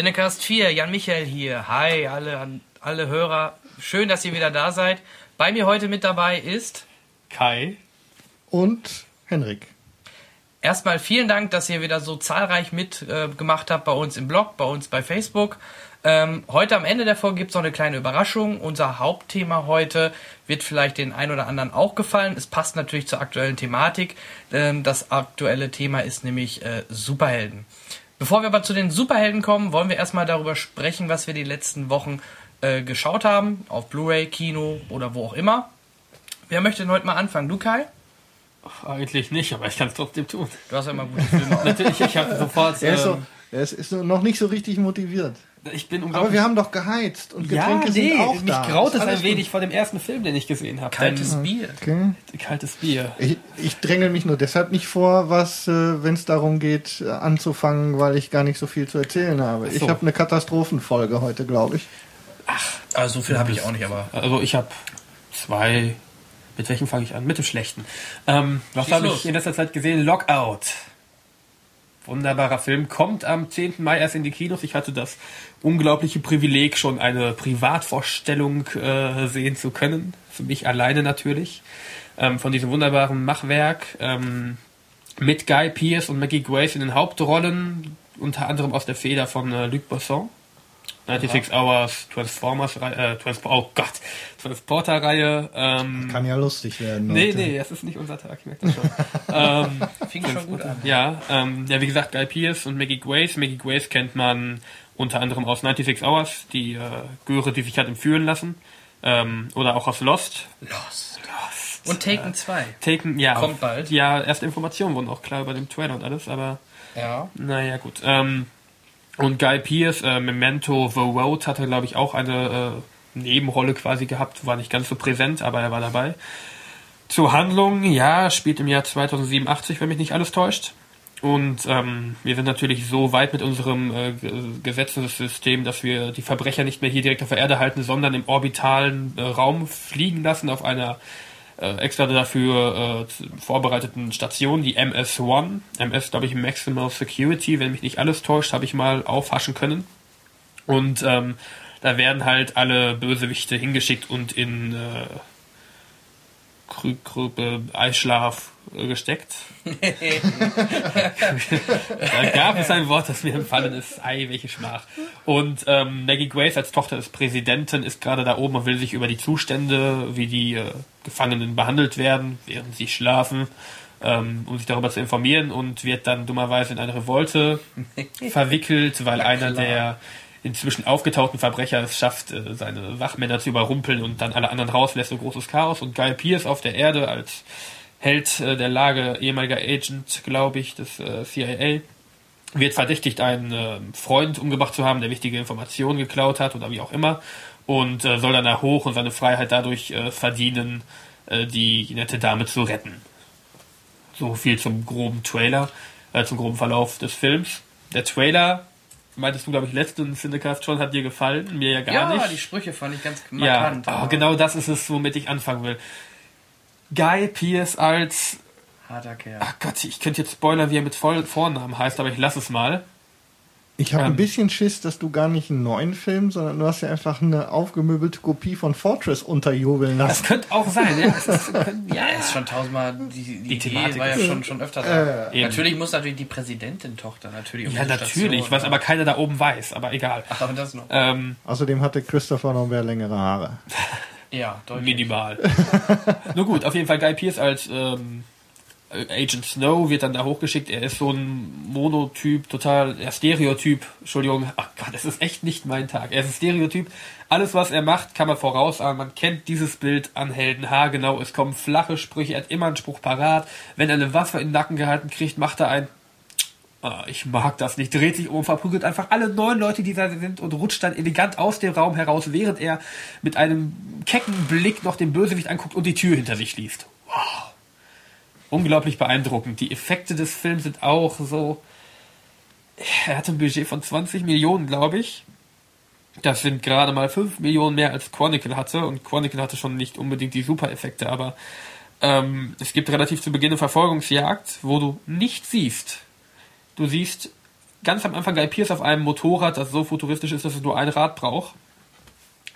Cinecast 4, Jan Michael hier. Hi, alle, alle Hörer. Schön, dass ihr wieder da seid. Bei mir heute mit dabei ist Kai und Henrik. Erstmal vielen Dank, dass ihr wieder so zahlreich mitgemacht äh, habt bei uns im Blog, bei uns bei Facebook. Ähm, heute am Ende der Folge gibt es noch eine kleine Überraschung. Unser Hauptthema heute wird vielleicht den einen oder anderen auch gefallen. Es passt natürlich zur aktuellen Thematik. Ähm, das aktuelle Thema ist nämlich äh, Superhelden. Bevor wir aber zu den Superhelden kommen, wollen wir erstmal darüber sprechen, was wir die letzten Wochen äh, geschaut haben. Auf Blu-ray, Kino oder wo auch immer. Wer möchte denn heute mal anfangen? Du, Kai? Ach, eigentlich nicht, aber ich kann es trotzdem tun. Du hast ja immer gute Filme. Natürlich, ich habe sofort. Er ist, so, ähm, er ist, ist noch nicht so richtig motiviert. Ich bin unglaublich. Aber wir haben doch geheizt und Getränke ja, nee, sind auch mich da. graut es ein wenig vor dem ersten Film, den ich gesehen habe. Kaltes Denn, Bier. Okay. Kaltes Bier. Ich, ich drängel mich nur deshalb nicht vor, was, äh, wenn es darum geht, äh, anzufangen, weil ich gar nicht so viel zu erzählen habe. So. Ich habe eine Katastrophenfolge heute, glaube ich. Ach, also so viel habe ich auch nicht, aber. Also ich habe zwei. Mit welchem fange ich an? Mit dem schlechten. Ähm, was habe ich in letzter Zeit gesehen? Lockout. Wunderbarer Film. Kommt am 10. Mai erst in die Kinos. Ich hatte das unglaubliche Privileg, schon eine Privatvorstellung äh, sehen zu können. Für mich alleine natürlich. Ähm, von diesem wunderbaren Machwerk. Ähm, mit Guy Pearce und Maggie Grace in den Hauptrollen. Unter anderem aus der Feder von äh, Luc Besson. 96 Hours, Transformers, äh, Transpo oh Gott, Transporter-Reihe. Ähm, Kann ja lustig werden. Nee, Leute. nee, das ist nicht unser Tag, ich merke das schon. ähm, Fing schon gut an. Ja, ähm, ja, wie gesagt, Guy Pierce und Maggie Grace. Maggie Grace kennt man unter anderem aus 96 Hours, die äh, Göre, die sich hat entführen lassen. Ähm, oder auch aus Lost. Lost. Lost. Und Taken 2. Taken, ja. Kommt bald. Ja, erste Informationen wurden auch klar über den Trailer und alles, aber. Ja. Naja, gut. Ähm, und Guy Pearce, äh, Memento The Road, hatte, glaube ich, auch eine äh, Nebenrolle quasi gehabt, war nicht ganz so präsent, aber er war dabei. Zur Handlung, ja, spielt im Jahr 2087, wenn mich nicht alles täuscht. Und ähm, wir sind natürlich so weit mit unserem äh, Gesetzessystem, dass wir die Verbrecher nicht mehr hier direkt auf der Erde halten, sondern im orbitalen äh, Raum fliegen lassen auf einer äh, extra dafür äh, vorbereiteten Station, die MS-1. MS, glaube ich, Maximal Security, wenn mich nicht alles täuscht, habe ich mal aufhaschen können. Und ähm, da werden halt alle Bösewichte hingeschickt und in äh, Krübe Eischlaf äh, gesteckt. da gab es ein Wort, das mir empfallen ist. Ei, welche Schmach. Und ähm, Maggie Grace als Tochter des Präsidenten ist gerade da oben und will sich über die Zustände, wie die äh, Gefangenen behandelt werden, während sie schlafen, ähm, um sich darüber zu informieren und wird dann dummerweise in eine Revolte verwickelt, weil einer der inzwischen aufgetauchten Verbrecher es schafft, äh, seine Wachmänner zu überrumpeln und dann alle anderen rauslässt, so großes Chaos. Und Guy Pierce auf der Erde als Held äh, der Lage, ehemaliger Agent, glaube ich, des äh, CIA, wird verdächtigt, einen Freund umgebracht zu haben, der wichtige Informationen geklaut hat oder wie auch immer. Und soll dann da hoch und seine Freiheit dadurch verdienen, die nette Dame zu retten. So viel zum groben Trailer, zum groben Verlauf des Films. Der Trailer meintest du, glaube ich, letzten Cinecast schon, hat dir gefallen, mir ja gar ja, nicht. Ja, die Sprüche fand ich ganz markant. Ja, oh, genau das ist es, womit ich anfangen will. Guy Pierce als... Harter Kerl. Ach Gott, ich könnte jetzt spoilern, wie er mit Vornamen heißt, aber ich lasse es mal. Ich habe ähm, ein bisschen Schiss, dass du gar nicht einen neuen Film, sondern du hast ja einfach eine aufgemöbelte Kopie von Fortress unterjubeln lassen. Das könnte auch sein, ja. Das ist, ja, ist schon tausendmal, die, die, die Thematik war ja schon, schon öfter da. Äh, natürlich muss natürlich die Präsidentin-Tochter natürlich um Ja, natürlich, Station, was aber keiner da oben weiß, aber egal. Ach, aber das noch. Ähm, Außerdem hatte Christopher noch mehr längere Haare. ja, deutlich. Minimal. Nur gut, auf jeden Fall Guy Pierce als ähm, Agent Snow wird dann da hochgeschickt. Er ist so ein Monotyp, total, ja, Stereotyp. Entschuldigung, ach Gott, das ist echt nicht mein Tag. Er ist ein Stereotyp. Alles, was er macht, kann man vorausahnen. Man kennt dieses Bild an Helden genau. Es kommen flache Sprüche. Er hat immer einen Spruch parat. Wenn er eine Waffe in den Nacken gehalten kriegt, macht er ein ah, ich mag das nicht. Dreht sich um, verprügelt einfach alle neun Leute, die da sind und rutscht dann elegant aus dem Raum heraus, während er mit einem kecken Blick noch den Bösewicht anguckt und die Tür hinter sich schließt. Wow unglaublich beeindruckend. Die Effekte des Films sind auch so. Er hatte ein Budget von 20 Millionen, glaube ich. Das sind gerade mal 5 Millionen mehr als Chronicle hatte. Und Chronicle hatte schon nicht unbedingt die Super-Effekte, aber ähm, es gibt relativ zu Beginn eine Verfolgungsjagd, wo du nicht siehst. Du siehst ganz am Anfang Guy Pierce auf einem Motorrad, das so futuristisch ist, dass es nur ein Rad braucht.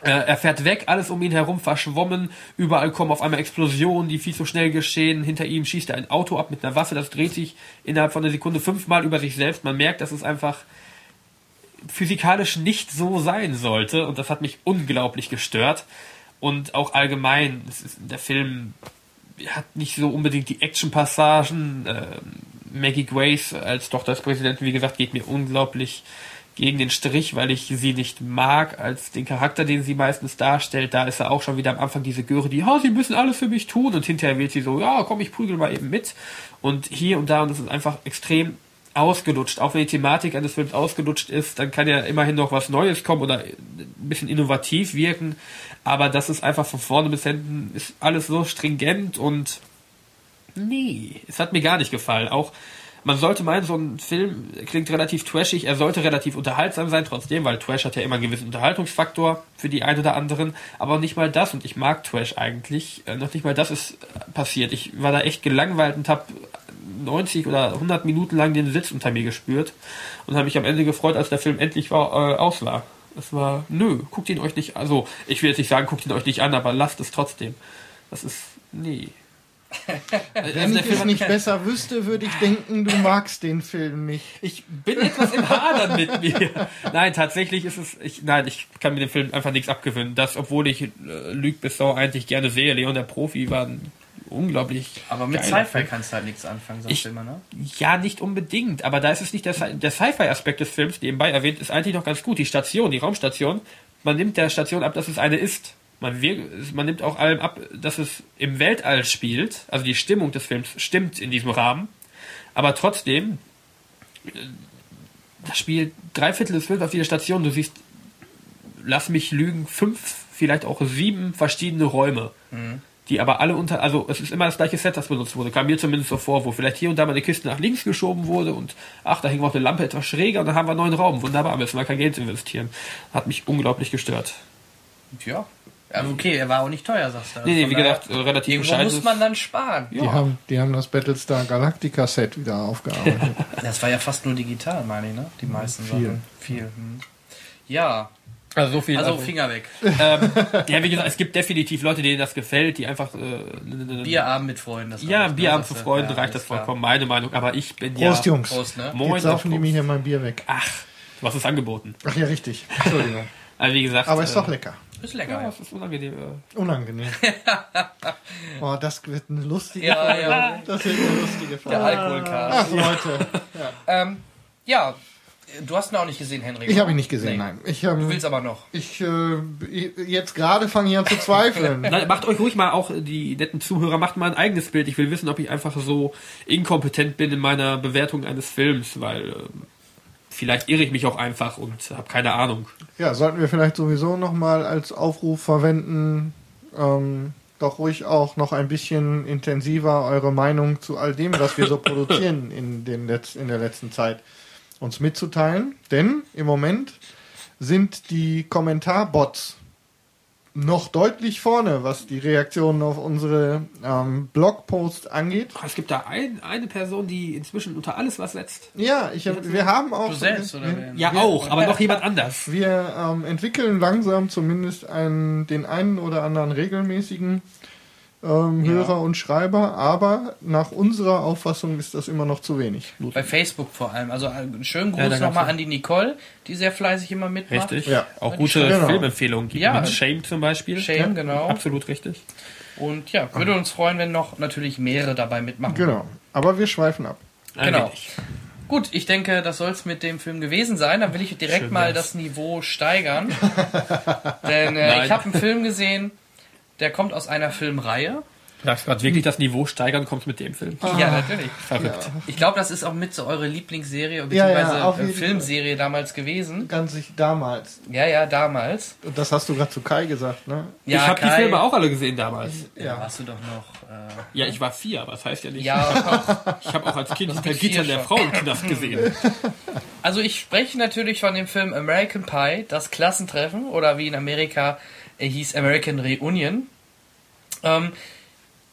Äh, er fährt weg, alles um ihn herum verschwommen, überall kommen auf einmal Explosionen, die viel zu schnell geschehen. Hinter ihm schießt er ein Auto ab mit einer Waffe, das dreht sich innerhalb von einer Sekunde fünfmal über sich selbst. Man merkt, dass es einfach physikalisch nicht so sein sollte und das hat mich unglaublich gestört. Und auch allgemein, ist, der Film hat nicht so unbedingt die Action-Passagen. Äh, Maggie Grace als Tochter des Präsidenten, wie gesagt, geht mir unglaublich gegen den Strich, weil ich sie nicht mag, als den Charakter, den sie meistens darstellt. Da ist er auch schon wieder am Anfang diese Göre, die, oh, sie müssen alles für mich tun. Und hinterher wird sie so, ja, komm, ich prügel mal eben mit. Und hier und da, und das ist einfach extrem ausgelutscht. Auch wenn die Thematik eines Films ausgelutscht ist, dann kann ja immerhin noch was Neues kommen oder ein bisschen innovativ wirken. Aber das ist einfach von vorne bis hinten, ist alles so stringent und nee, es hat mir gar nicht gefallen. Auch man sollte meinen, so ein Film klingt relativ trashig, er sollte relativ unterhaltsam sein, trotzdem, weil Trash hat ja immer einen gewissen Unterhaltungsfaktor für die einen oder anderen, aber nicht mal das, und ich mag Trash eigentlich, äh, noch nicht mal das ist passiert. Ich war da echt gelangweilt und habe 90 oder 100 Minuten lang den Sitz unter mir gespürt und habe mich am Ende gefreut, als der Film endlich war, äh, aus war. Es war, nö, guckt ihn euch nicht, also ich will jetzt nicht sagen, guckt ihn euch nicht an, aber lasst es trotzdem. Das ist, nee. Wenn ich es nicht besser wüsste, würde ich denken, du magst den Film nicht. Ich bin etwas im Hadern mit mir. Nein, tatsächlich ist es, ich, nein, ich kann mir dem Film einfach nichts abgewöhnen. Das, obwohl ich äh, Luc Besson eigentlich gerne sehe, Leon der Profi war ein unglaublich. Aber mit Sci-Fi kannst du halt nichts anfangen, sagst ich, immer, ne? Ja, nicht unbedingt, aber da ist es nicht der, der Sci-Fi-Aspekt des Films, nebenbei erwähnt, ist eigentlich noch ganz gut. Die Station, die Raumstation, man nimmt der Station ab, dass es eine ist. Man, man nimmt auch allem ab, dass es im Weltall spielt, also die Stimmung des Films stimmt in diesem Rahmen, aber trotzdem, äh, das spielt drei Viertel des Films auf dieser Station, du siehst, lass mich lügen, fünf, vielleicht auch sieben verschiedene Räume. Mhm die aber alle unter, also es ist immer das gleiche Set, das benutzt wurde, kam mir zumindest so vor, wo vielleicht hier und da mal eine Kiste nach links geschoben wurde und ach, da hing auch eine Lampe etwas schräger und dann haben wir einen neuen Raum. Wunderbar, müssen wir kein Geld investieren. Hat mich unglaublich gestört. Ja. Also okay, er war auch nicht teuer, sagst du. Nee, nee, wie gesagt, relativ Irgendwo muss man dann sparen. Die, ja. haben, die haben das Battlestar Galactica Set wieder aufgearbeitet. das war ja fast nur digital, meine ich, ne? Die meisten Viel. Sachen. Viel. Hm. Ja, also so viel. Also, also Finger weg. Ähm, ja, wie gesagt, es gibt definitiv Leute, denen das gefällt, die einfach. Äh, Bierabend mit Freunden. Das ja, Bierabend für Freunde ja, reicht das vollkommen, klar. meine Meinung. Aber ich bin Prost, ja. Prost, Jungs. Prost, ne? Moin. Jetzt saufen die mir hier mein Bier weg. Ach, hast es angeboten. Ach ja, richtig. Entschuldigung. also wie gesagt. Aber ist doch äh, lecker. Ist lecker. Ja, es ist unangenehm. Unangenehm. oh, das wird eine lustige ja, Frage. Ja. Das wird eine lustige Frage. Der Alkoholcast. Ach, Leute. Ja. Ähm, ja, Du hast ihn auch nicht gesehen, Henrik? Ich habe ihn nicht gesehen, nee. nein. Ich, ähm, du willst aber noch. Ich, äh, jetzt gerade fange ich an zu zweifeln. nein, macht euch ruhig mal auch, die netten Zuhörer, macht mal ein eigenes Bild. Ich will wissen, ob ich einfach so inkompetent bin in meiner Bewertung eines Films, weil äh, vielleicht irre ich mich auch einfach und habe keine Ahnung. Ja, sollten wir vielleicht sowieso nochmal als Aufruf verwenden, ähm, doch ruhig auch noch ein bisschen intensiver eure Meinung zu all dem, was wir so produzieren in, den Letz in der letzten Zeit uns mitzuteilen, denn im Moment sind die Kommentarbots noch deutlich vorne, was die Reaktionen auf unsere ähm, Blogposts angeht. Es gibt da ein, eine Person, die inzwischen unter alles was setzt. Ja, ich hab, wir haben auch. Du selbst, oder wir, ja, wir, auch, aber noch jemand anders. Wir ähm, entwickeln langsam zumindest einen, den einen oder anderen regelmäßigen ähm, Hörer und Schreiber, aber nach unserer Auffassung ist das immer noch zu wenig. Bei Facebook vor allem. Also einen äh, schönen Gruß ja, nochmal an die Nicole, die sehr fleißig immer mitmacht. Richtig. Ja. Auch gute genau. Filmempfehlungen gibt. Ja. Mit Shame zum Beispiel. Shame, ja, genau. Absolut richtig. Und ja, würde uns freuen, wenn noch natürlich mehrere dabei mitmachen. Genau. Aber wir schweifen ab. Genau. Gut, ich denke, das soll es mit dem Film gewesen sein. Dann will ich direkt Schön mal das Niveau steigern. Denn äh, ich habe einen Film gesehen, der kommt aus einer Filmreihe. Sagst du gerade wirklich das Niveau steigern kommt mit dem Film? Ah, ja, natürlich. Verrückt. Ja. Ich glaube, das ist auch mit so eure Lieblingsserie beziehungsweise ja, ja, Filmserie damals gewesen. Ganz sich damals. Ja, ja, damals. Und das hast du gerade zu Kai gesagt, ne? Ja, ich habe die Filme auch alle gesehen damals. Ja, warst du doch noch. Äh, ja, ich war vier, aber das heißt ja nicht. Ja, auch, ich habe auch als Kind Herr Gitter der Frauenknaft gesehen. Also ich spreche natürlich von dem Film American Pie, das Klassentreffen oder wie in Amerika er hieß American Reunion. Ähm,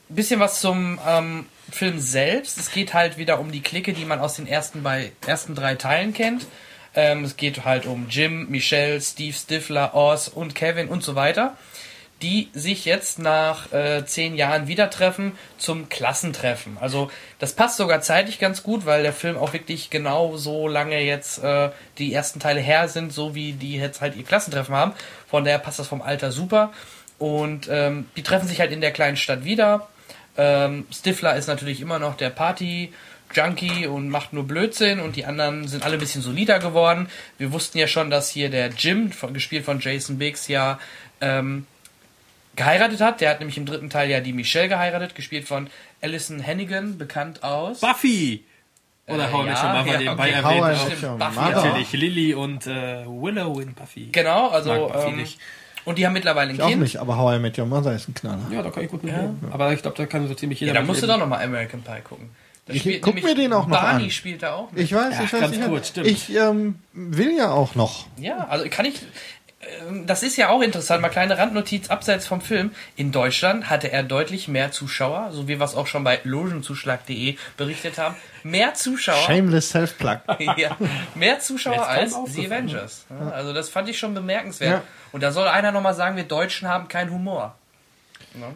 bisschen was zum ähm, Film selbst, es geht halt wieder um die Clique, die man aus den ersten, bei, ersten drei Teilen kennt. Ähm, es geht halt um Jim, Michelle, Steve Stifler, Oz und Kevin und so weiter, die sich jetzt nach äh, zehn Jahren wieder treffen zum Klassentreffen. Also das passt sogar zeitlich ganz gut, weil der Film auch wirklich genau so lange jetzt äh, die ersten Teile her sind, so wie die jetzt halt ihr Klassentreffen haben. Von daher passt das vom Alter super. Und ähm, die treffen sich halt in der kleinen Stadt wieder. Ähm, Stifler ist natürlich immer noch der Party. Junkie und macht nur Blödsinn und die anderen sind alle ein bisschen solider geworden. Wir wussten ja schon, dass hier der Jim, von, gespielt von Jason Biggs, ja ähm, geheiratet hat. Der hat nämlich im dritten Teil ja die Michelle geheiratet, gespielt von Alison Hannigan, bekannt aus. Buffy! Oder Äh, How I Met ja, Your Mother ja, nebenbei okay. erwähnt. Buffy. Natürlich Lily und äh, Willow in Buffy. Genau, also Buffy ähm, nicht. Und die haben mittlerweile ein Ich auch Kind. nicht, aber How I Met Your Mother ist ein Knaller. Ja, da kann ich gut mit leben. Aber ich glaube, da kann so ziemlich jeder Ja, da musst du doch nochmal American Pie gucken. Da Ich spielt guck mir den auch noch Barney an. spielt da auch. mit. Ich weiß, Ja, ich weiß ganz nicht. kurz, stimmt. Ich ähm, will ja auch noch. Ja, also kann ich. Ähm, Das ist ja auch interessant, mal kleine Randnotiz abseits vom Film. In Deutschland hatte er deutlich mehr Zuschauer, so wie wir es auch schon bei logenzuschlag.de berichtet haben. Mehr Zuschauer. Shameless Self-Plug. ja, mehr Zuschauer als The aufgefallen. Avengers. Ja, also das fand ich schon bemerkenswert. Ja. Und da soll einer nochmal sagen, wir Deutschen haben keinen Humor.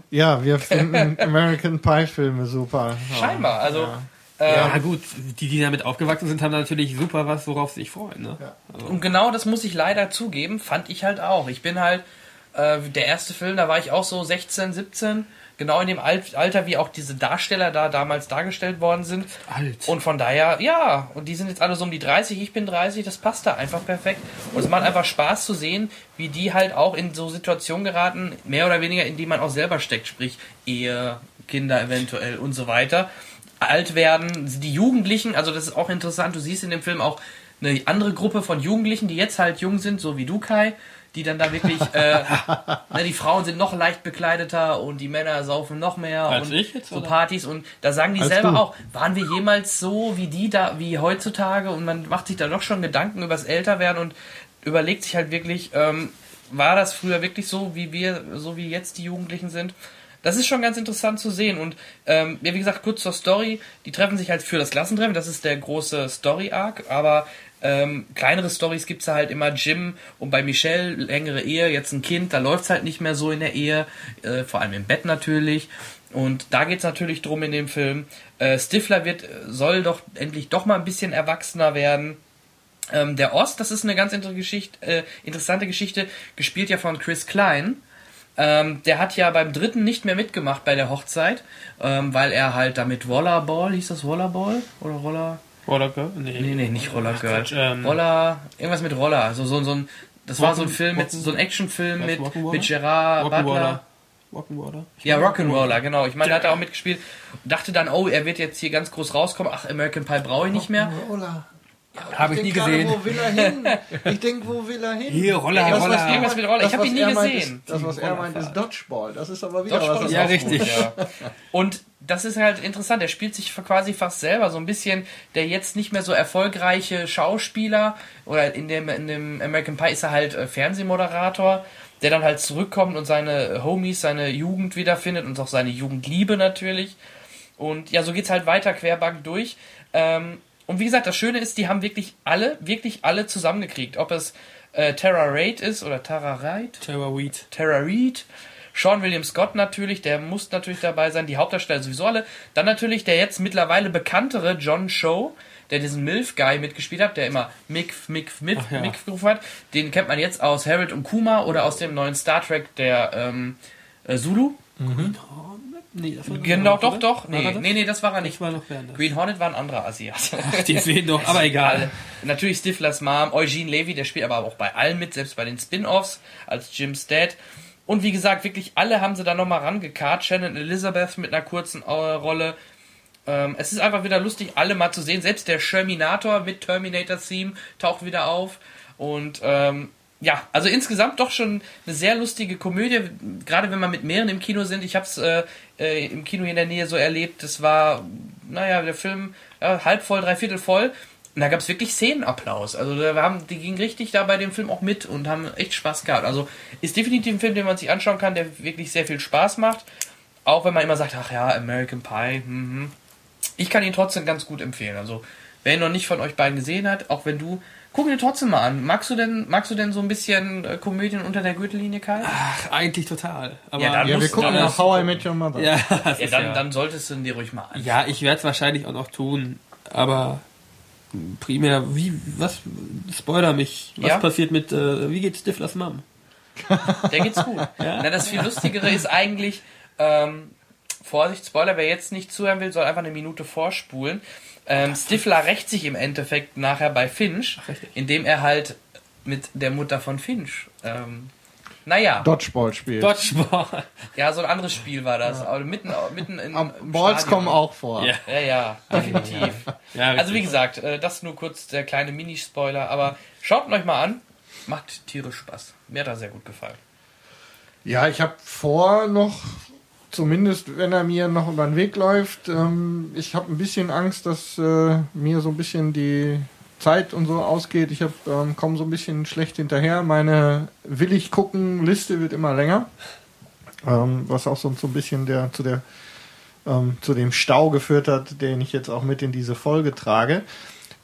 Ja, wir finden American Pie Filme super. Scheinbar. Also Ja. Ja, gut, die, die damit aufgewachsen sind, haben natürlich super was, worauf sie sich freuen. Ne? Also, Und genau das muss ich leider zugeben, fand ich halt auch. Ich bin halt, äh, der erste Film, da war ich auch so 16, 17, genau in dem Al Alter, wie auch diese Darsteller da damals dargestellt worden sind. alt. Und von daher, ja, und die sind jetzt alle so um die 30, ich bin 30, das passt da einfach perfekt. Und es macht einfach Spaß zu sehen, wie die halt auch in so Situationen geraten, mehr oder weniger, in die man auch selber steckt, sprich Ehe, Kinder eventuell und so weiter. Alt werden, die Jugendlichen, also das ist auch interessant, du siehst in dem Film auch eine andere Gruppe von Jugendlichen, die jetzt halt jung sind, so wie du, Kai, die dann da wirklich, äh, ne, die Frauen sind noch leicht bekleideter und die Männer saufen noch mehr Als und ich jetzt, so oder? Partys und da sagen die Als selber du. auch, waren wir jemals so wie die da, wie heutzutage und man macht sich da doch schon Gedanken übers Älterwerden und überlegt sich halt wirklich, ähm, war das früher wirklich so, wie wir, so wie jetzt die Jugendlichen sind? Das ist schon ganz interessant zu sehen und ähm, ja, wie gesagt, kurz zur Story, die treffen sich halt für das Klassentreffen, das ist der große Story-Arc, aber ähm, kleinere Stories gibt's da halt immer Jim und bei Michelle längere Ehe, jetzt ein Kind, da läuft's halt nicht mehr so in der Ehe, äh, vor allem im Bett natürlich. Und da geht's natürlich drum in dem Film. Äh, Stifler wird, soll doch endlich doch mal ein bisschen erwachsener werden. Ähm, der Ost, das ist eine ganz inter Geschichte, äh, interessante Geschichte, gespielt ja von Chris Klein. Ähm, der hat ja beim dritten nicht mehr mitgemacht bei der Hochzeit, ähm, weil er halt damit Rollerball, hieß das Rollerball? Oder Roller? Roller Girl? Nee. Nee, nee, nicht Roller Girl. Quatsch, ähm, Roller, irgendwas mit Roller. Also so, so ein, das war so ein Walken- Film mit, Walken- so ein Actionfilm mit, mit Gerard Butler. Rock'n'Roller. Rock'n'Roller? Ja, Rock'n'Roller, genau. Ich meine, da hat er auch mitgespielt. Dachte dann, oh, er wird jetzt hier ganz groß rauskommen. Ach, American Pie brauche ich nicht mehr. Roller. Habe ich nie denk gerade, gesehen. Wo will er hin? Ich denke, wo will er hin? Hier, Roller, Ja, Roller. was- irgendwas mit Roller. Ich Das, hab was ihn nie er meint, gesehen. Ist, das, was er meint, ist Dodgeball. Das ist aber wieder Dodgeball was. ist Ja, richtig. gut, ja. Und das ist halt interessant. Er spielt sich quasi fast selber so ein bisschen der jetzt nicht mehr so erfolgreiche Schauspieler oder in dem, in dem American Pie ist er halt äh, Fernsehmoderator, der dann halt zurückkommt und seine Homies, seine Jugend wiederfindet und auch seine Jugendliebe natürlich. Und ja, so geht's halt weiter querbank durch. Ähm, und wie gesagt, das Schöne ist, die haben wirklich alle, wirklich alle zusammengekriegt. Ob es äh, Tara Raid ist oder Tara Raid, Terror Weed. Tara Reid, Sean William Scott natürlich, der muss natürlich dabei sein, die Hauptdarsteller sowieso alle. Dann natürlich der jetzt mittlerweile bekanntere John Show, der diesen MILF-Guy mitgespielt hat, der immer Mick, Mick, Mick, Ach ja. Mick gerufen hat. Den kennt man jetzt aus Harold und Kuma oder aus dem neuen Star Trek, der ähm, äh, Zulu. Nee, das war Genau, doch, doch. Nee, nee, nee, das war er Ich nicht. war noch während. Green Hornet war ein anderer Asiat. Die sehen doch, aber egal. Natürlich Stiflers Mom, Eugene Levy, der spielt aber auch bei allen mit, selbst bei den Spin-Offs, als Jim's Dad. Und wie gesagt, wirklich alle haben sie da nochmal rangekarrt. Shannon Elizabeth mit einer kurzen äh, Rolle. Ähm, es ist einfach wieder lustig, alle mal zu sehen. Selbst der Sherminator mit Terminator-Theme taucht wieder auf. Und ähm, ja, also insgesamt doch schon eine sehr lustige Komödie, gerade wenn man mit mehreren im Kino sind. Ich habe es äh, äh, im Kino hier in der Nähe so erlebt. Das war, naja, der Film ja, halb voll, dreiviertel voll. Und da gab es wirklich Szenenapplaus. Also da haben, die gingen richtig da bei dem Film auch mit und haben echt Spaß gehabt. Also ist definitiv ein Film, den man sich anschauen kann, der wirklich sehr viel Spaß macht. Auch wenn man immer sagt, ach ja, American Pie, mhm. Ich kann ihn trotzdem ganz gut empfehlen. Also, wer ihn noch nicht von euch beiden gesehen hat, auch wenn du, guck ihn trotzdem mal an. Magst du denn, magst du denn so ein bisschen äh, Komödien unter der Gürtellinie, Kai? Ach, eigentlich total. Aber Ja, dann Ja, wir gucken nach How I. Met Your Mother. ja, Ja, dann, ja, dann solltest du ihn dir ruhig mal an. ja, ich werde es wahrscheinlich auch noch tun, aber primär, wie, was, spoiler mich, was Ja. passiert mit, äh, wie geht Stiflers Mom? Der geht's gut. Na, das viel Lustigere ist eigentlich, ähm, Vorsicht, Spoiler, wer jetzt nicht zuhören will, soll einfach eine Minute vorspulen. Ähm, Stifler rächt sich im Endeffekt nachher bei Finch, richtig. indem er halt mit der Mutter von Finch, ähm, naja, Dodgeball spielt. Dodgeball. ja, so ein anderes Spiel war das, aber mitten, mitten in, Am- im Balls Stadion. kommen auch vor. Ja. Ja, ja, definitiv. Ja, Also wie gesagt, äh, das nur kurz der kleine Minispoiler, aber schaut ihn euch mal an, macht tierisch Spaß. Mir hat er sehr gut gefallen. Ja, ich habe vor noch, zumindest wenn er mir noch über den Weg läuft, ähm, ich habe ein bisschen Angst, dass äh, mir so ein bisschen die Zeit und so ausgeht. Ich habe ähm, komme so ein bisschen schlecht hinterher. Meine will ich gucken Liste wird immer länger, ähm, was auch so, so ein bisschen der zu der ähm, zu dem Stau geführt hat, den ich jetzt auch mit in diese Folge trage.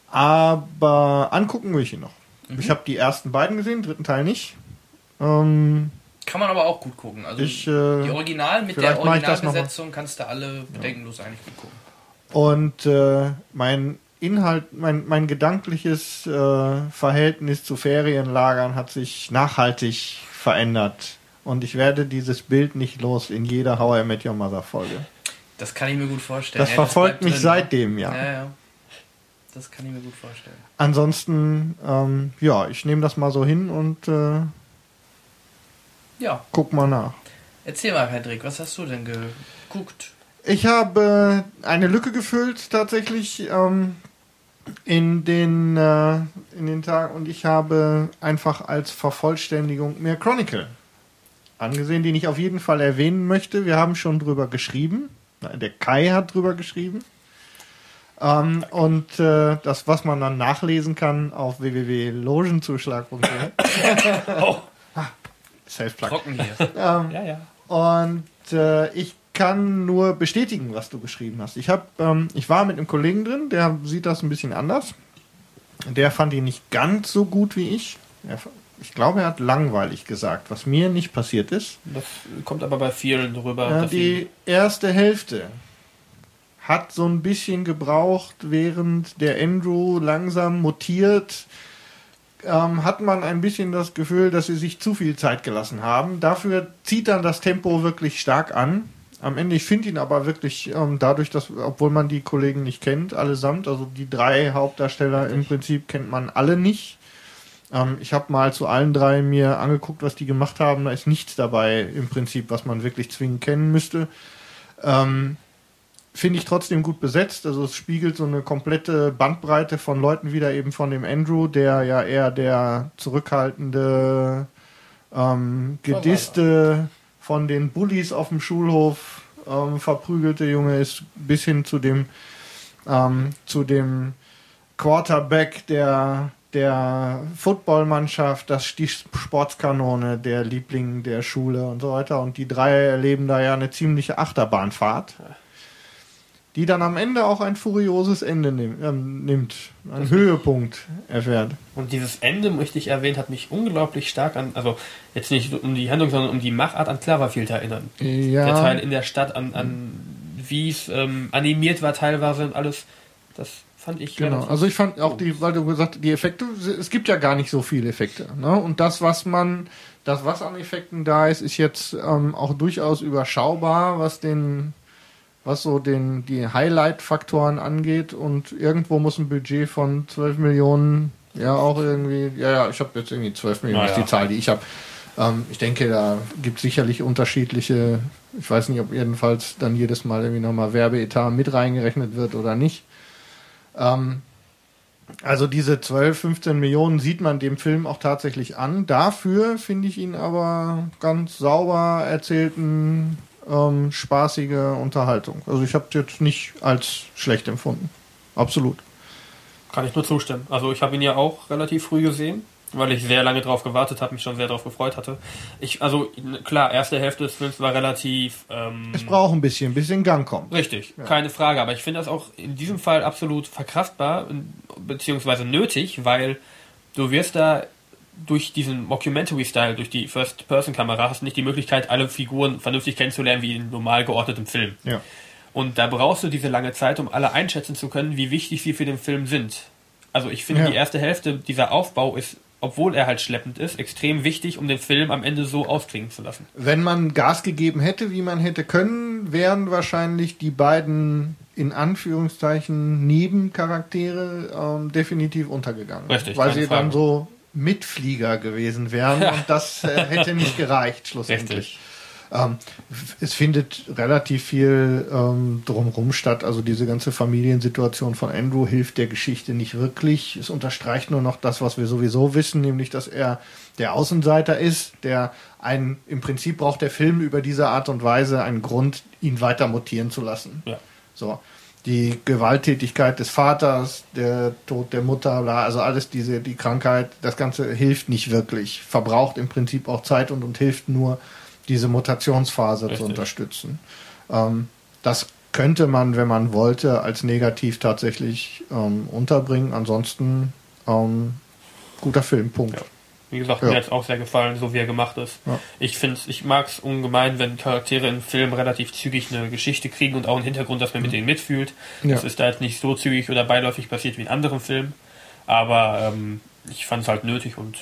Aber angucken will ich ihn noch. Ich habe die ersten beiden gesehen, dritten Teil nicht. Ähm, Kann man aber auch gut gucken. Also Ich, äh, die Original mit der das. Originalbesetzung kannst du alle bedenkenlos eigentlich gut gucken. Und äh, mein Inhalt, mein, mein gedankliches äh, Verhältnis zu Ferienlagern hat sich nachhaltig verändert. Und ich werde dieses Bild nicht los in jeder How I Met Your Mother Folge. Das kann ich mir gut vorstellen. Das Ja, verfolgt bleibt mich drin. seitdem, ja. Ja, ja. Das kann ich mir gut vorstellen. Ansonsten, ähm, ja, ich nehme das mal so hin und äh, Ja, guck mal nach. erzähl mal, Patrick, was hast du denn geguckt? Ich habe eine Lücke gefüllt tatsächlich ähm, in den äh, in den Tagen und ich habe einfach als Vervollständigung mir Chronicle angesehen, den ich auf jeden Fall erwähnen möchte. Wir haben schon drüber geschrieben. Der Kai hat drüber geschrieben. Ähm, und äh, das, was man dann nachlesen kann auf www.logenzuschlag.de. Oh, Self-Plug. trocken hier. Ähm, Ja, ja. und äh, ich kann nur bestätigen, was du geschrieben hast. Ich habe, ähm, ich war mit einem Kollegen drin, der sieht das ein bisschen anders. Der fand ihn nicht ganz so gut wie ich. Er, ich glaube, er hat langweilig gesagt, was mir nicht passiert ist. Das kommt aber bei vielen drüber. Ja, die erste Hälfte hat so ein bisschen gebraucht, während der Andrew langsam mutiert, ähm, hat man ein bisschen das Gefühl, dass sie sich zu viel Zeit gelassen haben. Dafür zieht dann das Tempo wirklich stark an. Am Ende, ich finde ihn aber wirklich ähm, dadurch, dass, obwohl man die Kollegen nicht kennt, allesamt, also die drei Hauptdarsteller im Prinzip kennt man alle nicht. Ähm, ich habe mal zu allen drei mir angeguckt, was die gemacht haben. Da ist nichts dabei im Prinzip, was man wirklich zwingend kennen müsste. Ähm, Finde ich trotzdem gut besetzt. Also es spiegelt so eine komplette Bandbreite von Leuten wieder, eben von dem Andrew, der ja eher der zurückhaltende, ähm, gedisste, von den Bullies auf dem Schulhof ähm, verprügelte Junge ist, bis hin zu dem, ähm, zu dem Quarterback der, der Footballmannschaft, das, die Sportskanone, der Liebling der Schule und so weiter. Und die drei erleben da ja eine ziemliche Achterbahnfahrt, die dann am Ende auch ein furioses Ende nimm, ähm, nimmt, einen Höhepunkt erfährt. Und dieses Ende, möchte ich erwähnen, hat mich unglaublich stark an, also jetzt nicht um die Handlung, sondern um die Machart an Cloverfield erinnern. Ja, Der Teil in der Stadt, an, an wie es ähm, animiert war teilweise und alles. Das fand ich Genau, also ich fand auch die, weil du gesagt hast, die Effekte, es gibt ja gar nicht so viele Effekte. Ne? Und das, was man, das, was an Effekten da ist, ist jetzt ähm, auch durchaus überschaubar, was den, was so den, die Highlight-Faktoren angeht. Und irgendwo muss ein Budget von 12 Millionen, ja auch irgendwie, ja, ja, ich habe jetzt irgendwie 12 Millionen, ist Naja. die Zahl, die ich habe. Ähm, ich denke, da gibt es sicherlich unterschiedliche, ich weiß nicht, ob jedenfalls dann jedes Mal irgendwie nochmal Werbeetat mit reingerechnet wird oder nicht. Ähm, also diese 12, 15 Millionen sieht man dem Film auch tatsächlich an. Dafür finde ich ihn aber ganz sauber erzählten, ähm, spaßige Unterhaltung. Also ich habe jetzt nicht als schlecht empfunden. Absolut. Kann ich nur zustimmen. Also ich habe ihn ja auch relativ früh gesehen weil ich sehr lange drauf gewartet habe, mich schon sehr darauf gefreut hatte. Ich, also klar, erste Hälfte des Films war relativ ähm, Es braucht ein bisschen, bis in Gang kommt. Richtig, keine Frage. Aber ich finde das auch in diesem Fall absolut verkraftbar beziehungsweise nötig, weil du wirst da durch diesen Mockumentary-Style, durch die First-Person-Kamera, hast du nicht die Möglichkeit, alle Figuren vernünftig kennenzulernen wie in normal geordnetem Film. Ja. Und da brauchst du diese lange Zeit, um alle einschätzen zu können, wie wichtig sie für den Film sind. Also ich finde, Ja. die erste Hälfte, dieser Aufbau ist, obwohl er halt schleppend ist, extrem wichtig, um den Film am Ende so ausklingen zu lassen. Wenn man Gas gegeben hätte, wie man hätte können, wären wahrscheinlich die beiden in Anführungszeichen Nebencharaktere ähm, definitiv untergegangen. Richtig, Weil sie dann Frage. so Mitflieger gewesen wären und das äh, hätte nicht gereicht schlussendlich. Ähm, es findet relativ viel ähm, drumherum statt. Also diese ganze Familiensituation von Andrew hilft der Geschichte nicht wirklich. Es unterstreicht nur noch das, was wir sowieso wissen, nämlich dass er der Außenseiter ist, der ein, im Prinzip braucht der Film über diese Art und Weise einen Grund, ihn weiter mutieren zu lassen. Ja. So. Die Gewalttätigkeit des Vaters, der Tod der Mutter, bla, also alles diese, die Krankheit, das Ganze hilft nicht wirklich. Verbraucht im Prinzip auch Zeit und, und hilft nur, diese Mutationsphase Richtig. zu unterstützen. Ähm, das könnte man, wenn man wollte, als negativ tatsächlich ähm, unterbringen. Ansonsten ähm, guter Film, Punkt. Ja. Wie gesagt, Ja. mir hat es auch sehr gefallen, so wie er gemacht ist. Ja. Ich finde ich mag es ungemein, wenn Charaktere in Filmen relativ zügig eine Geschichte kriegen und auch einen Hintergrund, dass man mit denen mitfühlt. Ja. Das ist da jetzt nicht so zügig oder beiläufig passiert wie in anderen Filmen. Aber ähm, ich fand es halt nötig und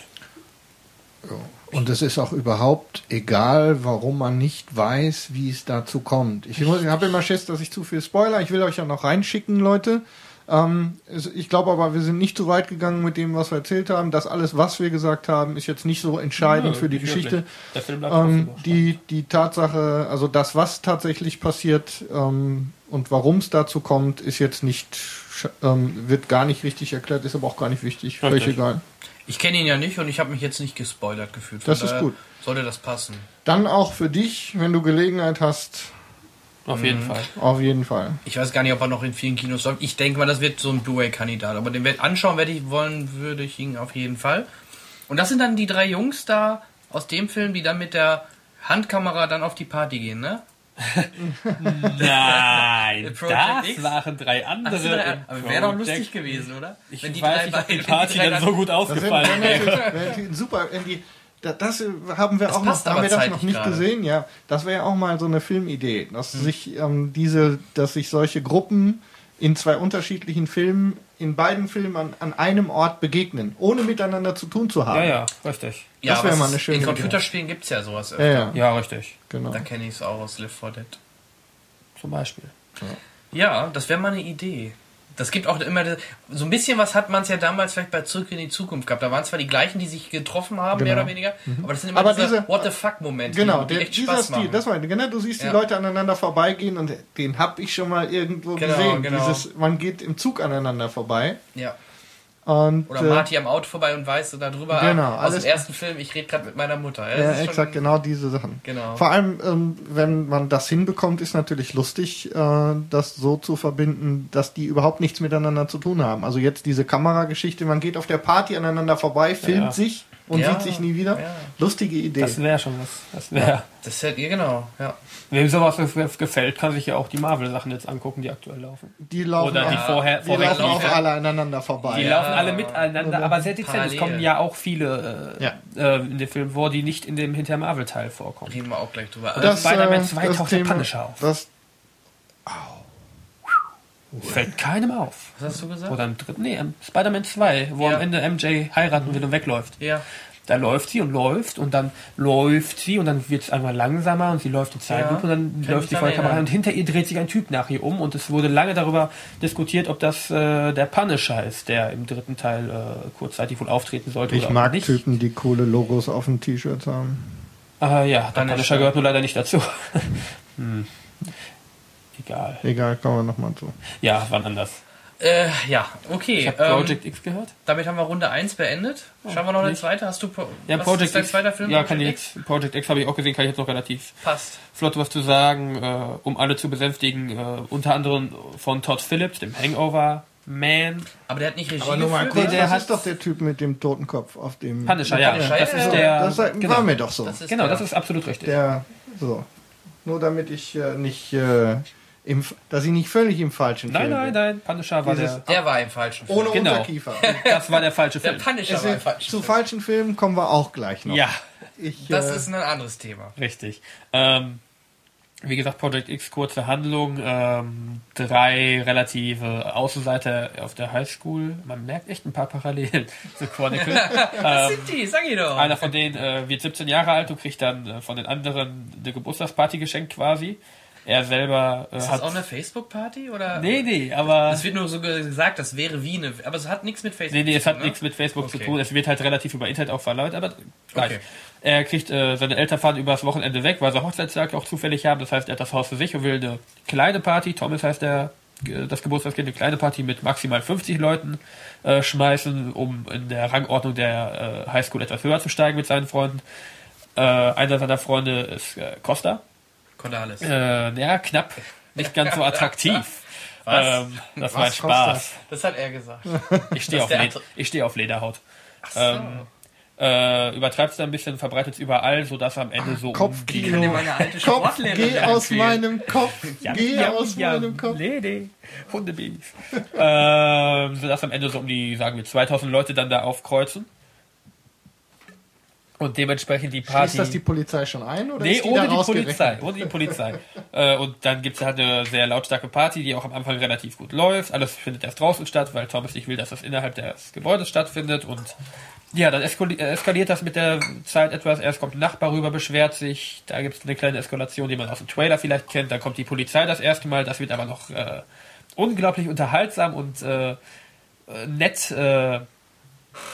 Und es ist auch überhaupt egal, warum man nicht weiß, wie es dazu kommt. Ich muss- ich habe immer Schiss, dass ich zu viel Spoiler. Ich will euch ja noch reinschicken, Leute. Ähm, ich glaube aber, wir sind nicht so weit gegangen mit dem, was wir erzählt haben. Das alles, was wir gesagt haben, ist jetzt nicht so entscheidend Ja, für die Geschichte. wirklich. Der Film bleibt Ähm, die, die Tatsache, also das, was tatsächlich passiert ähm, und warum es dazu kommt, ist jetzt nicht, ähm, wird gar nicht richtig erklärt, ist aber auch gar nicht wichtig. Völlig egal. Ich kenne ihn ja nicht und ich habe mich jetzt nicht gespoilert gefühlt. Von Das ist gut. Sollte das passen. Dann auch für dich, wenn du Gelegenheit hast, Auf Mhm. jeden Fall. auf jeden Fall. Ich weiß gar nicht, ob er noch in vielen Kinos läuft. Ich denke mal, das wird so ein Blu-ray-Kandidat. Aber den anschauen werde ich wollen, würde ich ihn auf jeden Fall. Und das sind dann die drei Jungs da aus dem Film, die dann mit der Handkamera dann auf die Party gehen, ne? Nein, das X? waren drei andere. Ach, so, drei- im aber wäre doch lustig gewesen, oder? Ich Wenn die weiß drei nicht, ob die beiden- Party die drei dann so gut ausgefallen wäre. super, wenn die, da- das haben wir Das auch noch, haben wir das noch nicht gerade. gesehen, ja. Das wäre ja auch mal so eine Filmidee, dass Hm. sich ähm, diese, dass sich solche Gruppen in zwei unterschiedlichen Filmen, in beiden Filmen an, an einem Ort begegnen, ohne miteinander zu tun zu haben. Ja, ja, richtig. Ja, Das wär was mal eine schöne In. Computerspielen gibt es ja sowas ja, öfter. ja, Ja, richtig. genau. Da kenne ich es auch aus Live 4 Dead. Zum Beispiel. Ja, das wäre mal eine Idee. Das gibt auch immer so ein bisschen was hat man es ja damals vielleicht bei Zurück in die Zukunft gehabt. Da waren zwar die gleichen, die sich getroffen haben, mehr Genau. oder weniger, aber das sind immer Aber diese, diese- What the fuck Momente, Genau, die, der, die echt dieser Spaß Stil, machen. das war, genau, du siehst Ja. die Leute aneinander vorbeigehen und den hab ich schon mal irgendwo Genau, gesehen. genau. Dieses, man geht im Zug aneinander vorbei ja. Und Oder äh, Marty am Auto vorbei und weiß so darüber Genau, aus dem ersten Film, ich rede gerade mit meiner Mutter. Ja, das Ja, exakt, genau diese Sachen. Genau. Vor allem, ähm, wenn man das hinbekommt, ist natürlich lustig, äh, das so zu verbinden, dass die überhaupt nichts miteinander zu tun haben. Also jetzt diese Kamerageschichte, man geht auf der Party aneinander vorbei, filmt Ja. sich und Ja, sieht sich nie wieder. ja. Lustige Idee. Das wäre schon was. Das wäre. Das hätte ihr genau, ja. Wem sowas gef- gefällt, kann sich ja auch die Marvel-Sachen jetzt angucken, die aktuell laufen. die laufen, Oder die auch, vorher, die vorher laufen auch alle aneinander vorbei. Die Ja. laufen alle miteinander, aber sehr dezent. Es kommen ja auch viele äh, Ja. äh, in dem Film vor, die nicht in dem hinter Marvel-Teil vorkommen. Reden wir auch gleich drüber. Das- Spider-Man äh, 2 das taucht der Punisher auf. Das, Fällt keinem auf. was hast du gesagt? Oder im dritten, nee, im Spider-Man 2, wo Ja. am Ende MJ heiraten will und wegläuft. Ja. Da läuft sie und läuft und dann läuft sie und dann wird es einmal langsamer und sie läuft in Zeitlupe Ja, und dann kann läuft die dran Vollkamera erinnern. und hinter ihr dreht sich ein Typ nach ihr um und es wurde lange darüber diskutiert, ob das äh, der Punisher ist, der im dritten Teil äh, kurzzeitig wohl auftreten sollte ich oder mag nicht. Typen, die coole Logos auf den T-Shirts haben. Äh, ja, der Punisher. Punisher gehört nur leider nicht dazu. hm. Egal. Egal, kommen wir nochmal zu. Ja, wann anders. Äh, ja, okay. Ich habe ähm, Project X gehört. damit haben wir Runde 1 beendet. Schauen wir noch eine zweite? Hast du Pro Ja, was Project ist dein X. zweiter Film? Ja, kann ich Project X? jetzt. Project X habe ich auch gesehen, kann ich jetzt noch relativ Passt. flott was zu sagen, äh, um alle zu besänftigen. Äh, unter anderem von Todd Phillips, dem Hangover Man. Aber der hat nicht Regie Aber nur mal geführt. kurz, der das hat- ist doch der Typ mit dem toten Kopf auf dem... Punisher, ja. Punisher, das ja, ist der. Das war genau, mir doch so. Das ist genau, der- das ist absolut richtig. Der, so. Nur damit ich äh, nicht, äh, im, dass ich nicht völlig im falschen nein, Film nein, bin. nein. Punisher war Dieses- der. Der war im falschen Film. Ohne Genau. Unterkiefer. Das war der falsche Der Film. Punisher Es war im falschen zu Film. falschen Filmen kommen wir auch gleich noch. Ja, Ich, Das äh, ist ein anderes Thema. richtig. Ähm, wie gesagt, Project X, kurze Handlung. Ähm, drei relative Außenseiter auf der Highschool. Man merkt echt ein paar Parallelen zu Chronicle. Was sind die? Sag ich doch. Einer von denen äh, wird 17 Jahre alt und kriegt dann äh, von den anderen eine Geburtstagsparty geschenkt quasi. Er selber äh, ist das hat. auch eine Facebook-Party? oder? nee, nee, aber. Es wird nur so gesagt, das wäre wie eine. Aber es hat nichts mit Facebook Nee, nee, es zu hat tun, ne? nichts mit Facebook Okay. zu tun. Es wird halt relativ über Internet auch verlaut, aber gleich. Okay. Er kriegt, äh, seine Eltern fahren übers Wochenende weg, weil sie Hochzeitstag auch zufällig haben. Das heißt, er hat das Haus für sich und will eine kleine Party. Thomas heißt der, äh, das Geburtstagskind, eine kleine Party mit maximal 50 Leuten äh, schmeißen, um in der Rangordnung der äh, Highschool etwas höher zu steigen mit seinen Freunden. Äh, einer seiner Freunde ist äh, Cordalis. Äh, ja, knapp. Nicht ganz so attraktiv. Was? Ähm, das war ein Spaß. Das hat er gesagt. Ich stehe Das auf, Led ich steh auf Lederhaut. Ach so. Ähm, äh, übertreibt es ein bisschen, verbreitet es überall, sodass am Ende so um Kopfkino. Alte Kopf, geh aus meinem Kopf, Jam, geh jam, aus jam. meinem Kopf. Nee, nee. Hundebabys. ähm, sodass am Ende so um die, sagen wir, 2000 Leute dann da aufkreuzen. Und dementsprechend die Party. Schließt das die Polizei schon ein oder Nee, ist die ohne die? Polizei. Ohne die Polizei. äh, und dann gibt es halt eine sehr lautstarke Party, die auch am Anfang relativ gut läuft. Alles findet erst draußen statt, weil Thomas nicht will, dass das innerhalb des Gebäudes stattfindet. Und ja, dann äh, eskaliert das mit der Zeit etwas. Erst kommt ein Nachbar rüber, beschwert sich. Da gibt es eine kleine Eskalation, die man aus dem Trailer vielleicht kennt. Dann kommt die Polizei das erste Mal. Das wird aber noch äh, unglaublich unterhaltsam und äh, äh, nett äh,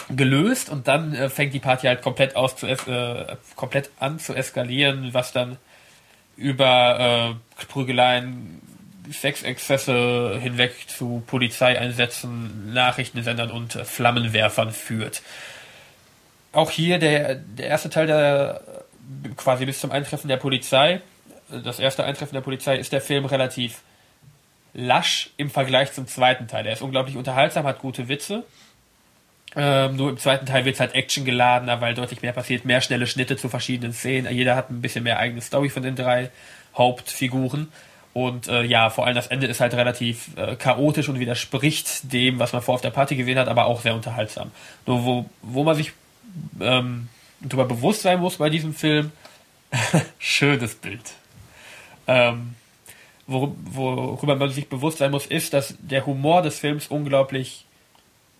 gelöst und dann äh, fängt die Party halt komplett aus zu äh, komplett an zu eskalieren, was dann über äh, Prügeleien, Sexexzesse hinweg zu Polizeieinsätzen, Nachrichtensendern und äh, Flammenwerfern führt. Auch hier der, der erste Teil der quasi bis zum Eintreffen der Polizei, das erste Eintreffen der Polizei ist der Film relativ lasch im Vergleich zum zweiten Teil. Er ist unglaublich unterhaltsam, hat gute Witze. Ähm, nur im zweiten Teil wird es halt Action geladener, weil deutlich mehr passiert, mehr schnelle Schnitte zu verschiedenen Szenen. Jeder hat ein bisschen mehr eigene Story von den drei Hauptfiguren. Und äh, ja, vor allem das Ende ist halt relativ äh, chaotisch und widerspricht dem, was man vor auf der Party gesehen hat, aber auch sehr unterhaltsam. Nur wo, wo man sich ähm, darüber bewusst sein muss bei diesem Film, schönes Bild. Ähm, wor- worüber man sich bewusst sein muss, ist, dass der Humor des Films unglaublich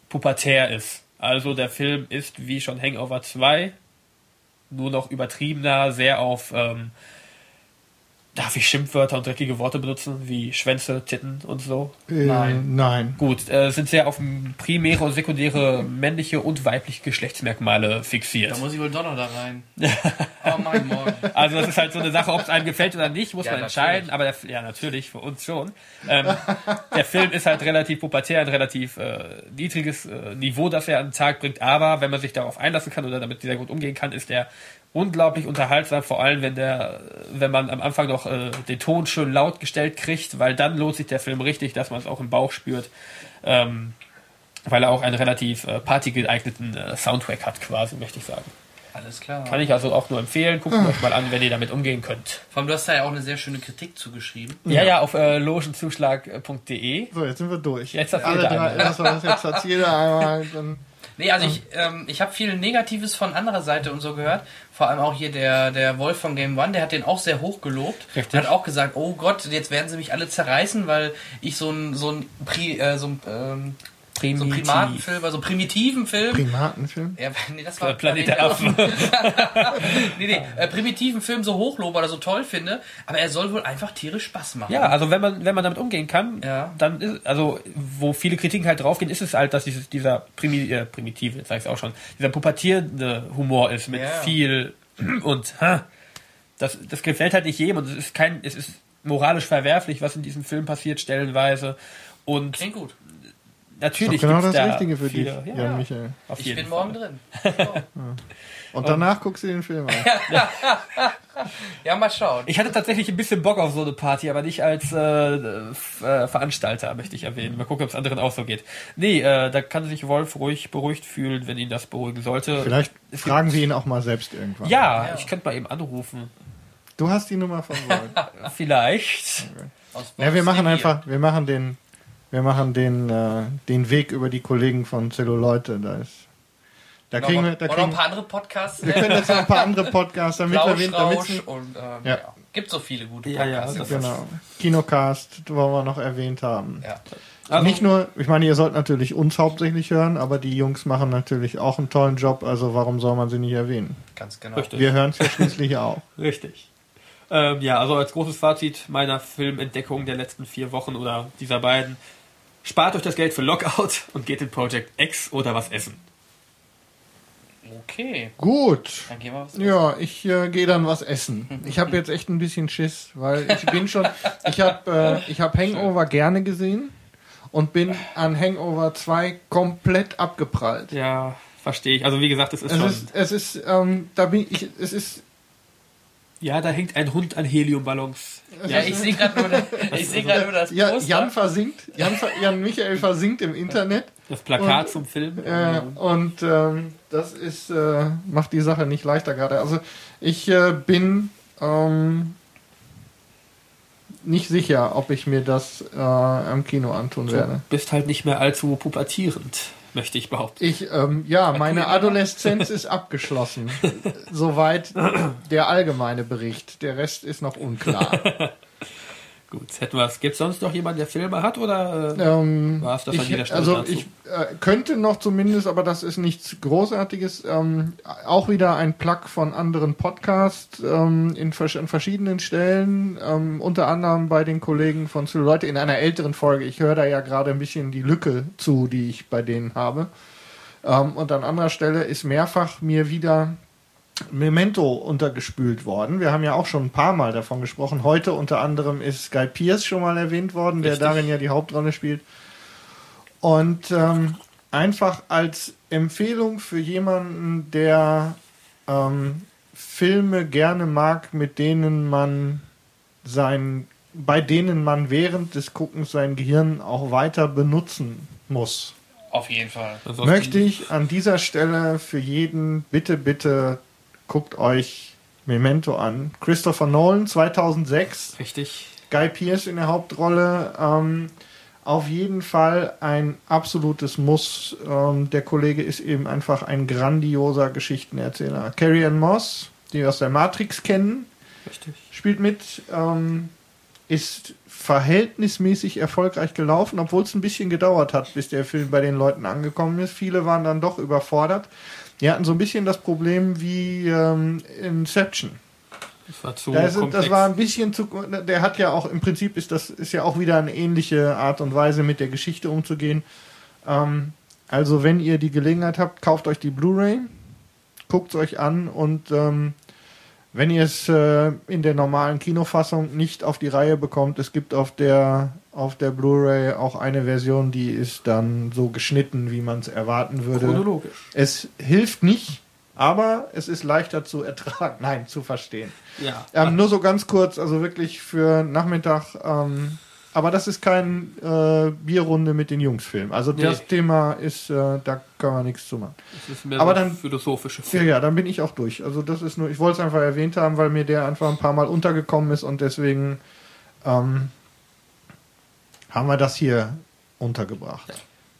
pubertär ist. Also der Film ist wie schon Hangover 2, nur noch übertriebener, sehr auf, ähm, darf ich Schimpfwörter und dreckige Worte benutzen, wie Schwänze, Titten und so? Äh, Nein. Nein. Gut, äh, sind sehr auf primäre und sekundäre männliche und weibliche Geschlechtsmerkmale fixiert. Da muss ich wohl doch noch da rein. oh mein Morgen. Also das ist halt so eine Sache, ob es einem gefällt oder nicht, muss Ja, man entscheiden. Aber der, ja, natürlich, für uns schon. Ähm, der Film ist halt relativ pubertär, ein relativ äh, niedriges äh, Niveau, das er an den Tag bringt. Aber wenn man sich darauf einlassen kann oder damit sehr gut umgehen kann, ist er unglaublich unterhaltsam. Vor allem, wenn der, wenn man am Anfang noch äh, den Ton schön laut gestellt kriegt, weil dann lohnt sich der Film richtig, dass man es auch im Bauch spürt. Ähm, weil er auch einen relativ äh, partygeeigneten äh, Soundtrack hat, quasi, möchte ich sagen. Alles klar. Kann ich also auch nur empfehlen. Guckt euch mal an, wenn ihr damit umgehen könnt. Vor allem, du hast da ja auch eine sehr schöne Kritik zugeschrieben. Ja, ja, auf äh, logenzuschlag.de. So, jetzt sind wir durch. Jetzt hat Alle jeder drei, einmal. das war's, jetzt hat jeder einmal. Dann, Nee, also ich, ähm, ich habe viel Negatives von anderer Seite und so gehört. Vor allem auch hier der, der Wolf von Game One, der hat den auch sehr hoch gelobt. Richtig. Hat auch gesagt, oh Gott, jetzt werden sie mich alle zerreißen, weil ich so ein, so ein, Pri, äh, so ein, ähm, so Primitiv. Primatenfilm, also primitiven Film. Primatenfilm. ja, nee, das war Planet der Affen. nee, nee, äh, primitiven Film so hochlobe oder so toll finde, aber er soll wohl einfach tierisch Spaß machen. Ja, also wenn man, wenn man damit umgehen kann, Ja. dann ist, also wo viele Kritiken halt draufgehen, ist es halt, dass dieses, dieser Primi, äh, primitive, jetzt sag ich auch schon, dieser pubertierende Humor ist mit Ja. viel und ha, das, das gefällt halt nicht jedem und es ist kein, es ist moralisch verwerflich, was in diesem Film passiert, stellenweise. Und Klingt gut. Natürlich Doch genau das da Richtige für viele, dich, Ja, Jan Michael. auf Ich jeden bin Fall. morgen drin. Und danach guckst du den Film an. Ja, mal schauen. Ich hatte tatsächlich ein bisschen Bock auf so eine Party, aber nicht als äh, äh, Veranstalter, möchte ich erwähnen. Mal gucken, ob es anderen auch so geht. Nee, äh, da kann sich Wolf ruhig beruhigt fühlen, wenn ihn das beruhigen sollte. Vielleicht fragen wir ihn auch mal selbst irgendwann. Ja, Ja. ich könnte mal eben anrufen. Du hast die Nummer von Wolf. Vielleicht. Aus Ja, wir machen einfach, wir machen den, wir machen den, äh, den Weg über die Kollegen von Celluleute. Da ist, da Noch, kriegen noch, wir, da noch kriegen, ein paar andere Podcasts. wir können jetzt noch ein paar andere Podcasts, damit und ähm, Ja. ja. gibt so viele gute Ja, ja, Podcasts. das genau, Kinocast, wollen wir noch erwähnt haben. ja. Also, Nicht nur, ich meine, ihr sollt natürlich uns hauptsächlich hören, aber die Jungs machen natürlich auch einen tollen Job, also warum soll man sie nicht erwähnen? ganz genau. Richtig. Wir hören es ja schließlich auch. Richtig. Ähm, ja, also als großes Fazit meiner Filmentdeckung der letzten vier Wochen oder dieser beiden. Spart euch das Geld für Lockout und geht in Project X oder was essen. Okay, Gut. dann gehen wir was Ja, ich äh, gehe dann was essen. Ich habe jetzt echt ein bisschen Schiss, weil ich bin schon, ich habe äh, ich habe Hangover gerne gesehen und bin an Hangover 2 komplett abgeprallt. Ja, verstehe ich. Also wie gesagt, es ist Es schon. ist, es ist, ähm, da bin ich, es ist, ja, da hängt ein Hund an Heliumballons. Ja, ich sehe gerade nur, ich gerade nur das ja, Poster. Jan versinkt, Jan, Jan Michael versinkt im Internet Das Plakat Und- zum Film. äh, und ähm, das ist, äh, macht die Sache nicht leichter gerade. Also ich äh, bin ähm, nicht sicher, ob ich mir das äh, am Kino antun du werde. bist halt nicht mehr allzu pubertierend, möchte ich behaupten. Ich, ähm, ja, meine Adoleszenz ist abgeschlossen. Soweit der allgemeine Bericht. Der Rest ist noch unklar. Gut, hätten wir es. Gibt es sonst noch jemanden, der Filme hat oder? Äh, Ähm, War's das an ich, dieser Stelle also dazu? ich äh, könnte noch zumindest, aber das ist nichts Großartiges, ähm, auch wieder ein Plug von anderen Podcasts ähm, in vers an verschiedenen Stellen, ähm, unter anderem bei den Kollegen von Leute in einer älteren Folge. Ich höre da ja gerade ein bisschen die Lücke zu, die ich bei denen habe. Ähm, und an anderer Stelle ist mehrfach mir wieder Memento untergespült worden. Wir haben ja auch schon ein paar Mal davon gesprochen. Heute unter anderem ist Guy Pierce schon mal erwähnt worden, der Richtig. darin ja die Hauptrolle spielt. Und ähm, einfach als Empfehlung für jemanden, der ähm, Filme gerne mag, mit denen man sein, bei denen man während des Guckens sein Gehirn auch weiter benutzen muss Auf jeden Fall. ansonsten- möchte ich an dieser Stelle für jeden bitte, bitte guckt euch Memento an. Christopher Nolan 2006, Richtig. Guy Pearce in der Hauptrolle. Ähm, auf jeden Fall ein absolutes Muss. Ähm, der Kollege ist eben einfach ein grandioser Geschichtenerzähler. Carrie Ann Moss, die wir aus der Matrix kennen, Richtig. spielt mit, ähm, ist verhältnismäßig erfolgreich gelaufen, obwohl es ein bisschen gedauert hat, bis der Film bei den Leuten angekommen ist. Viele waren dann doch überfordert. Die hatten so ein bisschen das Problem wie ähm, Inception. Das war zu Das, komplex. das war ein bisschen zu. Der hat ja auch im Prinzip ist das ist ja auch wieder eine ähnliche Art und Weise mit der Geschichte umzugehen. Ähm, also wenn ihr die Gelegenheit habt, kauft euch die Blu-ray, guckt es euch an und ähm, wenn ihr es äh, in der normalen Kinofassung nicht auf die Reihe bekommt, es gibt auf der auf der Blu-ray auch eine Version, die ist dann so geschnitten, wie man es erwarten würde. chronologisch. Es hilft nicht, aber es ist leichter zu ertragen, nein, zu verstehen. Ja. Ähm, nur so ganz kurz, also wirklich für Nachmittag. Ähm, aber das ist kein äh, Bierrunde mit den Jungs-Film. Also Nee. das Thema ist, äh, da kann man nichts zu machen. Das ist mehr Aber so dann- philosophische Ja, Film. ja, dann bin ich auch durch. Also das ist nur, ich wollte es einfach erwähnt haben, weil mir der einfach ein paar Mal untergekommen ist und deswegen ähm, haben wir das hier untergebracht.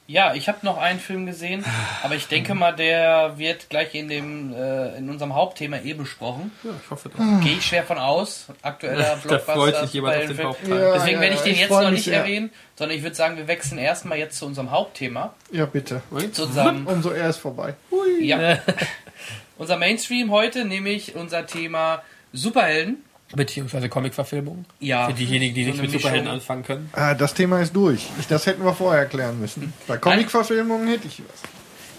Ja, ich habe noch einen Film gesehen, aber ich denke mal, der wird gleich in dem äh, in unserem Hauptthema eh besprochen. Ja, ich hoffe doch. Gehe ich schwer von aus. Aktueller Da freut Blockbuster. sich jemand auf den Film. Hauptteil. Ja. Deswegen werde ich den ich jetzt noch nicht erwähnen, sondern ich würde sagen, wir wechseln erstmal jetzt zu unserem Hauptthema. Ja, bitte. Zu unserem, Umso eher ist vorbei. ja, unser Mainstream heute, nämlich unser Thema Superhelden. Beziehungsweise Comic-Verfilmung. Ja, Für diejenigen, die so nicht mit Superhelden Mischung. anfangen können. Ah, das Thema ist durch. Ich, das hätten wir vorher klären müssen. Bei Comic-Verfilmungen hätte ich was.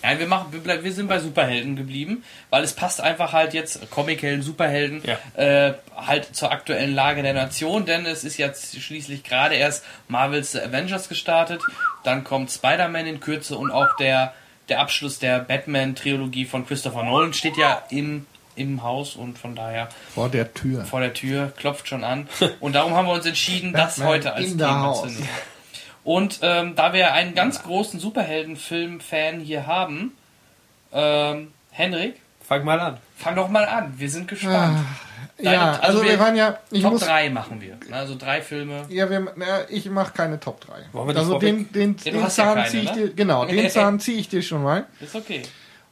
Nein, wir, machen, wir, sind bei Superhelden geblieben, weil es passt einfach halt jetzt, Comichelden, Superhelden, Ja. äh, halt zur aktuellen Lage der Nation, denn es ist jetzt schließlich gerade erst Marvels Avengers gestartet, Dann kommt Spider-Man in Kürze und auch der, der Abschluss der Batman-Trilogie von Christopher Nolan steht ja in, im Haus und von daher Vor der Tür. vor der Tür, klopft schon an. Und darum haben wir uns entschieden, das heute als Thema house. zu nehmen. Und ähm, da wir einen ganz großen Superheldenfilm-Fan hier haben, ähm, Henrik, Fang mal an. fang doch mal an. Wir sind gespannt. Deine- ja, also also wir, wir- waren ja, ich Top muss, 3 machen wir. Also drei Filme. ja, wir, na, ich mache keine Top 3. Wollen wir nicht Also den, den, Ja, den ja Zahn keine, ziehe ich ne? dir, genau, den Zahn ziehe ich dir schon mal. Ist okay.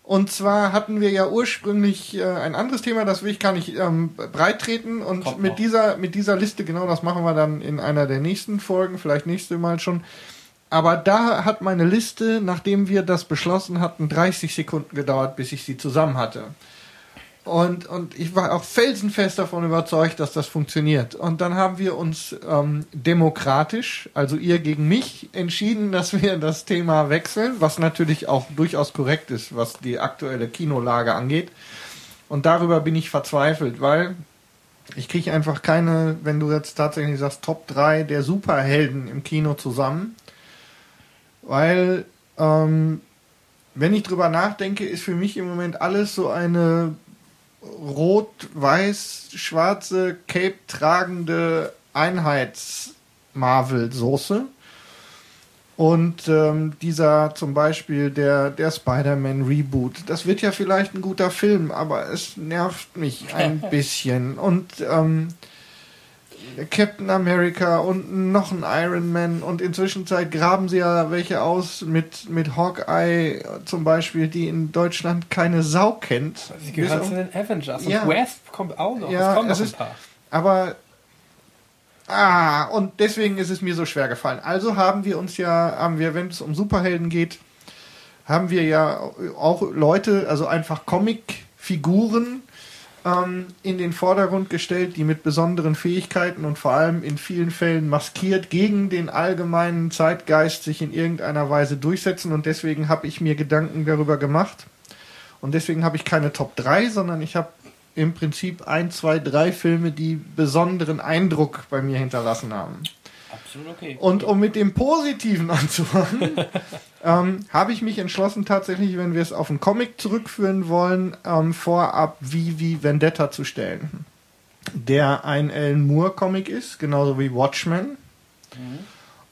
Und zwar hatten wir ja ursprünglich äh, ein anderes Thema, das will ich gar nicht ähm, breit treten. Und Kommt mit noch. dieser, mit dieser Liste, genau das machen wir dann in einer der nächsten Folgen, vielleicht nächste Mal schon. Aber da hat meine Liste, nachdem wir das beschlossen hatten, 30 Sekunden gedauert, bis ich sie zusammen hatte. Und, und ich war auch felsenfest davon überzeugt, dass das funktioniert. Und dann haben wir uns ähm, demokratisch, also ihr gegen mich, entschieden, dass wir das Thema wechseln, was natürlich auch durchaus korrekt ist, was die aktuelle Kinolage angeht. Und darüber bin ich verzweifelt, weil ich kriege einfach keine, wenn du jetzt tatsächlich sagst, Top 3 der Superhelden im Kino zusammen. Weil, ähm, wenn ich drüber nachdenke, ist für mich im Moment alles so eine rot-weiß-schwarze Cape tragende Einheits-Marvel-Soße. Und ähm, dieser zum Beispiel der, der Spider-Man Reboot, das wird ja vielleicht ein guter Film, aber es nervt mich ein bisschen. Und ähm, Captain America und noch ein Iron Man und inzwischen Zeit graben sie ja welche aus mit, mit Hawkeye zum Beispiel, die in Deutschland keine Sau kennt. Sie auf- zu den Avengers. Ja. Und West kommt auch noch. Ja, es kommen noch ein ist- paar. Aber ah, und deswegen ist es mir so schwer gefallen. Also haben wir uns ja, haben wir, wenn es um Superhelden geht, haben wir ja auch Leute, also einfach Comicfiguren ähm, in den Vordergrund gestellt, die mit besonderen Fähigkeiten und vor allem in vielen Fällen maskiert gegen den allgemeinen Zeitgeist sich in irgendeiner Weise durchsetzen. Und deswegen habe ich mir Gedanken darüber gemacht. Und deswegen habe ich keine Top 3, sondern ich habe im Prinzip ein, zwei, drei Filme, die besonderen Eindruck bei mir hinterlassen haben. Absolut okay. Und um mit dem Positiven anzufangen, ähm, habe ich mich entschlossen, tatsächlich, wenn wir es auf einen Comic zurückführen wollen, ähm, vorab wie, wie Vendetta zu stellen. Der ein Alan Moore-Comic ist, genauso wie Watchmen.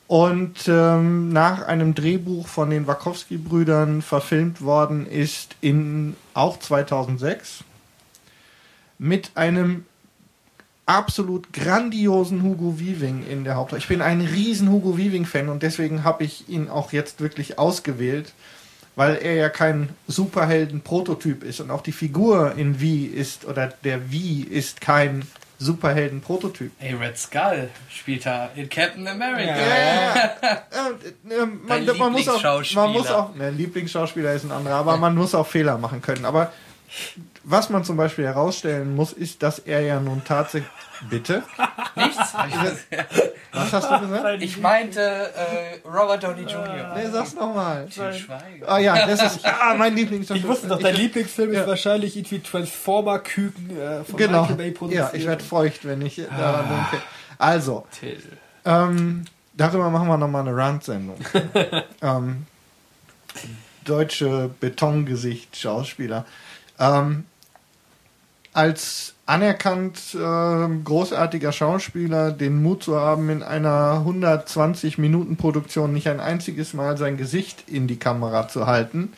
Und ähm, nach einem Drehbuch von den Wachowski-Brüdern verfilmt worden ist in auch 2006 mit einem absolut grandiosen Hugo Weaving in der Hauptrolle. Ich bin ein riesen Hugo Weaving-Fan und deswegen habe ich ihn auch jetzt wirklich ausgewählt, weil er ja kein Superhelden-Prototyp ist und auch die Figur in Wie ist oder der Wie ist kein Superhelden-Prototyp. Ey, Red Skull spielt da in Captain America. Ja. Ja, äh, äh, man, man muss auch, Lieblingsschauspieler. man muss auch, ne, Lieblingsschauspieler ist ein anderer, aber man muss auch Fehler machen können. Aber was man zum Beispiel herausstellen muss, ist, dass er ja nun tatsächlich. Bitte? Nichts? Was hast du gesagt? Ich meinte äh, Robert Downey Jr. Nee, sag's nochmal. Ah ja, das ist ah, mein Lieblingsschauspieler. Ich wusste doch, dein Ich- Lieblingsfilm ja. ist wahrscheinlich irgendwie Transformer-Küken äh, von Genau. Michael Bay produziert. Ja, ich werde feucht, wenn ich daran denke. Also, ähm, darüber machen wir nochmal eine Rand-Sendung. ähm, deutsche Betongesicht-Schauspieler. Ähm, als anerkannt ähm, großartiger Schauspieler den Mut zu haben, in einer 120 Minuten Produktion nicht ein einziges Mal sein Gesicht in die Kamera zu halten,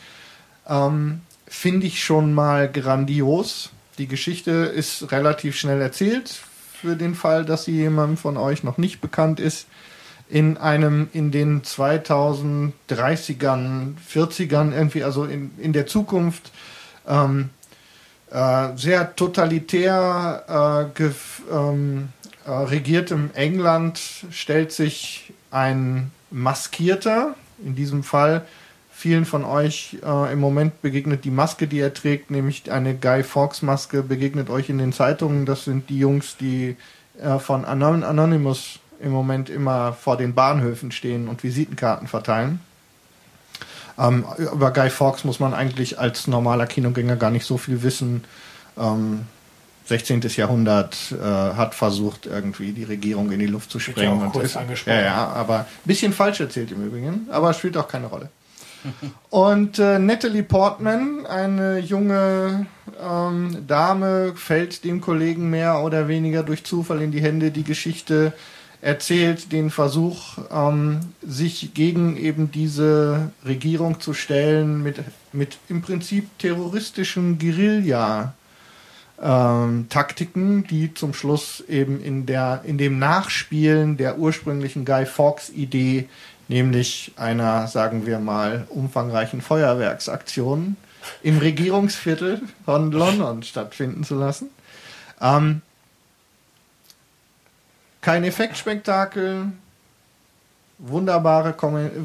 ähm, finde ich schon mal grandios. Die Geschichte ist relativ schnell erzählt, für den Fall, dass sie jemandem von euch noch nicht bekannt ist. In einem, in den 2030ern, 40ern, irgendwie, also in, in der Zukunft, ähm, äh, sehr totalitär äh, ähm, äh, regiertem England stellt sich ein Maskierter, in diesem Fall vielen von euch äh, im Moment begegnet die Maske, die er trägt, nämlich eine Guy Fawkes Maske, begegnet euch in den Zeitungen. Das sind die Jungs, die äh, von Anon Anonymous im Moment immer vor den Bahnhöfen stehen und Visitenkarten verteilen. Ähm, über Guy Fawkes muss man eigentlich als normaler Kinogänger gar nicht so viel wissen. Ähm, 16. Jahrhundert äh, hat versucht, irgendwie die Regierung in die Luft zu sprengen. ja auch kurz ist, angesprochen. ja, ja, aber ein bisschen falsch erzählt im Übrigen, aber spielt auch keine Rolle. Und äh, Natalie Portman, eine junge ähm, Dame, fällt dem Kollegen mehr oder weniger durch Zufall in die Hände. Die Geschichte erzählt den Versuch, ähm, sich gegen eben diese Regierung zu stellen mit, mit im Prinzip terroristischen Guerilla. Ähm, Taktiken, die zum Schluss eben in der in dem Nachspielen der ursprünglichen Guy Fawkes Idee, nämlich einer, sagen wir mal, umfangreichen Feuerwerksaktion im Regierungsviertel von London stattfinden zu lassen. Ähm, kein Effektspektakel, wunderbare,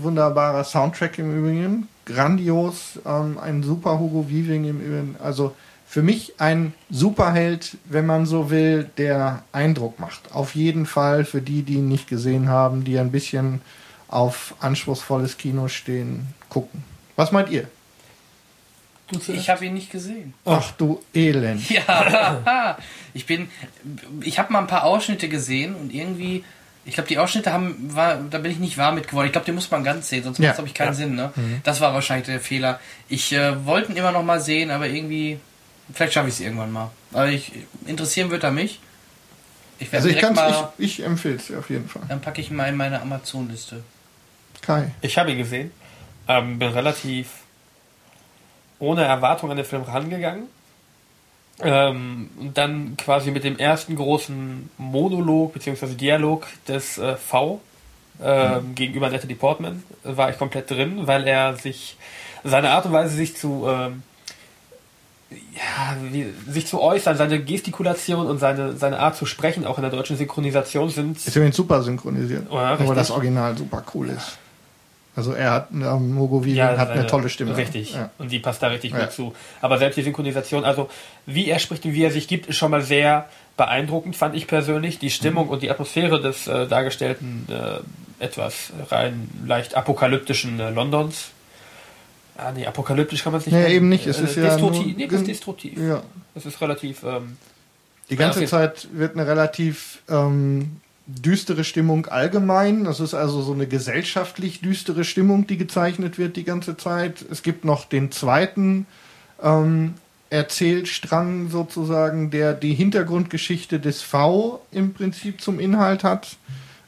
wunderbarer Soundtrack im Übrigen, grandios, ähm, ein super Hugo Weaving im Übrigen, also für mich ein Superheld, wenn man so will, der Eindruck macht. Auf jeden Fall für die, die ihn nicht gesehen haben, die ein bisschen auf anspruchsvolles Kino stehen, gucken. Was meint ihr? Ich habe ihn nicht gesehen. Ach du Elend. Ja, ich bin, ich habe mal ein paar Ausschnitte gesehen und irgendwie, ich glaube, die Ausschnitte haben, war, da bin ich nicht warm mit geworden. Ich glaube, die muss man ganz sehen, sonst Ja, macht es, glaube ich, keinen Sinn. Ne? Das war wahrscheinlich der Fehler. Ich äh, wollte ihn immer noch mal sehen, aber irgendwie, vielleicht schaffe ich es irgendwann mal. Aber ich, interessieren wird er mich. Ich werde Also ich mal, ich, ich empfehle es auf jeden Fall. dann packe ich ihn mal in meine Amazon-Liste. Kai. Ich habe ihn gesehen, ähm, bin relativ ohne Erwartung an den Film rangegangen. Ähm, und dann quasi mit dem ersten großen Monolog bzw. Dialog des äh, V ähm, gegenüber Natalie Portman äh, war ich komplett drin, weil er sich seine Art und Weise sich zu ähm, ja, wie, sich zu äußern, seine Gestikulation und seine, seine Art zu sprechen, auch in der deutschen Synchronisation sind Ist übrigens super synchronisiert. Ja, richtig. das Original super cool ist. Also er hat, ähm, Mogo Weaving hat eine tolle Stimme. Richtig. Ja. Und die passt da richtig Ja. gut zu. Aber selbst die Synchronisation, also wie er spricht und wie er sich gibt, ist schon mal sehr beeindruckend, fand ich persönlich. Die Stimmung Mhm. und die Atmosphäre des äh, dargestellten, äh, etwas rein leicht apokalyptischen äh, Londons. Ah, nee, apokalyptisch kann man es nicht Nee, nennen. eben nicht. Es ist ja nur- nee, das ist destruktiv. Ja. Es ist relativ, ähm, Die ganze Ja. Zeit wird eine relativ ähm, düstere Stimmung allgemein. Das ist also so eine gesellschaftlich düstere Stimmung, die gezeichnet wird die ganze Zeit. Es gibt noch den zweiten ähm, Erzählstrang sozusagen, der die Hintergrundgeschichte des V im Prinzip zum Inhalt hat.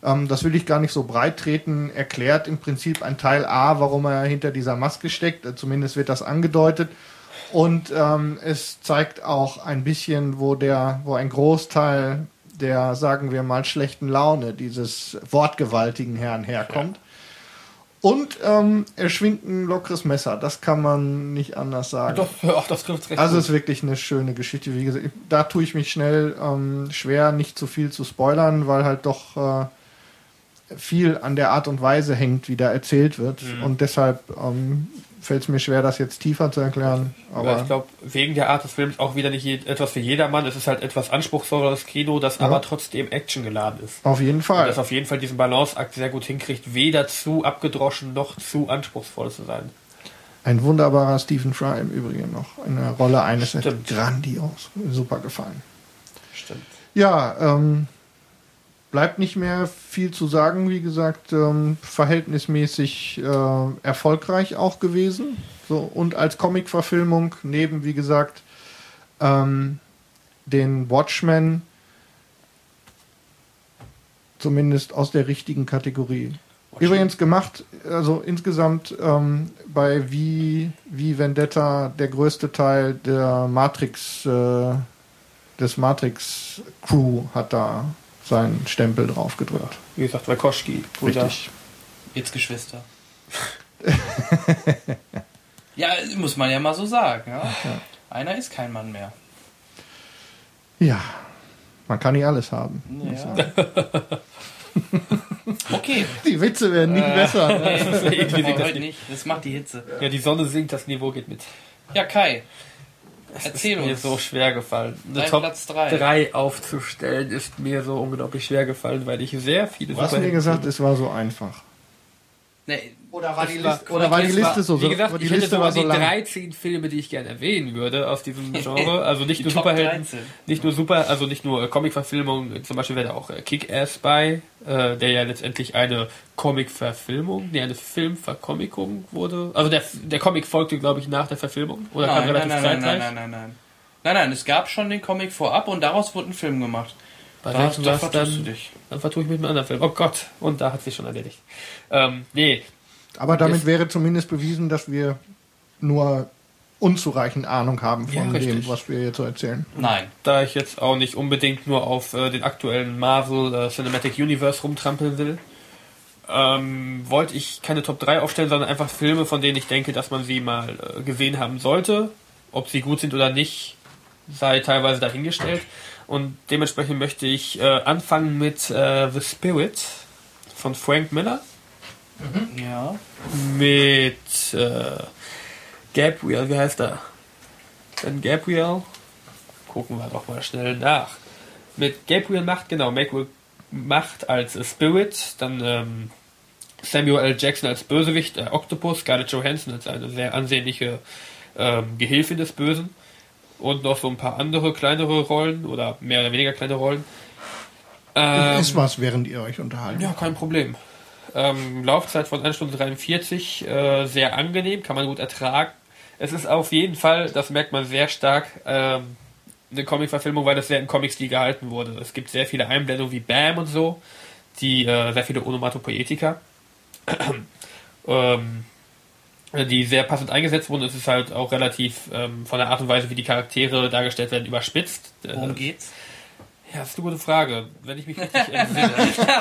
Ähm, das will ich gar nicht so breit treten. Erklärt im Prinzip ein Teil A, warum er hinter dieser Maske steckt. Zumindest wird das angedeutet. Und ähm, es zeigt auch ein bisschen, wo der, wo ein Großteil der, sagen wir mal, schlechten Laune dieses wortgewaltigen Herrn herkommt. Und ähm, er schwingt ein lockeres Messer. Das kann man nicht anders sagen. doch, ach, das trifft recht Also gut. ist wirklich eine schöne Geschichte. Wie gesagt, da tue ich mich schnell ähm, schwer, nicht zu viel zu spoilern, weil halt doch äh, viel an der Art und Weise hängt, wie da erzählt wird. Mhm. Und deshalb ähm, fällt es mir schwer, das jetzt tiefer zu erklären. Aber ich glaube, wegen der Art des Films auch wieder nicht etwas für jedermann. Es ist halt etwas anspruchsvolleres Kino, das Ja. aber trotzdem Action geladen ist. auf jeden Und Fall. das auf jeden Fall diesen Balanceakt sehr gut hinkriegt, weder zu abgedroschen noch zu anspruchsvoll zu sein. Ein wunderbarer Stephen Fry im Übrigen noch. In der Rolle eines Stimmt. grandios. Super gefallen. Stimmt. Ja, ähm, bleibt nicht mehr viel zu sagen. Wie gesagt, ähm, verhältnismäßig äh, erfolgreich auch gewesen. So, und als Comic-Verfilmung neben, wie gesagt, ähm, den Watchmen zumindest aus der richtigen Kategorie. Übrigens gemacht, also insgesamt ähm, bei wie, wie Vendetta der größte Teil der Matrix, äh, des Matrix Crew hat da seinen Stempel drauf gedrückt. Wie gesagt, Wachowski, Brüder. Richtig. Jetzt Geschwister. ja, muss man ja mal so sagen. Ja? Einer ist kein Mann mehr. Ja, man kann nicht alles haben. Ja. Okay. Die Witze werden nicht besser. Ne? Irgendwie sinkt das heute nicht. nicht. Das macht die Hitze. Ja, die Sonne sinkt, das Niveau geht mit. Ja, Kai. Erzähl ist mir uns. so schwer gefallen. Eine Dein Top Platz drei. 3 aufzustellen ist mir so unglaublich schwer gefallen, weil ich sehr viele Du hast mir gesagt, es war so einfach. Nee, Oder war die, war- Liste, oder war die Liste so? Wie gesagt, die ich hätte Liste sogar war so die lang. 13 Filme, die ich gerne erwähnen würde aus diesem Genre. Also nicht nur Top Superhelden, 13. nicht nur Super, also nicht nur Comic-Verfilmungen. Zum Beispiel wäre da auch äh, Kick-Ass bei, äh, der ja letztendlich eine Comic-Verfilmung, nee, eine Film-Verkomikung wurde. Also der, der Comic folgte, glaube ich, nach der Verfilmung oder kam Nein, nein, relativ nein, nein, zeitgleich. nein, nein, nein, nein. Nein, nein, es gab schon den Comic vorab und daraus wurde ein Film gemacht. Bei Da, welchem da vertust du dann? dich. Dann vertue ich mit einem anderen Film. Oh Gott, und da hat sich schon erledigt. Ähm, nee, Aber damit wäre zumindest bewiesen, dass wir nur unzureichend Ahnung haben Ja, von dem, richtig. was wir jetzt so erzählen. Nein. da ich jetzt auch nicht unbedingt nur auf äh, den aktuellen Marvel äh, Cinematic Universe rumtrampeln will, ähm, wollte ich keine Top 3 aufstellen, sondern einfach Filme, von denen ich denke, dass man sie mal äh, gesehen haben sollte. Ob sie gut sind oder nicht, sei teilweise dahingestellt. Und dementsprechend möchte ich äh, anfangen mit äh, The Spirit von Frank Miller. Ja. mit äh, Gabriel, wie heißt er? Ben Gabriel? Gucken wir doch mal schnell nach. Mit Gabriel Macht, genau, Gabriel Macht als Spirit, dann ähm, Samuel L. Jackson als Bösewicht, äh, Octopus, Scarlett Johansson als eine sehr ansehnliche ähm, Gehilfin des Bösen und noch so ein paar andere kleinere Rollen oder mehr oder weniger kleine Rollen. Ähm, Ist was, während ihr euch unterhalten. ja, kein Problem. Ähm, Laufzeit von 1 Stunde 43, äh, sehr angenehm, kann man gut ertragen. Es ist auf jeden Fall, das merkt man sehr stark, ähm, eine Comic-Verfilmung, weil das sehr im Comic-Stil gehalten wurde. Es gibt sehr viele Einblendungen wie Bam und so, die äh, sehr viele Onomatopoetika, ähm, die sehr passend eingesetzt wurden. Es ist halt auch relativ ähm, von der Art und Weise, wie die Charaktere dargestellt werden, überspitzt. Worum geht's? Ja, das ist eine gute Frage. Wenn ich mich richtig entsinne.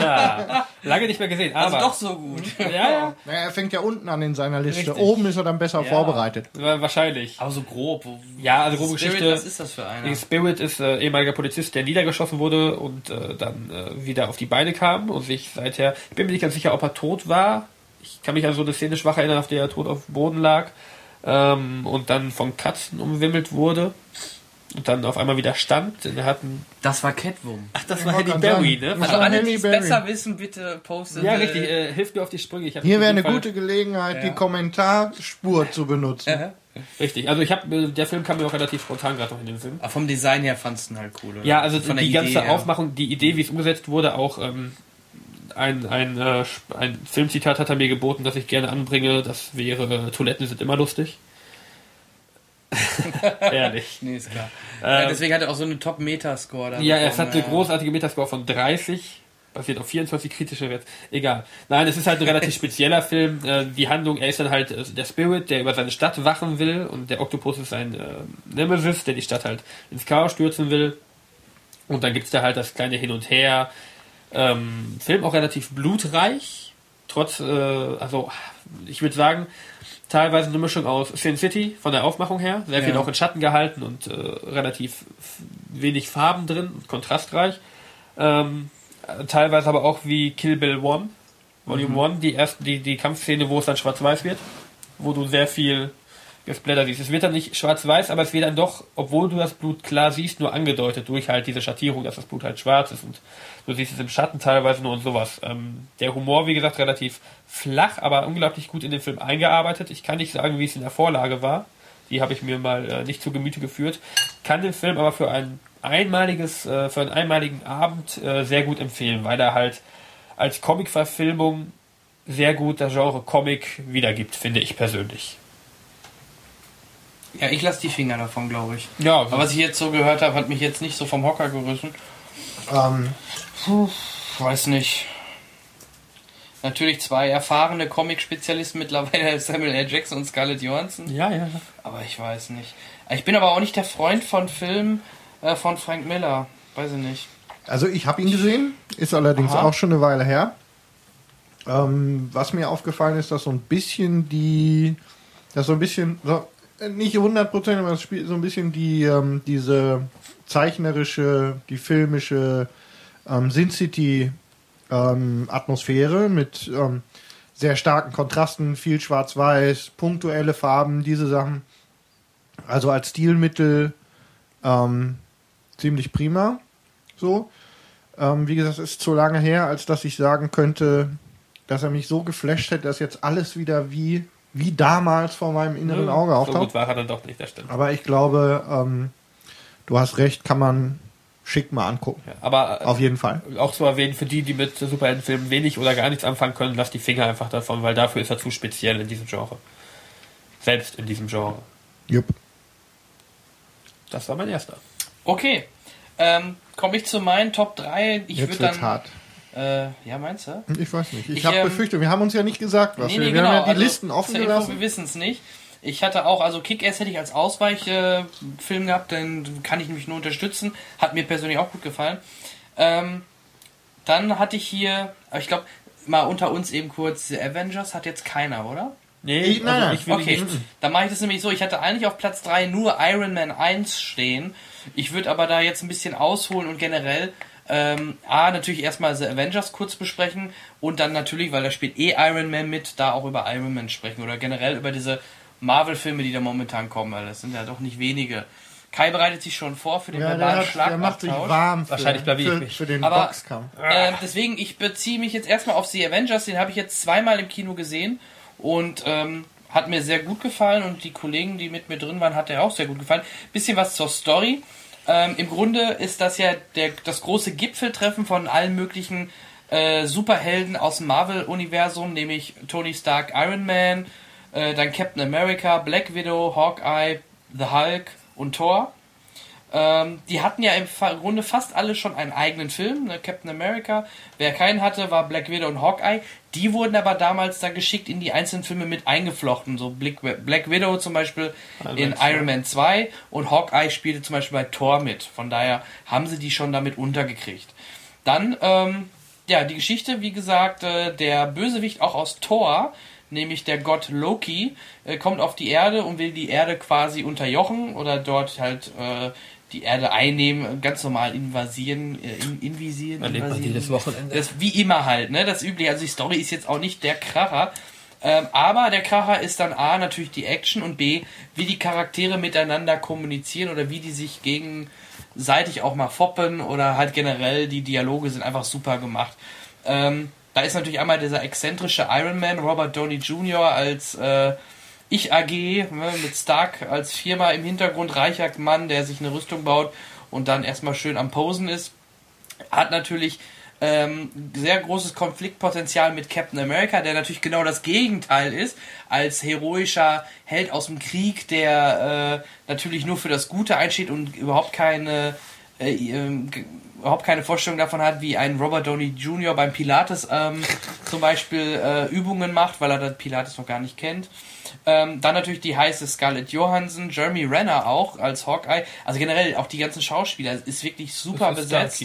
ja, lange nicht mehr gesehen, Also aber. doch so gut. ja, ja, Naja, er fängt ja unten an in seiner Liste. Richtig. Oben ist er dann besser Ja. vorbereitet. wa- wahrscheinlich. Aber so grob. Ja, also grobe Spirit, Geschichte. Was ist das für einer? Spirit ist äh, ehemaliger Polizist, der niedergeschossen wurde und äh, dann äh, wieder auf die Beine kam und sich seither, ich bin mir nicht ganz sicher, ob er tot war. Ich kann mich an so eine Szene schwach erinnern, auf der er tot auf dem Boden lag ähm, und dann von Katzen umwimmelt wurde und dann auf einmal wieder stand. Er hat ein, Das war Catwoman. ach, das Ich war Halle gerade Berry, ne? Also alle, die es besser wissen, bitte posten. Ja, äh, richtig, äh, hilft mir auf die Sprünge. Hier wäre eine Fall- gute Gelegenheit, Ja. die Kommentarspur zu benutzen. äh, Richtig, also ich habe der Film kam mir auch relativ spontan gerade noch in den Sinn. aber vom Design her fandst du ihn halt cool, oder? Ja, also Von die Idee ganze her. Aufmachung, die Idee, wie es umgesetzt wurde, auch ähm, ein, ein, äh, ein Filmzitat hat er mir geboten, das ich gerne anbringe. Das wäre äh, Toiletten sind immer lustig. Ehrlich. Nee, ist klar. ja, Ähm, deswegen hat er auch so einen Top-Metascore. da ja, es hat eine ja. großartige Metascore von 30, basiert auf 24 kritische Werte. Egal. Nein, es ist halt ein relativ spezieller Film. Äh, die Handlung, er ist dann halt äh, der Spirit, der über seine Stadt wachen will und der Oktopus ist ein äh, Nemesis, der die Stadt halt ins Chaos stürzen will. Und dann gibt's da halt das kleine Hin und Her. Ähm, Film auch relativ blutreich, trotz, äh, also ich würde sagen, teilweise eine Mischung aus Sin City von der Aufmachung her, sehr viel Ja. auch in Schatten gehalten und äh, relativ wenig Farben drin und kontrastreich. Ähm, äh, teilweise aber auch wie Kill Bill 1, Volume 1, die erste, die, die Kampfszene, wo es dann schwarz-weiß wird, wo du sehr viel Gesplatter siehst. Es wird dann nicht schwarz-weiß, aber es wird dann doch, obwohl du das Blut klar siehst, nur angedeutet durch halt diese Schattierung, dass das Blut halt schwarz ist und du siehst es im Schatten teilweise nur und sowas. Ähm, der Humor, wie gesagt, relativ flach, aber unglaublich gut in den Film eingearbeitet. Ich kann nicht sagen, wie es in der Vorlage war. Die habe ich mir mal äh, nicht zu Gemüte geführt. Kann den Film aber für ein einmaliges, äh, für einen einmaligen Abend äh, sehr gut empfehlen, weil er halt als Comic-Verfilmung sehr gut das Genre Comic wiedergibt, finde ich persönlich. Ja, ich lasse die Finger davon, glaube ich. Ja, Aber was ich jetzt so gehört habe, hat mich jetzt nicht so vom Hocker gerissen. Ähm, Ich weiß nicht. Natürlich zwei erfahrene Comic-Spezialisten mittlerweile, Samuel L. Jackson und Scarlett Johansson. ja, ja. Aber ich weiß nicht. Ich bin aber auch nicht der Freund von Filmen äh, von Frank Miller. Weiß ich nicht. also ich habe ihn gesehen, ist allerdings Aha. auch schon eine Weile her. Ähm, was mir aufgefallen ist, dass so ein bisschen die, dass so ein bisschen, so, äh, nicht 100%, aber es spielt so ein bisschen die, ähm, diese zeichnerische, die filmische ähm, Sin City ähm, Atmosphäre mit ähm, sehr starken Kontrasten, viel Schwarz-Weiß, punktuelle Farben, diese Sachen. Also als Stilmittel ähm, ziemlich prima. So. Ähm, wie gesagt, es ist zu lange her, als dass ich sagen könnte, dass er mich so geflasht hätte, dass jetzt alles wieder wie, wie damals vor meinem inneren Auge So auftaucht. gut war er dann doch nicht, das stimmt. Aber ich glaube, ähm, du hast recht, kann man schick mal angucken. Ja, aber äh, Auf jeden Fall. auch zu erwähnen, für die, die mit Superheldenfilmen wenig oder gar nichts anfangen können, lasst die Finger einfach davon, weil dafür ist er zu speziell in diesem Genre. Selbst in diesem Genre. Jupp. Das war mein erster. Okay. Ähm, Komme ich zu meinen Top 3. Ich Jetzt würde dann. hart. Äh, ja, meinst du? Ich weiß nicht. Ich, Ich, habe ähm, Befürchtung, wir haben uns ja nicht gesagt, was Nee, wir, nee, wir genau. haben ja die also, Listen offen zur Info, gelassen. Wir wissen es nicht. Ich hatte auch, also Kick-Ass hätte ich als Ausweichfilm äh, Film gehabt, den kann ich nämlich nur unterstützen. Hat mir persönlich auch gut gefallen. Ähm, dann hatte ich hier, ich glaube, mal unter uns eben kurz, The Avengers hat jetzt keiner, oder? Nee, Ich- nein, nein. ich will Okay, nicht. dann mache ich das nämlich so. Ich hatte eigentlich auf Platz 3 nur Iron Man 1 stehen. Ich würde aber da jetzt ein bisschen ausholen und generell ähm, A, natürlich erstmal The Avengers kurz besprechen und dann natürlich, weil da spielt eh Iron Man mit, da auch über Iron Man sprechen oder generell über diese Marvel-Filme, die da momentan kommen, weil das sind ja doch nicht wenige. Kai bereitet sich schon vor für den Ja, der, verbalen hat, der macht sich warm für, Wahrscheinlich ich für, mich. für den Aber- Boxkampf. Ähm, deswegen, ich beziehe mich jetzt erstmal auf The Avengers, den habe ich jetzt zweimal im Kino gesehen und ähm, hat mir sehr gut gefallen und die Kollegen, die mit mir drin waren, hat er auch sehr gut gefallen. Bisschen was zur Story. Ähm, Im Grunde ist das ja der, das große Gipfeltreffen von allen möglichen äh, Superhelden aus dem Marvel-Universum, nämlich Tony Stark, Iron Man, äh, dann Captain America, Black Widow, Hawkeye, The Hulk und Thor. Ähm, die hatten ja im Grunde fast alle schon einen eigenen Film, ne? Captain America. Wer keinen hatte, war Black Widow und Hawkeye. Die wurden aber damals dann geschickt in die einzelnen Filme mit eingeflochten. So Black, Black Widow zum Beispiel Iron in Man 2. Iron Man 2 und Hawkeye spielte zum Beispiel bei Thor mit. Von daher haben sie die schon damit untergekriegt. Dann, ähm, ja, die Geschichte, wie gesagt, äh, der Bösewicht auch aus Thor, nämlich der Gott Loki, äh, kommt auf die Erde und will die Erde quasi unterjochen oder dort halt äh, die Erde einnehmen, ganz normal invasieren, äh, in, invisieren, Erlebt man invasieren. jedes Wochenende. Das wie immer halt, ne? Das übliche. Also die Story ist jetzt auch nicht der Kracher. Ähm, aber der Kracher ist dann A, natürlich die Action und B, wie die Charaktere miteinander kommunizieren oder wie die sich gegenseitig auch mal foppen oder halt generell die Dialoge sind einfach super gemacht. Ähm, da ist natürlich einmal dieser exzentrische Iron Man, Robert Downey Jr. als äh, Ich AG, ne, mit Stark als Firma im Hintergrund, reicher Mann, der sich eine Rüstung baut und dann erstmal schön am Posen ist hat natürlich ähm, sehr großes Konfliktpotenzial mit Captain America, der natürlich genau das Gegenteil ist, als heroischer Held aus dem Krieg, der äh, natürlich nur für das Gute einsteht und überhaupt keine äh, g- überhaupt keine Vorstellung davon hat, wie ein Robert Downey Jr. beim Pilates ähm, zum Beispiel äh, Übungen macht, weil er das Pilates noch gar nicht kennt. Ähm, dann natürlich die heiße Scarlett Johansson, Jeremy Renner auch als Hawkeye. Also generell auch die ganzen Schauspieler ist wirklich super ist besetzt.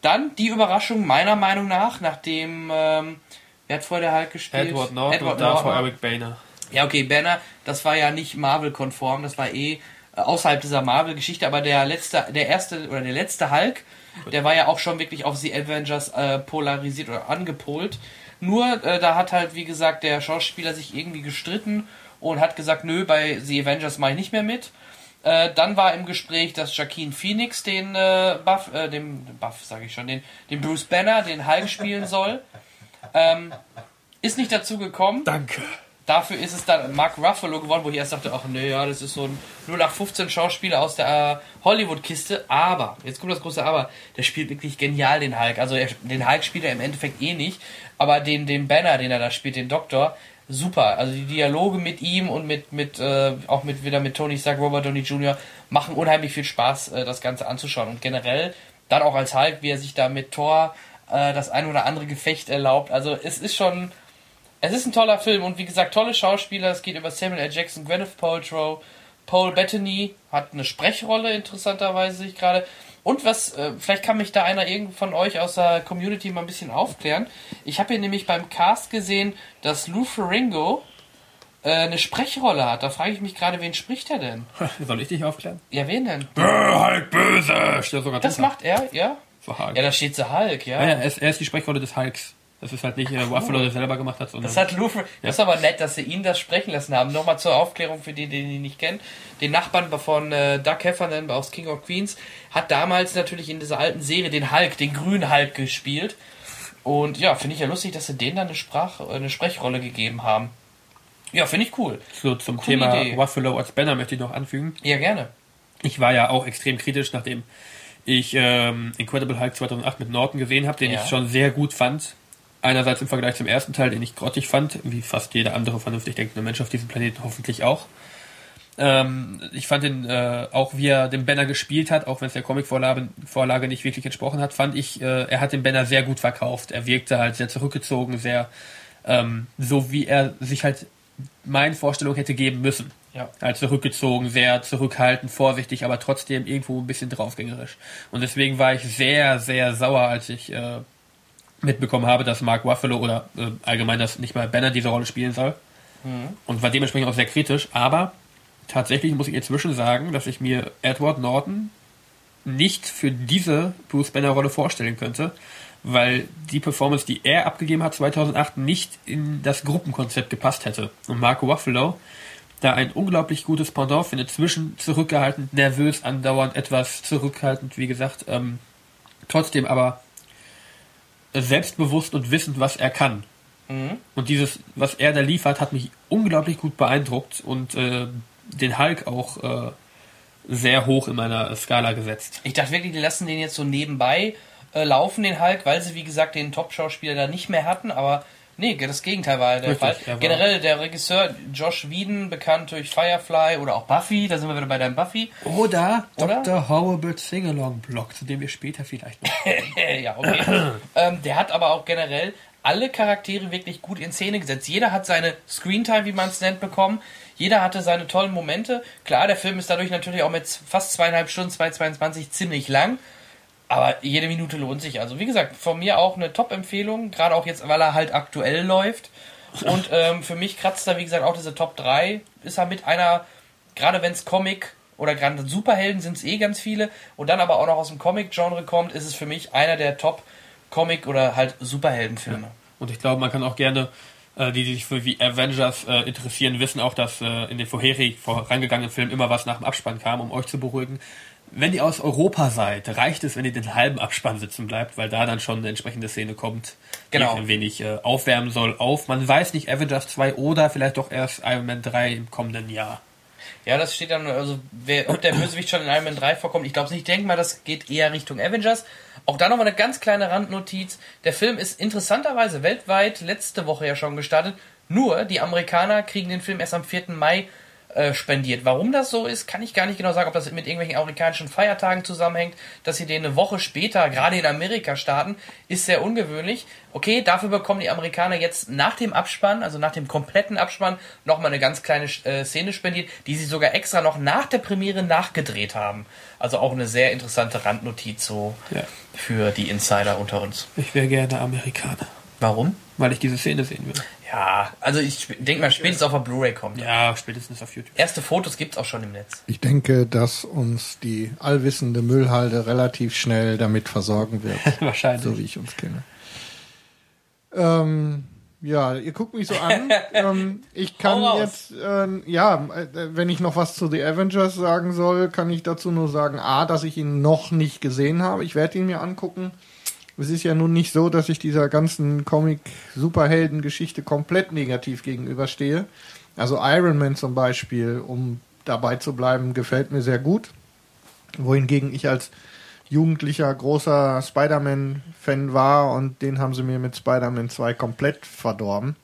Dann die Überraschung meiner Meinung nach, nachdem ähm, wer hat vorher der Hulk gespielt? Edward Norton und davor Eric Boehner. Ja, okay, Banner, das war ja nicht Marvel-konform, das war eh äh, außerhalb dieser Marvel-Geschichte, aber der letzte, der erste oder der letzte Hulk, der war ja auch schon wirklich auf The Avengers äh, polarisiert oder angepolt. Nur, äh, da hat halt, wie gesagt, der Schauspieler sich irgendwie gestritten und hat gesagt, nö, bei The Avengers mache ich nicht mehr mit. Äh, dann war im Gespräch, dass Joaquin Phoenix den äh, Buff, äh, dem Buff sage ich schon, den, den Bruce Banner, den Hulk spielen soll. Ähm, ist nicht dazu gekommen. Danke. Dafür ist es dann Mark Ruffalo geworden, wo ich erst dachte, ach nee, ja, das ist so ein 0815 Schauspieler aus der äh, Hollywood-Kiste. Aber, jetzt kommt das große Aber, der spielt wirklich genial den Hulk. Also er, den Hulk spielt er im Endeffekt eh nicht, aber den, den Banner, den er da spielt, den Doktor, super. Also die Dialoge mit ihm und mit, mit äh, auch mit wieder mit Tony Stark, Robert Downey Jr. machen unheimlich viel Spaß, äh, das Ganze anzuschauen. Und generell dann auch als Hulk, wie er sich da mit Thor äh, das ein oder andere Gefecht erlaubt. Also es ist schon es ist ein toller Film und wie gesagt, tolle Schauspieler. Es geht über Samuel L. Jackson, Gwyneth Paltrow, Paul Bettany hat eine Sprechrolle, interessanterweise sehe ich gerade. Und was, äh, vielleicht kann mich da einer irgend von euch aus der Community mal ein bisschen aufklären. Ich habe hier nämlich beim Cast gesehen, dass Lou Ferringo äh, eine Sprechrolle hat. Da frage ich mich gerade, wen spricht er denn? Soll ich dich aufklären? Ja, wen denn? Hulk böse! Steht sogar Das drunter. macht er, ja? Für Hulk. Ja, da steht The Hulk, ja. Ja, ja, er, ist, er ist die Sprechrolle des Hulks. Das ist halt nicht äh, Ruffalo, der selber gemacht hat, sondern. Das hat Lou, das ist aber nett, dass sie ihn das sprechen lassen haben. Nochmal zur Aufklärung für die, die ihn nicht kennen. Den Nachbarn von äh, Doug Heffernan aus King of Queens hat damals natürlich in dieser alten Serie den Hulk, den grünen Hulk gespielt. Und ja, finde ich ja lustig, dass sie denen dann eine, Sprach, eine Sprechrolle gegeben haben. Ja, finde ich cool. So zum Coole Thema Idee. Buffalo als Banner möchte ich noch anfügen. Ja, gerne. Ich war ja auch extrem kritisch, nachdem ich ähm, Incredible Hulk 2008 mit Norton gesehen habe, den Ja. ich schon sehr gut fand. Einerseits im Vergleich zum ersten Teil, den ich grottig fand, wie fast jeder andere vernünftig denkende Mensch auf diesem Planeten hoffentlich auch. Ähm, ich fand den, äh, auch wie er den Banner gespielt hat, auch wenn es der Comicvorlage Vorlage nicht wirklich entsprochen hat, fand ich, äh, er hat den Banner sehr gut verkauft. Er wirkte halt sehr zurückgezogen, sehr ähm, so wie er sich halt meinen Vorstellungen hätte geben müssen. Ja. Halt zurückgezogen, sehr zurückhaltend, vorsichtig, aber trotzdem irgendwo ein bisschen draufgängerisch. Und deswegen war ich sehr, sehr sauer, als ich äh, mitbekommen habe, dass Mark Ruffalo oder äh, allgemein, dass nicht mal Banner diese Rolle spielen soll. Und war dementsprechend auch sehr kritisch. Aber tatsächlich muss ich inzwischen sagen, dass ich mir Edward Norton nicht für diese Bruce Banner Rolle vorstellen könnte, weil die Performance, die er abgegeben hat 2008, nicht in das Gruppenkonzept gepasst hätte. Und Mark Ruffalo da ein unglaublich gutes Pendant findet, zwischen zurückgehalten, nervös, andauernd, etwas zurückhaltend, wie gesagt, ähm, trotzdem aber selbstbewusst und wissend, was er kann. Und dieses, was er da liefert, hat mich unglaublich gut beeindruckt und äh, den Hulk auch äh, sehr hoch in meiner Skala gesetzt. Ich dachte wirklich, die lassen den jetzt so nebenbei äh, laufen, den Hulk, weil sie, wie gesagt, den Top-Schauspieler da nicht mehr hatten, aber nee, das Gegenteil war der Richtig, Fall. er war- Generell der Regisseur Josh Whedon, bekannt durch Firefly oder auch Buffy, da sind wir wieder bei deinem Buffy. Oder, Oder? Dr. Horrible Singalong-Blog, zu dem wir später vielleicht noch. ja, okay. ähm, der hat aber auch generell alle Charaktere wirklich gut in Szene gesetzt. Jeder hat seine Screentime, wie man es nennt, bekommen. Jeder hatte seine tollen Momente. Klar, der Film ist dadurch natürlich auch mit fast zweieinhalb Stunden, 2,22 ziemlich lang. Aber jede Minute lohnt sich. Also wie gesagt, von mir auch eine Top-Empfehlung. Gerade auch jetzt, weil er halt aktuell läuft. Und ähm, für mich kratzt er, wie gesagt, auch diese Top 3. Ist er mit einer, gerade wenn es Comic oder gerade Superhelden sind es eh ganz viele. Und dann aber auch noch aus dem Comic-Genre kommt, ist es für mich einer der Top-Comic- oder halt Superheldenfilme. Und ich glaube, man kann auch gerne, äh, die, die sich für wie Avengers äh, interessieren, wissen auch, dass äh, in den vorherig vorangegangenen Filmen immer was nach dem Abspann kam, um euch zu beruhigen. Wenn ihr aus Europa seid, reicht es, wenn ihr den halben Abspann sitzen bleibt, weil da dann schon eine entsprechende Szene kommt, Genau. die ein wenig äh, aufwärmen soll auf, man weiß nicht, Avengers 2 oder vielleicht doch erst Iron Man 3 im kommenden Jahr. Ja, das steht dann, also wer, ob der Bösewicht schon in Iron Man 3 vorkommt, ich glaube nicht. Ich denke mal, das geht eher Richtung Avengers. Auch da nochmal eine ganz kleine Randnotiz. Der Film ist interessanterweise weltweit letzte Woche ja schon gestartet. Nur die Amerikaner kriegen den Film erst am 4. Mai äh, spendiert. Warum das so ist, kann ich gar nicht genau sagen, ob das mit irgendwelchen amerikanischen Feiertagen zusammenhängt, dass sie den eine Woche später, gerade in Amerika, starten, ist sehr ungewöhnlich. Okay, dafür bekommen die Amerikaner jetzt nach dem Abspann, also nach dem kompletten Abspann, nochmal eine ganz kleine äh, Szene spendiert, die sie sogar extra noch nach der Premiere nachgedreht haben. Also auch eine sehr interessante Randnotiz so Ja. für die Insider unter uns. Ich wäre gerne Amerikaner, Warum? weil ich diese Szene sehen will. Ja, also ich denke mal, spätestens auf der Bluray kommt. Ja, spätestens auf YouTube. Erste Fotos gibt's auch schon im Netz. Ich denke, dass uns die allwissende Müllhalde relativ schnell damit versorgen wird, Wahrscheinlich. so wie ich uns kenne. Ähm, ja, ihr guckt mich so an. ähm, ich kann jetzt, ähm, ja, äh, wenn ich noch was zu The Avengers sagen soll, kann ich dazu nur sagen, a, dass ich ihn noch nicht gesehen habe. Ich werde ihn mir angucken. Es ist ja nun nicht so, dass ich dieser ganzen Comic-Superhelden-Geschichte komplett negativ gegenüberstehe. Also Iron Man zum Beispiel, um dabei zu bleiben, gefällt mir sehr gut. Wohingegen ich als jugendlicher großer Spider-Man-Fan war und den haben sie mir mit Spider-Man 2 komplett verdorben.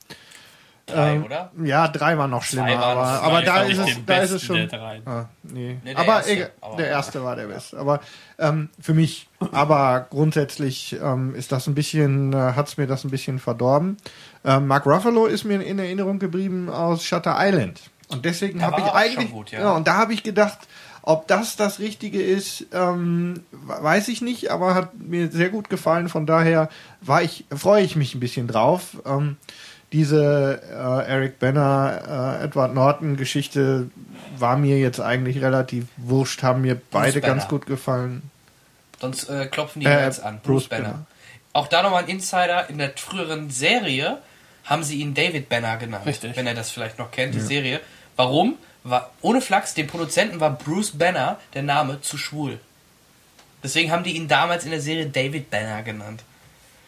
Drei, Ähm, oder? Ja, drei war noch schlimmer, waren- aber, aber da ist es, da ist es schon. der. Ah, nee. Nee, der aber erste, egal, aber- der erste war der beste. Aber ähm, für mich, aber grundsätzlich ähm, ist das ein bisschen, äh, hat's mir das ein bisschen verdorben. Ähm, Mark Ruffalo ist mir in Erinnerung geblieben aus Shutter Island. Und deswegen habe war ich eigentlich, gut, ja. und da habe ich gedacht, ob das das Richtige ist, ähm, weiß ich nicht, aber hat mir sehr gut gefallen. Von daher war ich, freue ich mich ein bisschen drauf. Ähm, diese äh, Eric Banner, äh, Edward Norton Geschichte war mir jetzt eigentlich relativ wurscht, haben mir beide Banner. ganz gut gefallen. Sonst äh, klopfen die Äh, jetzt an. Bruce Bruce Banner. Banner. Auch da nochmal ein Insider. In der früheren Serie haben sie ihn David Banner genannt. Richtig. Wenn er das vielleicht noch kennt, die Serie. Warum? War, ohne Flachs, dem Produzenten war Bruce Banner der Name zu schwul. Deswegen haben die ihn damals in der Serie David Banner genannt.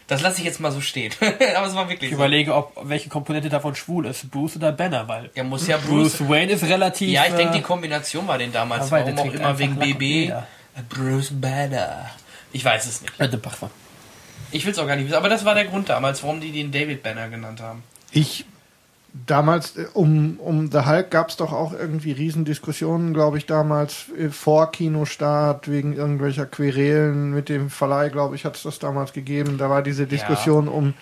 Das lasse ich jetzt mal so stehen. Aber es war wirklich Ich so. überlege, ob welche Komponente davon schwul ist, Bruce oder Banner, weil Ja, muss ja Bruce. Bruce Wayne ist relativ. Ja, ich denke, die äh, Kombination war den damals. Warum auch immer wegen BB. Bruce Banner. Ich weiß es nicht. äh. Ich will es auch gar nicht wissen. Aber das war der Grund damals, warum die den David Banner genannt haben. Ich damals äh, um, um The Hulk gab es doch auch irgendwie Riesendiskussionen, glaube ich, damals äh, vor Kinostart wegen irgendwelcher Querelen mit dem Verleih, glaube ich, hat es das damals gegeben. Da war diese Diskussion um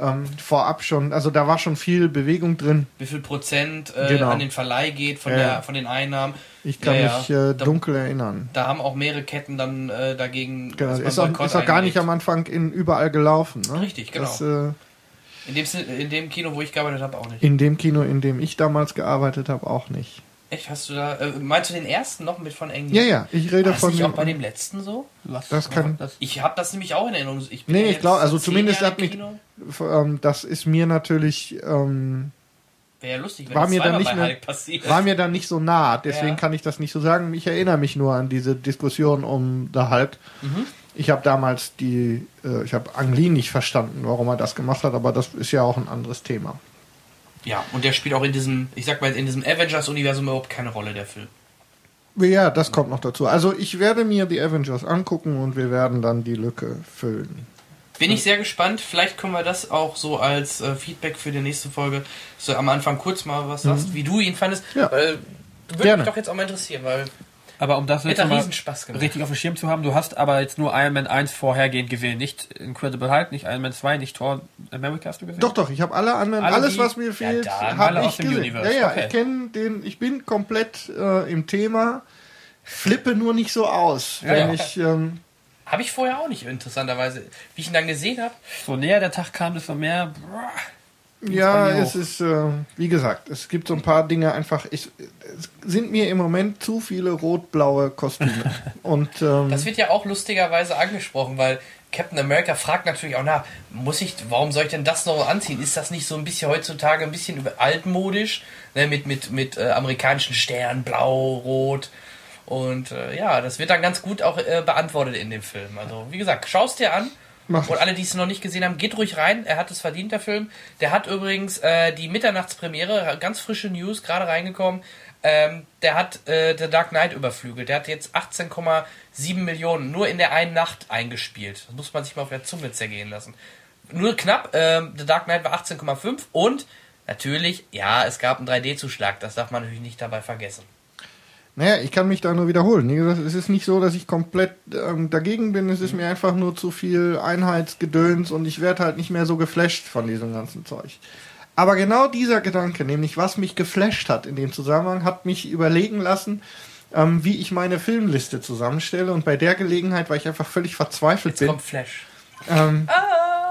ähm, vorab schon, also da war schon viel Bewegung drin. Wie viel Prozent äh, Genau. an den Verleih geht von, Ja, der, ja. von den Einnahmen. Ich kann Ja, mich ja. äh, Da- dunkel erinnern. Da haben auch mehrere Ketten dann äh, dagegen. Genau, ist auch, ist auch gar nicht am Anfang in überall gelaufen. Ne? Richtig, genau. Das, äh, In dem, in dem Kino, wo ich gearbeitet habe, auch nicht. in dem Kino, in dem ich damals gearbeitet habe, auch nicht. Echt, hast du da. Äh, meinst du den ersten noch mit von England? Ja, ja, ich rede War das von dem, auch bei dem letzten so? Was? Das kann- Das, Ich habe das nämlich auch in Erinnerung. Ich bin Nee, ich jetzt glaub, also zumindest Jahre hat mich- ähm, das ist mir natürlich ähm, Wäre ja lustig, wenn war das mir dann nicht bei mehr- passiert. war mir dann nicht so nah, deswegen Ja. kann ich das nicht so sagen. Ich erinnere mich nur an diese Diskussion um The Hulk. Mhm. Ich habe damals die, äh, ich habe Ang Lee nicht verstanden, warum er das gemacht hat, aber das ist ja auch ein anderes Thema. Ja, und der spielt auch in diesem, ich sag mal, in diesem Avengers-Universum überhaupt keine Rolle, der Film. Ja, das kommt noch dazu. Also ich werde mir die Avengers angucken und wir werden dann die Lücke füllen. Bin ich sehr gespannt. Vielleicht können wir das auch so als äh, Feedback für die nächste Folge so am Anfang kurz mal was sagst, wie du ihn fandest. Mhm. Ja. Weil, würde mich doch jetzt auch mal interessieren, weil aber um das jetzt einen mal Riesenspaß gemacht. richtig auf dem Schirm zu haben, du hast aber jetzt nur Iron Man 1 vorhergehend gesehen, nicht Incredible Hulk, nicht Iron Man 2, nicht Thor America hast du gesehen? Doch, doch, ich habe alle anderen, Alle alles die- was mir fehlt, dann habe alle ich gesehen. Universe, Ja, ja, okay. ich kenne den, ich bin komplett äh, im Thema, flippe nur nicht so aus, Ja, wenn ja. ich ähm, Habe ich vorher auch nicht, interessanterweise. Wie ich ihn dann gesehen habe, So näher der Tag kam, desto mehr. Ja, es ist, äh, wie gesagt, es gibt so ein paar Dinge einfach, ich, es sind mir im Moment zu viele rot-blaue Kostüme. Und ähm, das wird ja auch lustigerweise angesprochen, weil Captain America fragt natürlich auch nach, muss ich, warum soll ich denn das noch anziehen? Ist das nicht so ein bisschen heutzutage ein bisschen altmodisch, ne, mit, mit, mit äh, amerikanischen Sternen, blau, rot. Und äh, ja, das wird dann ganz gut auch äh, beantwortet in dem Film. Also, wie gesagt, schaust dir an. Mach ich. Und alle, die es noch nicht gesehen haben, geht ruhig rein. Er hat es verdient, der Film. Der hat übrigens äh, die Mitternachtspremiere, ganz frische News, gerade reingekommen. Ähm, der hat äh, The Dark Knight überflügelt. Der hat jetzt 18,7 Millionen nur in der einen Nacht eingespielt. Das muss man sich mal auf der Zunge zergehen lassen. Nur knapp. Ähm, The Dark Knight war 18,5 und natürlich, ja, es gab einen 3D-Zuschlag. Das darf man natürlich nicht dabei vergessen. Naja, ich kann mich da nur wiederholen. Wie gesagt, es ist nicht so, dass ich komplett ähm, dagegen bin, es ist mir einfach nur zu viel Einheitsgedöns und ich werde halt nicht mehr so geflasht von diesem ganzen Zeug. Aber genau dieser Gedanke, nämlich was mich geflasht hat in dem Zusammenhang, hat mich überlegen lassen, ähm, wie ich meine Filmliste zusammenstelle. Und bei der Gelegenheit, weil ich einfach völlig verzweifelt Jetzt bin, kommt Flash. Ähm,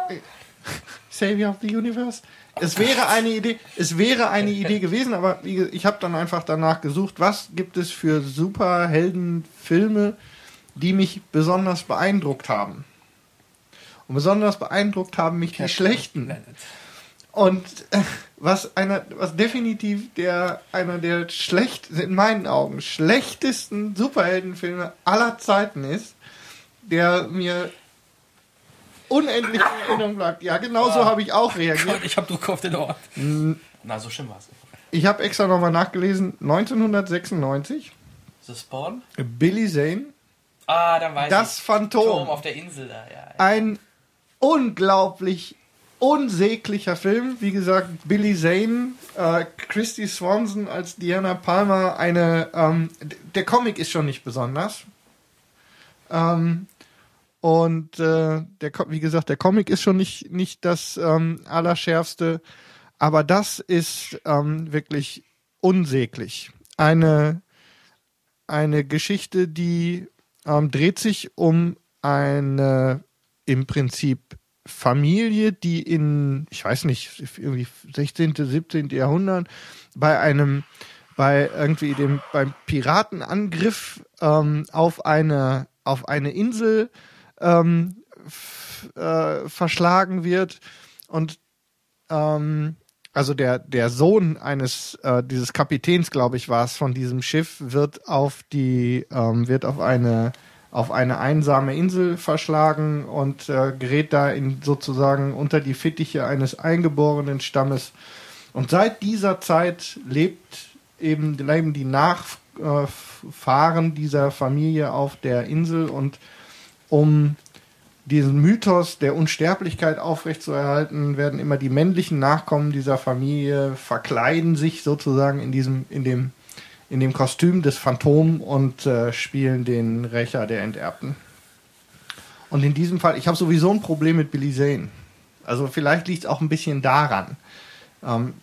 Savior of the Universe. Es wäre eine Idee, es wäre eine Idee gewesen, aber ich habe dann einfach danach gesucht, was gibt es für Superheldenfilme, die mich besonders beeindruckt haben. Und besonders beeindruckt haben mich die schlechten. Und äh, was einer, was definitiv der einer der schlecht, in meinen Augen schlechtesten Superheldenfilme aller Zeiten ist, der mir unendlich in Erinnerung bleibt. Ja, genauso habe ich auch reagiert. Ich hab Druck auf den Ort. Na, so schlimm war es. Ich habe extra nochmal nachgelesen. 1996, The Spawn? Billy Zane, Ah, dann weiß das ich. Phantom. Turm auf der Insel da, ja. ja. ein unglaublich unsäglicher Film. Wie gesagt, Billy Zane, äh, Christy Swanson als Diana Palmer, eine, ähm, der Comic ist schon nicht besonders. Ähm, und äh, der, wie gesagt, der Comic ist schon nicht, nicht das ähm, Allerschärfste, aber das ist ähm, wirklich unsäglich. Eine, eine Geschichte, die ähm, dreht sich um eine im Prinzip Familie, die in, ich weiß nicht, irgendwie 16., 17. Jahrhundert bei einem, bei irgendwie dem, beim Piratenangriff ähm, auf eine, auf eine Insel ähm, äh, verschlagen wird und ähm, also der, der Sohn eines, äh, dieses Kapitäns, glaube ich, war es, von diesem Schiff, wird auf die, ähm, wird auf eine, auf eine einsame Insel verschlagen und äh, gerät da in sozusagen unter die Fittiche eines eingeborenen Stammes. Und seit dieser Zeit lebt eben leben die Nachfahren dieser Familie auf der Insel und um diesen Mythos der Unsterblichkeit aufrechtzuerhalten, werden immer die männlichen Nachkommen dieser Familie verkleiden sich sozusagen in diesem, in dem, in dem Kostüm des Phantom und äh, spielen den Rächer der Enterbten. Und in diesem Fall, ich habe sowieso ein Problem mit Billy Zane. Also vielleicht liegt es auch ein bisschen daran. Ähm,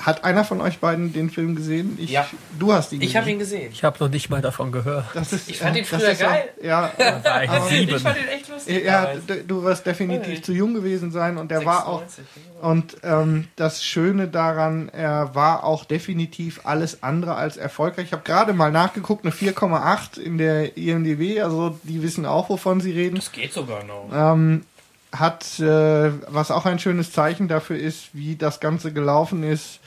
hat einer von euch beiden den Film gesehen? Ich, Ja. Du hast ihn Ich habe ihn gesehen. Ich habe noch nicht mal davon gehört. Das ist, Ich fand äh, ihn das früher ist ja- geil. Ja, War ich Aber-. Ich fand ihn echt lustig. ja, du wirst definitiv Ja. zu jung gewesen sein und er war auch 96, und ähm, das Schöne daran, er war auch definitiv alles andere als erfolgreich. Ich habe gerade mal nachgeguckt, eine 4,8 in der IMDb, also die wissen auch, wovon sie reden. Das geht sogar noch. Ähm, hat, äh, was auch ein schönes Zeichen dafür ist, wie das Ganze gelaufen ist,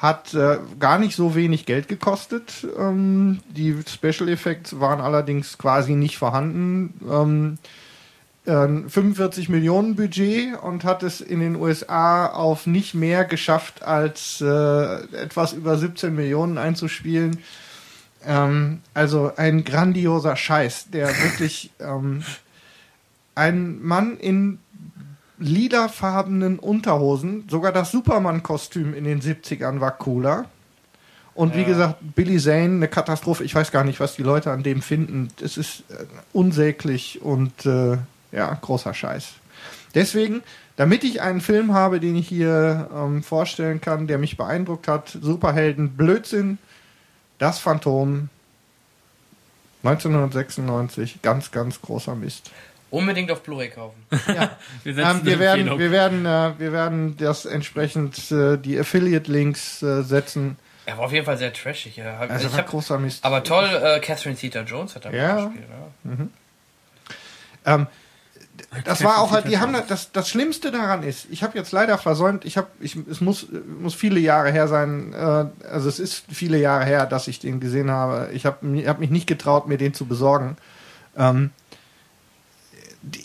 hat äh, gar nicht so wenig Geld gekostet. Ähm, die Special Effects waren allerdings quasi nicht vorhanden. Ähm, äh, 45 Millionen Budget und hat es in den USA auf nicht mehr geschafft, als äh, etwas über 17 Millionen einzuspielen. Ähm, also ein grandioser Scheiß, der wirklich ähm, ein Mann in lilafarbenen Unterhosen, sogar das Superman-Kostüm in den 70ern war cooler. Und wie Ja. gesagt, Billy Zane, eine Katastrophe. Ich weiß gar nicht, was die Leute an dem finden. Es ist äh, unsäglich und äh, ja, großer Scheiß. Deswegen, damit ich einen Film habe, den ich hier ähm, vorstellen kann, der mich beeindruckt hat, Superhelden, Blödsinn, das Phantom, 1996, ganz, ganz großer Mist. Unbedingt auf Blu-ray kaufen. Ja. Wir, Ähm, wir, werden, wir, werden, äh, wir werden das entsprechend äh, die Affiliate-Links äh, setzen. Er war auf jeden Fall sehr trashig. Ja. Also ich war hab, großer Mist. aber toll, äh, Catherine Zeta-Jones hat da Ja. mitgespielt. Ja. Ähm, das war auch halt, die haben das, das Schlimmste daran ist, ich habe jetzt leider versäumt, ich habe, ich, es muss, muss viele Jahre her sein, äh, also es ist viele Jahre her, dass ich den gesehen habe. Ich habe hab mich nicht getraut, mir den zu besorgen. Ähm,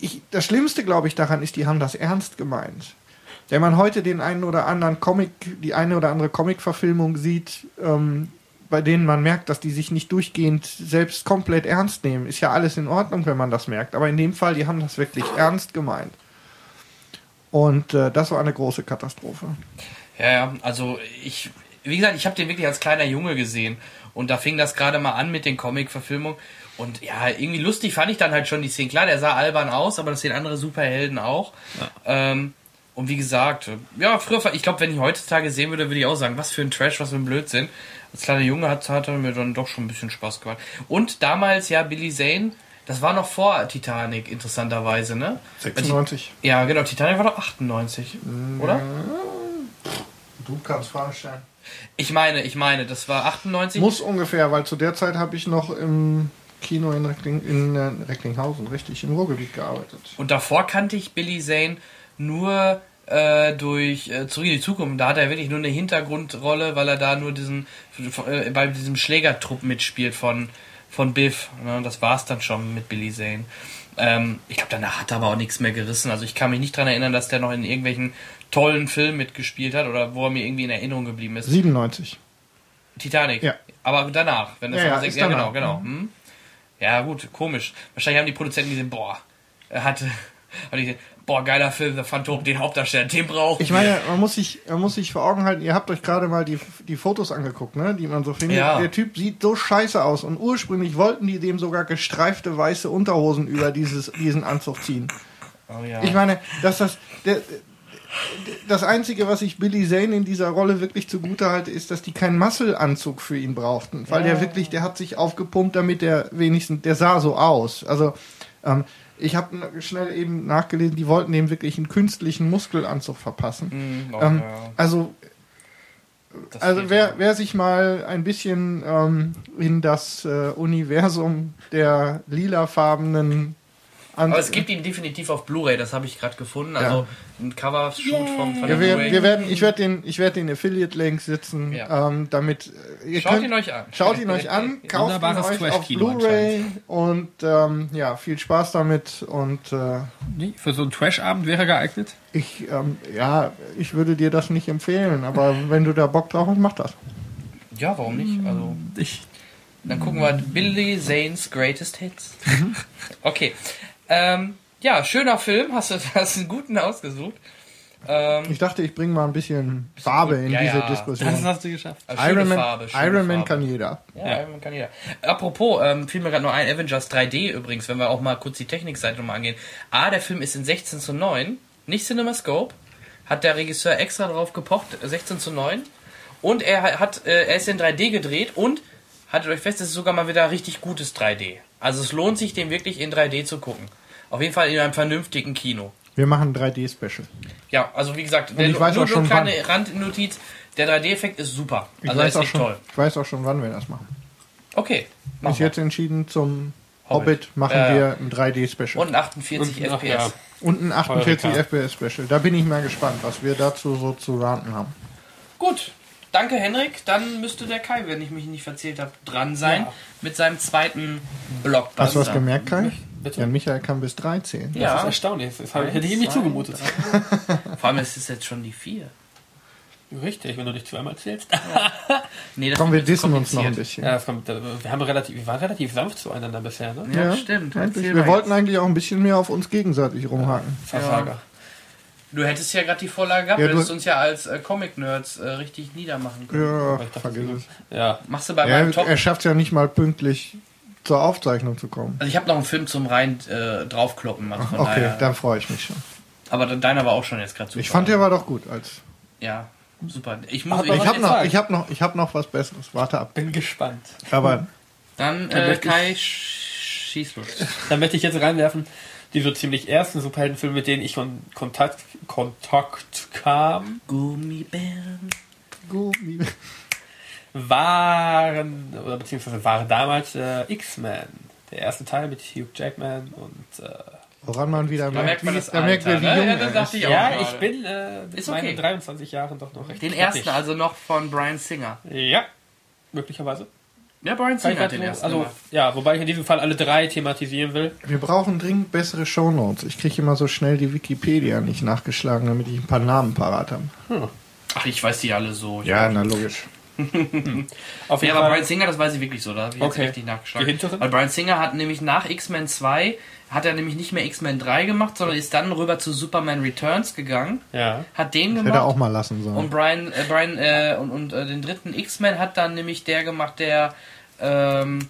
ich, das Schlimmste, glaube ich, daran ist, die haben das ernst gemeint. Wenn man heute den einen oder anderen Comic, die eine oder andere Comic-Verfilmung sieht, ähm, bei denen man merkt, dass die sich nicht durchgehend selbst komplett ernst nehmen, ist ja alles in Ordnung, wenn man das merkt. Aber in dem Fall, die haben das wirklich ernst gemeint. Und äh, das war eine große Katastrophe. Ja, ja, also ich, wie gesagt, ich habe den wirklich als kleiner Junge gesehen und da fing das gerade mal an mit den Comic-Verfilmungen und ja, irgendwie lustig fand ich dann halt schon die Szene. Klar, der sah albern aus, aber das sehen andere Superhelden auch. Ähm, und wie gesagt, ja, früher, ich glaube, wenn ich heutzutage sehen würde, würde ich auch sagen, was für ein Trash, was für ein Blödsinn. Als kleiner Junge hat, hat er mir dann doch schon ein bisschen Spaß gemacht. Und damals, ja, Billy Zane, das war noch vor Titanic, interessanterweise, ne? 96. Ja, genau, Titanic war doch 98, oder? Du kannst Fragen stellen. Ich meine, ich meine, das war 98. Muss ungefähr, weil zu der Zeit habe ich noch im Kino in, Reckling, in äh, Recklinghausen, richtig, im Ruhrgebiet gearbeitet. Und davor kannte ich Billy Zane nur äh, durch äh, Zurück in die Zukunft. Da hat er wirklich nur eine Hintergrundrolle, weil er da nur diesen äh, bei diesem Schlägertrupp mitspielt von von Biff. Ne? Das war's dann schon mit Billy Zane. Ähm, ich glaube, danach hat er aber auch nichts mehr gerissen. Also ich kann mich nicht dran erinnern, dass der noch in irgendwelchen tollen Filmen mitgespielt hat oder wo er mir irgendwie in Erinnerung geblieben ist. 97. Titanic. Ja. Aber danach, wenn das Ja, ja, sechs- ist ja, genau, genau. Hm? Ja, gut, komisch. Wahrscheinlich haben die Produzenten gesehen, boah, er hatte, hat die, boah, geiler Film, der Phantom, den Hauptdarsteller, den braucht. Ich meine, man muss sich, man muss sich vor Augen halten, ihr habt euch gerade mal die, die Fotos angeguckt, ne, die man so findet. Ja. Der Typ sieht so scheiße aus und ursprünglich wollten die dem sogar gestreifte weiße Unterhosen über dieses, diesen Anzug ziehen. oh, ja. Ich meine, dass das, der, das Einzige, was ich Billy Zane in dieser Rolle wirklich zugute halte, ist, dass die keinen Muscle-Anzug für ihn brauchten. Weil der wirklich, der hat sich aufgepumpt, damit der wenigstens, der sah so aus. Also, ähm, ich habe schnell eben nachgelesen, die wollten dem wirklich einen künstlichen Muskelanzug verpassen. Hm, oh, Ähm, ja, Also, das also wer, wer sich mal ein bisschen ähm, in das äh, Universum der lilafarbenen Und- Aber es gibt ihn definitiv auf Blu-ray, das habe ich gerade gefunden. Also ein Cover-Shoot vom von Ja, der wir, Blu-ray. wir werden, ich werde den, ich werde den Affiliate-Link setzen, Ja. ähm, damit äh, ihr Schaut könnt, ihn euch an. Schaut ihn euch an, kauft ihn Wunderbares euch auf Blu-ray und ähm, ja, viel Spaß damit und äh, Nee, für so einen Trash-Abend wäre er geeignet. ich, ähm, ja, ich würde dir das nicht empfehlen, aber wenn du da Bock drauf hast, mach das. Ja, warum nicht? Also, Ich, dann gucken wir Billy Zane's Greatest Hits. Okay. Ähm, ja, schöner Film. Hast du hast einen guten ausgesucht. Ähm, Ich dachte, ich bringe mal ein bisschen Farbe in Ja, diese ja. Diskussion. das hast du geschafft. also schöne Iron Man, Farbe, Iron Man kann jeder. Ja, Ja. Iron Man kann jeder. Apropos, ähm, fiel mir gerade noch ein, Avengers 3D übrigens, wenn wir auch mal kurz die Technikseite nochmal angehen. A, der Film ist in 16 zu 9, nicht CinemaScope, hat der Regisseur extra drauf gepocht, 16 zu 9. Und er hat, äh, er ist in 3D gedreht und, haltet euch fest, es ist sogar mal wieder richtig gutes 3D. Also es lohnt sich, den wirklich in 3D zu gucken. Auf jeden Fall in einem vernünftigen Kino. Wir machen ein 3D-Special. Ja, also wie gesagt, ich weiß nur, auch schon nur kleine Randnotiz, der 3D-Effekt ist super. Ich, Also weiß ist auch echt schon, toll. ich weiß auch schon, wann wir das machen. Okay, machen wir. jetzt entschieden, zum Hobbit. Hobbit, machen ja. wir ein 3D-Special. Und ein 48 Und, ach, FPS. ja. Und ein 48 Eureka. FPS-Special. Da bin ich mal gespannt, was wir dazu so zu ranten haben. Gut, danke Henrik. Dann müsste der Kai, wenn ich mich nicht verzählt habe, dran sein Ja. mit seinem zweiten Blockbuster. Hast du was gemerkt, Kai? Bitte? Ja, Michael kann bis 13. Das ist Ja, erstaunlich. Das hätte ich ihm nicht zwei, zugemutet. vor allem es ist jetzt schon die vier. Richtig, wenn du dich zweimal zählst. Nee, das Komm, wir dissen uns noch ein bisschen. Ja, kommt, äh, wir, haben relativ, wir waren relativ sanft zueinander bisher, ne? Ja, stimmt. Eigentlich. Erzähl Wir wollten eigentlich auch ein bisschen mehr auf uns gegenseitig rumhaken. Versager. Du hättest ja gerade die Vorlage gehabt, Ja, du hättest uns ja als äh, Comic-Nerds äh, richtig niedermachen können. Ja, dachte, vergiss es. Ja, Machst du bei Ja, meinem Top... er schafft es ja nicht mal pünktlich zur Aufzeichnung zu kommen. Also ich habe noch einen Film zum rein äh, draufkloppen. Also von Okay, daher. dann freue ich mich schon. Aber deiner war auch schon jetzt gerade super. Ich fand, der war doch gut. Als Ja, super. Ich muss... Aber Ich habe noch, ich habe noch, ich habe noch was Besseres. Warte ab. bin gespannt. Aber Dann, Dann äh, möchte ich- Kai, sch- schieß los. Dann möchte ich jetzt reinwerfen, die so ziemlich ersten Superheldenfilme, mit denen ich in Kontakt, Kontakt kam, Gummibären. Gummi. waren, oder beziehungsweise waren damals äh, X-Men. Der erste Teil mit Hugh Jackman und äh, Woran man wieder Da merkt merkt, man das da merkt Alter, man, wie ne? jung Ja, das dachte ist. ich auch. ja, gerade. ich bin äh, mit Ist meinen okay. 23 Jahren doch noch recht Den knackig. ersten, also noch von Brian Singer. Ja, möglicherweise. Ja, Brian Singer hat den nur- ersten also, gemacht. ja, wobei ich in diesem Fall alle drei thematisieren will. Wir brauchen dringend bessere Shownotes. Ich kriege immer so schnell die Wikipedia nicht nachgeschlagen, damit ich ein paar Namen parat habe. Ach, ich weiß die alle so. Ja, na logisch. Auf Ja, jeden aber Fall. Brian Singer, das weiß ich wirklich so, da habe ich jetzt Okay. richtig nachgeschlagen. Die hinteren? Weil Brian Singer hat nämlich nach X-Men 2, hat er nämlich nicht mehr X-Men 3 gemacht, sondern ist dann rüber zu Superman Returns gegangen, ja. hat den Hätte er gemacht. auch mal lassen sollen. Und Brian, äh, Brian äh, und, und äh, den dritten X-Men hat dann nämlich der gemacht, der, ähm,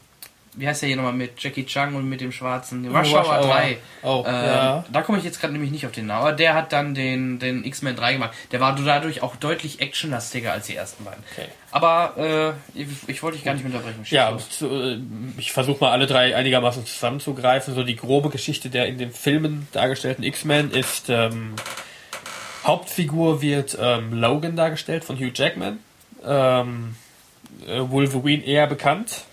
wie heißt der hier nochmal mit Jackie Chung und mit dem schwarzen Rush Rush Hour Hour. 3. Oh, ähm, ja. Da komme ich jetzt gerade nämlich nicht auf den Namen, aber der hat dann den, den X-Men 3 gemacht. Der war dadurch auch deutlich actionlastiger als die ersten beiden. Okay. Aber äh, ich, ich wollte dich gar nicht unterbrechen. Schieß Ja, zu, äh, ich versuche mal alle drei einigermaßen zusammenzugreifen. So die grobe Geschichte der in den Filmen dargestellten X-Men ist ähm, Hauptfigur wird ähm, Logan dargestellt von Hugh Jackman. Ähm, äh, Wolverine eher bekannt.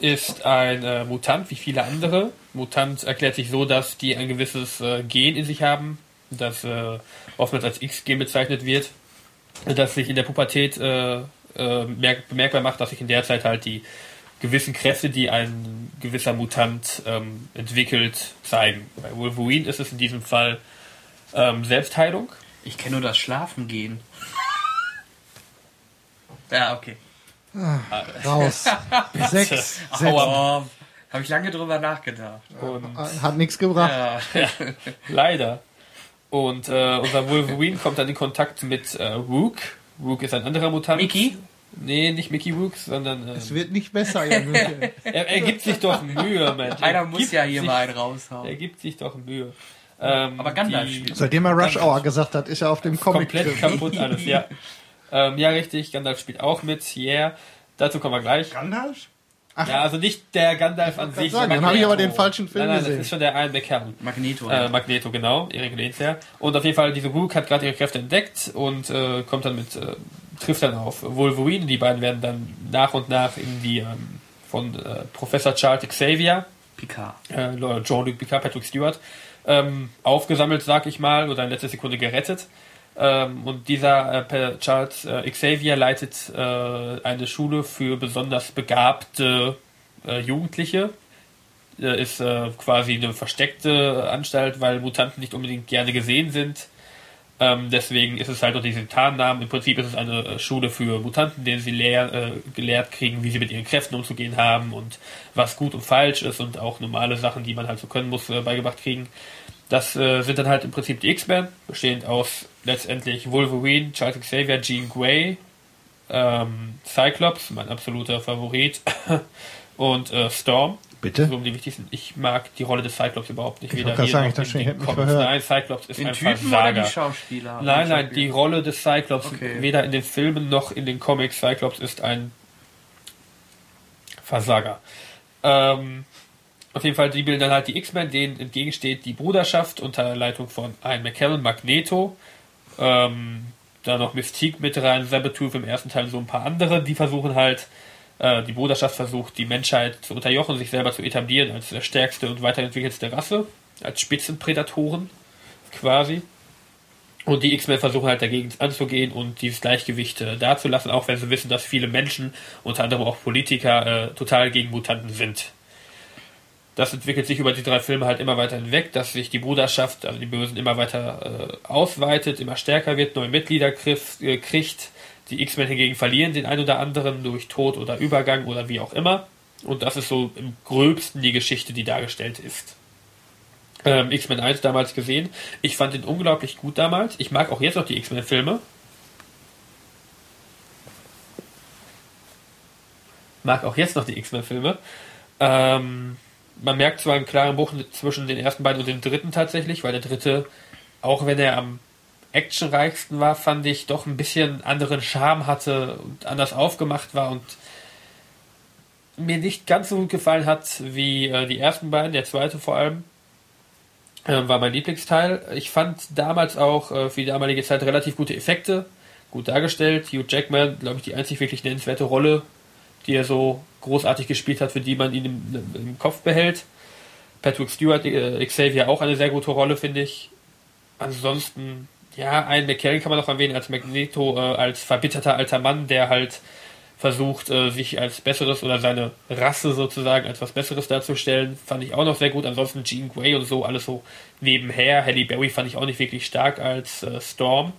Ist ein äh, Mutant wie viele andere. Mutant erklärt sich so, dass die ein gewisses äh, Gen in sich haben, das äh, oftmals als X-Gen bezeichnet wird, das sich in der Pubertät äh, äh, merk bemerkbar macht, dass sich in der Zeit halt die gewissen Kräfte, die ein gewisser Mutant ähm, entwickelt, zeigen. Bei Wolverine ist es in diesem Fall ähm, Selbstheilung. Ich kenne nur das Schlafen gehen. Ja, okay. Raus. Sechs. Sechs. Aua. Habe ich lange drüber nachgedacht. Und Hat nichts gebracht. Ja. leider. Und äh, unser Wolverine kommt dann in Kontakt mit äh, Rook. Rook ist ein anderer Mutant. Mickey? Nee, nicht Mickey Rook, sondern äh, Es wird nicht besser, Jan er, er gibt sich doch Mühe, Mensch. Einer Er muss ja hier sich, mal einen Er raushauen. gibt sich doch Mühe. Ähm, Aber Gandalf die- spielt. Seitdem er Rush Hour gesagt hat, ist er auf dem Comic. komplett kaputt alles, ja. Ähm, ja, richtig, Gandalf spielt auch mit, yeah. Dazu kommen wir gleich. Gandalf? Ja, also nicht der Gandalf an sich. sagen, dann habe ich aber den falschen Film nein, nein, gesehen. Das ist schon der Ian McKellen. Magneto. Äh, Magneto, genau, Erik Lehnsherr. Und auf jeden Fall, diese Rook hat gerade ihre Kräfte entdeckt und äh, kommt dann mit, äh, trifft dann auf Wolverine. Die beiden werden dann nach und nach in die ähm, von äh, Professor Charles Xavier, Picard. äh, Jean-Luc Picard, Patrick Stewart, ähm, aufgesammelt, sag ich mal, oder in letzter Sekunde gerettet. Ähm, und dieser äh, Charles äh, Xavier leitet äh, eine Schule für besonders begabte äh, Jugendliche. Ist äh, quasi eine versteckte Anstalt, weil Mutanten nicht unbedingt gerne gesehen sind. Ähm, deswegen ist es halt unter diesem Tarnnamen. Im Prinzip ist es eine äh, Schule für Mutanten, denen sie lehr, gelehrt kriegen, wie sie mit ihren Kräften umzugehen haben und was gut und falsch ist und auch normale Sachen, die man halt so können muss, beigebracht kriegen. Das äh, sind dann halt im Prinzip die X-Men, bestehend aus letztendlich Wolverine, Charles Xavier, Jean Grey, ähm, Cyclops, mein absoluter Favorit, und äh, Storm. Bitte? So um die wichtigsten. Ich mag die Rolle des Cyclops überhaupt nicht. Ich weder hier sagen, noch ich dachte schon, ich den hätte mich Comics. verhört. Nein, Cyclops ist Den ein Typen oder Versager. die Schauspieler? Nein, nein, die Rolle des Cyclops, Okay. weder in den Filmen noch in den Comics, Cyclops ist ein Versager. Ähm, auf jeden Fall, die bilden dann halt die X-Men, denen entgegensteht die Bruderschaft unter Leitung von Ian McKellen, Magneto, ähm, da noch Mystique mit rein, Sabertooth im ersten Teil, so ein paar andere, die versuchen halt, äh, die Bruderschaft versucht, die Menschheit zu unterjochen, sich selber zu etablieren als der stärkste und weiterentwickelste Rasse, als Spitzenprädatoren quasi. Und die X-Men versuchen halt dagegen anzugehen und dieses Gleichgewicht äh, dazulassen, auch wenn sie wissen, dass viele Menschen, unter anderem auch Politiker, äh, total gegen Mutanten sind. Das entwickelt sich über die drei Filme halt immer weiter hinweg, dass sich die Bruderschaft, also die Bösen, immer weiter äh, ausweitet, immer stärker wird, neue Mitglieder kriegt, äh, kriegt. Die X-Men hingegen verlieren den einen oder anderen durch Tod oder Übergang oder wie auch immer. Und das ist so im gröbsten die Geschichte, die dargestellt ist ähm, X-Men 1 damals gesehen. Ich fand ihn unglaublich gut damals. Ich mag auch jetzt noch die X-Men-Filme. Mag auch jetzt noch die X-Men-Filme. Ähm, man merkt zwar einen klaren Bruch zwischen den ersten beiden und dem dritten tatsächlich, weil der dritte, auch wenn er am actionreichsten war, fand ich doch ein bisschen anderen Charme hatte und anders aufgemacht war und mir nicht ganz so gut gefallen hat wie äh, die ersten beiden, der zweite vor allem äh, war mein Lieblingsteil. Ich fand damals auch äh, für die damalige Zeit relativ gute Effekte, gut dargestellt. Hugh Jackman, glaube ich, die einzig wirklich nennenswerte Rolle, die er so großartig gespielt hat, für die man ihn im, im Kopf behält. Patrick Stewart, äh, Xavier auch eine sehr gute Rolle, finde ich. Ansonsten, ja, einen McKellen kann man noch erwähnen als Magneto, äh, als verbitterter alter Mann, der halt versucht, äh, sich als Besseres oder seine Rasse sozusagen als was Besseres darzustellen, fand ich auch noch sehr gut. Ansonsten Jean Grey und so, alles so nebenher. Halle Berry fand ich auch nicht wirklich stark als äh, Storm.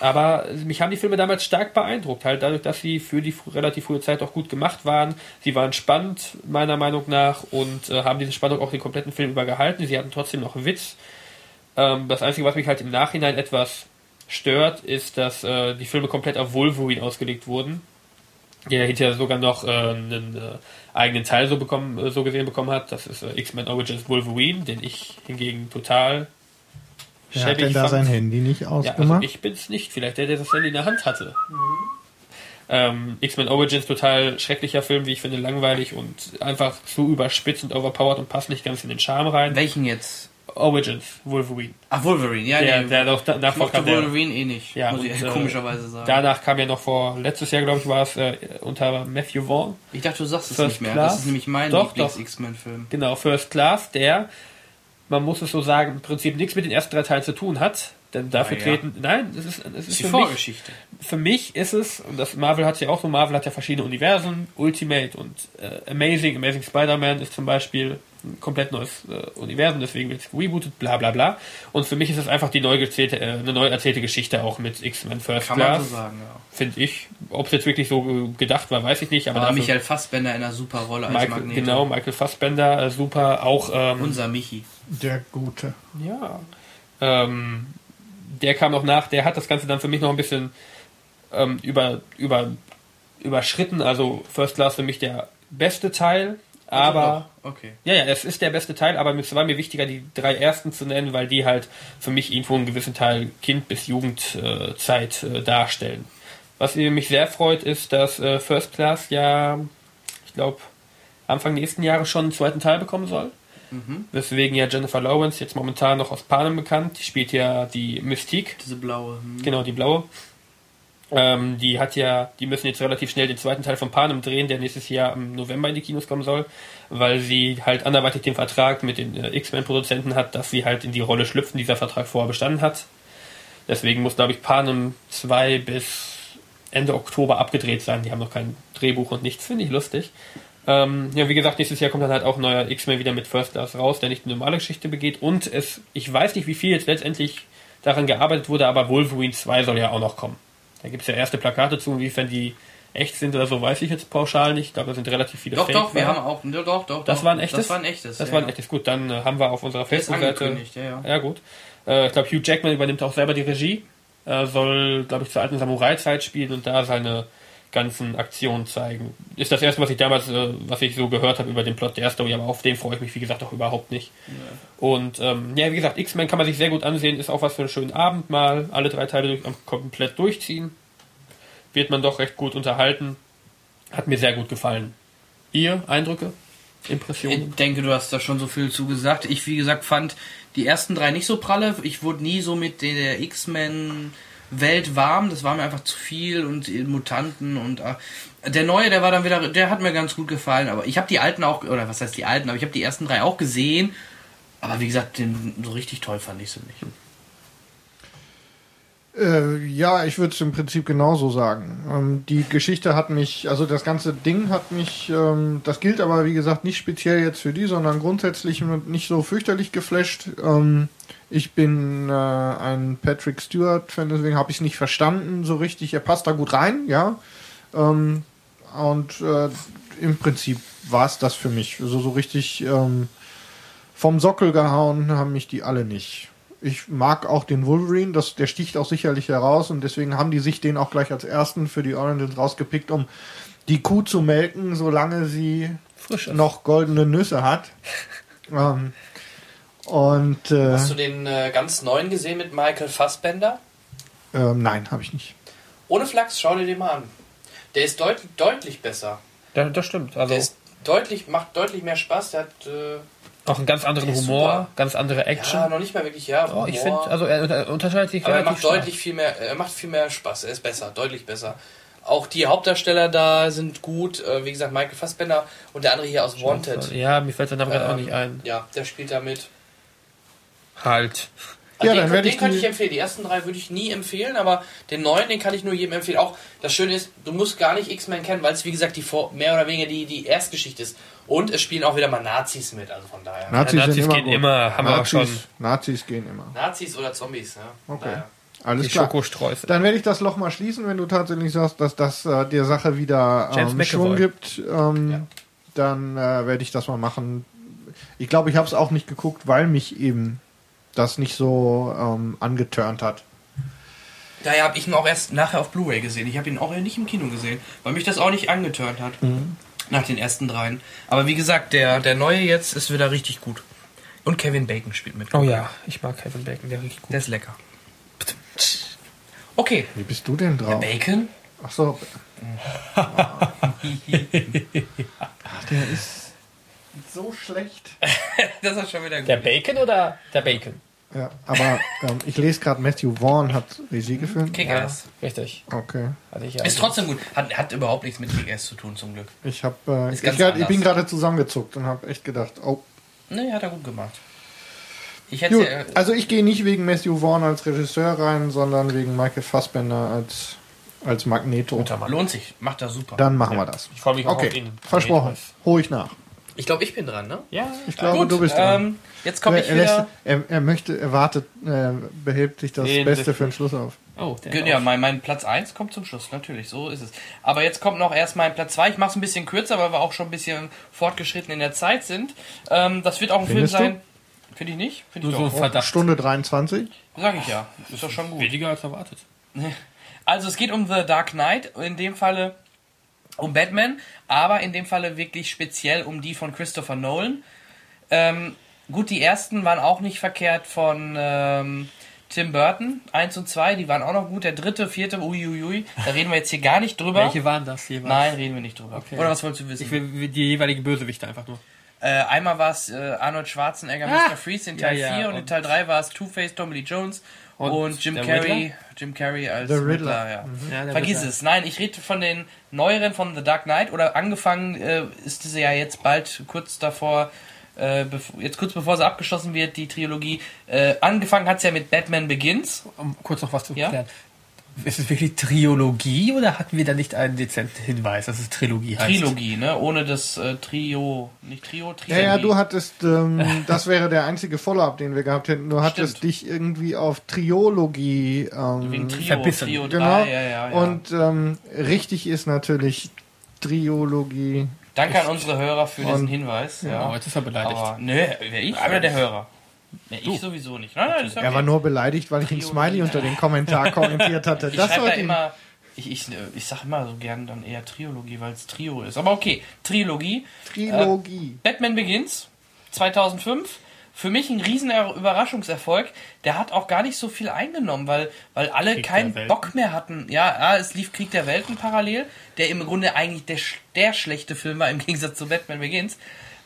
Aber mich haben die Filme damals stark beeindruckt, halt dadurch, dass sie für die relativ frühe Zeit auch gut gemacht waren. Sie waren spannend, meiner Meinung nach, und äh, haben diese Spannung auch den kompletten Film über gehalten. Sie hatten trotzdem noch Witz. Ähm, das Einzige, was mich halt im Nachhinein etwas stört, ist, dass äh, die Filme komplett auf Wolverine ausgelegt wurden der hinterher sogar noch äh, einen äh, eigenen Teil so bekommen, äh, so gesehen bekommen hat. Das ist äh, X-Men Origins Wolverine, den ich hingegen total Wer hat denn da fand. sein Handy nicht Ja, also ausgemacht? ich bin's nicht. Vielleicht der, der das Handy in der Hand hatte. Ähm, X-Men Origins, total schrecklicher Film, wie ich finde, langweilig und einfach zu überspitzt und overpowered und passt nicht ganz in den Charme rein. Welchen jetzt? Origins, Wolverine. Ach, Wolverine, ja, Der, nee. der noch da- ich mochte der, Wolverine eh nicht, Ja, muss ich und, äh, komischerweise sagen. Danach kam ja noch vor, letztes Jahr glaube ich war es, äh, unter Matthew Vaughn. ich dachte, du sagst es First nicht mehr. Class? Das ist nämlich mein Doch, doch. Lieblings-X-Men-Film. Genau, First Class, der, man muss es so sagen, im Prinzip nichts mit den ersten drei Teilen zu tun hat. Denn dafür ja. treten, nein, es ist, es ist die für mich, Vorgeschichte. für mich ist es, und das Marvel hat ja auch so, Marvel hat ja verschiedene Universen, Ultimate und äh, Amazing, Amazing Spider-Man ist zum Beispiel ein komplett neues äh, Universum, deswegen wird es rebootet, bla bla bla. Und für mich ist es einfach die neu gezählte, äh, eine neu erzählte Geschichte auch mit X-Men First Kann man Class, so sagen, ja. finde ich. Ob es jetzt wirklich so äh, gedacht war, weiß ich nicht, aber Aber dafür, Michael Fassbender in einer super Rolle als Michael, Magneto. genau, Michael Fassbender, äh, super, auch ähm, Unser Michi. Der Gute. Ja. Ähm, der kam noch nach, der hat das Ganze dann für mich noch ein bisschen ähm, über, über, überschritten. Also First Class für mich der beste Teil, aber. Also okay. Ja, ja, es ist der beste Teil, aber es war mir wichtiger, die drei ersten zu nennen, weil die halt für mich irgendwo einen gewissen Teil Kind- bis Jugendzeit äh, äh, darstellen. Was mich sehr freut, ist, dass äh, First Class ja, ich glaube, Anfang nächsten Jahres schon einen zweiten Teil bekommen soll. Weswegen ja Jennifer Lawrence jetzt momentan noch aus Panem bekannt. Die spielt ja die Mystique, Diese blaue. Hm. genau die blaue. Ähm, die hat ja, die müssen jetzt relativ schnell den zweiten Teil von Panem drehen, der nächstes Jahr im November in die Kinos kommen soll, weil sie halt anderweitig den Vertrag mit den äh, X-Men-Produzenten hat, dass sie halt in die Rolle schlüpfen, die dieser Vertrag vorher bestanden hat. Deswegen muss, glaube ich, Panem 2 bis Ende Oktober abgedreht sein. Die haben noch kein Drehbuch und nichts, finde ich lustig. Ähm, ja, wie gesagt, nächstes Jahr kommt dann halt auch ein neuer X-Men wieder mit First Class raus, der nicht eine normale Geschichte begeht. Und es, ich weiß nicht, wie viel jetzt letztendlich daran gearbeitet wurde, aber Wolverine 2 soll ja auch noch kommen. Da gibt es ja erste Plakate zu, inwiefern die echt sind oder so, weiß ich jetzt pauschal nicht. Ich glaube, da sind relativ viele Doch, Fake doch, wir haben auch, ne, doch, doch. Das doch. war ein echtes? Das war ein echtes. Das ja, war ein echtes. Gut, dann äh, haben wir auf unserer Facebook-Seite. ja, ja. Ja, gut. Äh, ich glaube, Hugh Jackman übernimmt auch selber die Regie. Äh, soll, glaube ich, zur alten Samurai-Zeit spielen und da seine ganzen Aktionen zeigen. Ist das erste, was ich damals, äh, was ich so gehört habe über den Plot der Story, aber auf den freue ich mich, wie gesagt, auch überhaupt nicht. Und ähm, ja, wie gesagt, X-Men kann man sich sehr gut ansehen, ist auch was für einen schönen Abend mal, alle drei Teile durch, komplett durchziehen. Wird man doch recht gut unterhalten. Hat mir sehr gut gefallen. Ihr Eindrücke? Impressionen? Ich denke, du hast da schon so viel zugesagt. Ich, wie gesagt, fand die ersten drei nicht so pralle. Ich wurde nie so mit der X-Men-Welt warm. Das war mir einfach zu viel und Mutanten und äh, der neue, der war dann wieder, der hat mir ganz gut gefallen. Aber ich habe die alten auch, oder was heißt die alten, aber ich habe die ersten drei auch gesehen. Aber wie gesagt, den, so richtig toll fand ich sie nicht. Äh, ja, ich würde es im Prinzip genauso sagen. Ähm, die Geschichte hat mich, also das ganze Ding hat mich, ähm, das gilt aber wie gesagt nicht speziell jetzt für die, sondern grundsätzlich nicht so fürchterlich geflasht. Ähm, ich bin äh, ein Patrick Stewart-Fan, deswegen habe ich es nicht verstanden so richtig. Er passt da gut rein, ja. Ähm, und äh, im Prinzip war es das für mich. So, so richtig ähm, vom Sockel gehauen haben mich die alle nicht. Ich mag auch den Wolverine, das, der sticht auch sicherlich heraus und deswegen haben die sich den auch gleich als ersten für die Origins rausgepickt, um die Kuh zu melken, solange sie Frisch noch goldene Nüsse hat. ähm, und äh, Hast du den äh, ganz neuen gesehen mit Michael Fassbender? ähm, nein, habe ich nicht. Ohne Flachs, schau dir den mal an. Der ist deut deutlich besser. Ja, das stimmt. Also Der ist deutlich, macht deutlich mehr Spaß. Der hat äh, auch einen ganz anderen Humor, super. ganz andere Action. ja noch nicht mal wirklich ja. oh, ich Humor. finde, also er unter- unterscheidet sich Aber er macht stark. deutlich viel mehr, er macht viel mehr Spaß. Er ist besser, deutlich besser. Auch die Hauptdarsteller da sind gut. Äh, wie gesagt, Michael Fassbender und der andere hier aus Wanted. Ja, mir fällt der Name gerade auch Ähm, nicht ein. Ja, der spielt da mit. Halt. Ja, den dann werde den ich könnte die- ich empfehlen. Die ersten drei würde ich nie empfehlen, aber den neuen, den kann ich nur jedem empfehlen. Auch das Schöne ist, du musst gar nicht X-Men kennen, weil es wie gesagt die vor, mehr oder weniger die, die Erstgeschichte ist. Und es spielen auch wieder mal Nazis mit, also von daher. Nazis, Nazis sind immer gehen gut. immer, haben wir auch Nazis, schon. Nazis gehen immer. Nazis oder Zombies, ja. Okay. daher. Alles Die klar. Schokostreusel. Dann werde ich das Loch mal schließen, wenn du tatsächlich sagst, dass das äh, der Sache wieder ähm. Schwung gibt. Ähm, Ja. Dann äh, werde ich das mal machen. Ich glaube, ich habe es auch nicht geguckt, weil mich eben das nicht so ähm, angeturnt hat. Daher habe ich ihn auch erst nachher auf Blu-ray gesehen. Ich habe ihn auch nicht im Kino gesehen, weil mich das auch nicht angeturnt hat. Nach den ersten dreien. Aber wie gesagt, der, der neue jetzt ist wieder richtig gut. Und Kevin Bacon spielt mit. Oh ja, ich mag Kevin Bacon, der riecht gut. Der ist lecker. Okay. Wie bist du denn drauf? Bacon? Ach so. Ach, der ist so schlecht. das ist schon wieder gut. Der Bacon oder der Bacon? Ja, aber ähm, ich lese gerade, Matthew Vaughn hat Regie geführt. Kick-Ass. richtig. Okay. Hatte ich ja Ist trotzdem gut. Hat, hat überhaupt nichts mit Kick-Ass zu tun, zum Glück. Ich habe, äh, ich, grad- ich bin gerade zusammengezuckt und habe echt gedacht, oh. Nee, hat er gut gemacht. Ich hätte Gut, ja, also ich gehe nicht wegen Matthew Vaughn als Regisseur rein, sondern wegen Michael Fassbender als als Magneto. Guter Mann. lohnt sich. Macht er super. Dann machen wir das. Ich freue mich auch auf Okay, ihn. versprochen. Hol ich nach. Ich glaube, ich bin dran, ne? Ja, Ich glaube, Gut, du bist dran. ähm, jetzt komme ich er, lässt, wieder. er, er möchte, er wartet, er behebt sich das Den Beste Beste. für den Schluss auf. Oh, der Ja, mein, mein Platz 1 kommt zum Schluss, natürlich, so ist es. Aber jetzt kommt noch erst mein Platz 2. Ich mache es ein bisschen kürzer, weil wir auch schon ein bisschen fortgeschritten in der Zeit sind. Ähm, das wird auch ein Findest Film sein. Finde ich nicht? Finde ich so doch. Verdacht. Stunde 23. Sag ich ja. Ist doch schon gut. Weniger als erwartet. Also es geht um The Dark Knight, in dem Falle um Batman, aber in dem Falle wirklich speziell um die von Christopher Nolan. Ähm, gut, die ersten waren auch nicht verkehrt von ähm, Tim Burton, 1 und 2, die waren auch noch gut. Der dritte, vierte, uiuiui, da reden wir jetzt hier gar nicht drüber. Welche waren das jeweils? Nein, reden wir nicht drüber. Okay. Oder was wolltest du wissen? Ich will die jeweiligen Bösewichte einfach nur. Äh, einmal war es äh, Arnold Schwarzenegger, Ah, Mr. Freeze in ja, Teil ja, 4 und in und- Teil 3 war es Two-Face, Tommy Lee Jones und, Und Jim Carrey? Jim Carrey als The Riddler. Riddler, ja. Ja, der Vergiss Riddler. es. Nein, ich rede von den neueren von The Dark Knight oder angefangen äh, ist diese ja jetzt bald kurz davor, äh, jetzt kurz bevor sie abgeschlossen wird, die Trilogie. Äh, angefangen hat's ja mit Batman Begins. Um kurz noch was zu Ja? Ist es wirklich Triologie oder hatten wir da nicht einen dezenten Hinweis, dass es Trilogie heißt? Trilogie, ne? Ohne das äh, Trio, nicht Trio, Ja, Trilogie. ja, du hattest, ähm, das wäre der einzige Follow-up, den wir gehabt hätten. Du hattest Stimmt. dich irgendwie auf Triologie ähm, Wegen Trio, verbissen. Trio 3, Genau. ja, ja, ja. Und ähm, richtig ist natürlich Triologie. Danke an unsere Hörer für diesen Und- Hinweis. Ja. Oh, jetzt ist er beleidigt. Aber, nö, wer ich oder der Hörer? Ne, ich sowieso nicht. Nein, nein. Er war nur beleidigt, weil ich ein. Smiley unter den Kommentar kommentiert hatte. Ich Das sollte ihn- immer, ich, ich, ich sag immer so gern dann eher Triologie, weil es Trio ist. Aber okay, Trilogie. Trilogie. Batman Begins 2005. Für mich ein riesen Überraschungserfolg. Der hat auch gar nicht so viel eingenommen, weil, weil alle Krieg keinen. Bock mehr hatten. Ja, ja, es lief Krieg der Welten parallel, der im Grunde eigentlich der, der schlechte Film war im Gegensatz zu Batman Begins.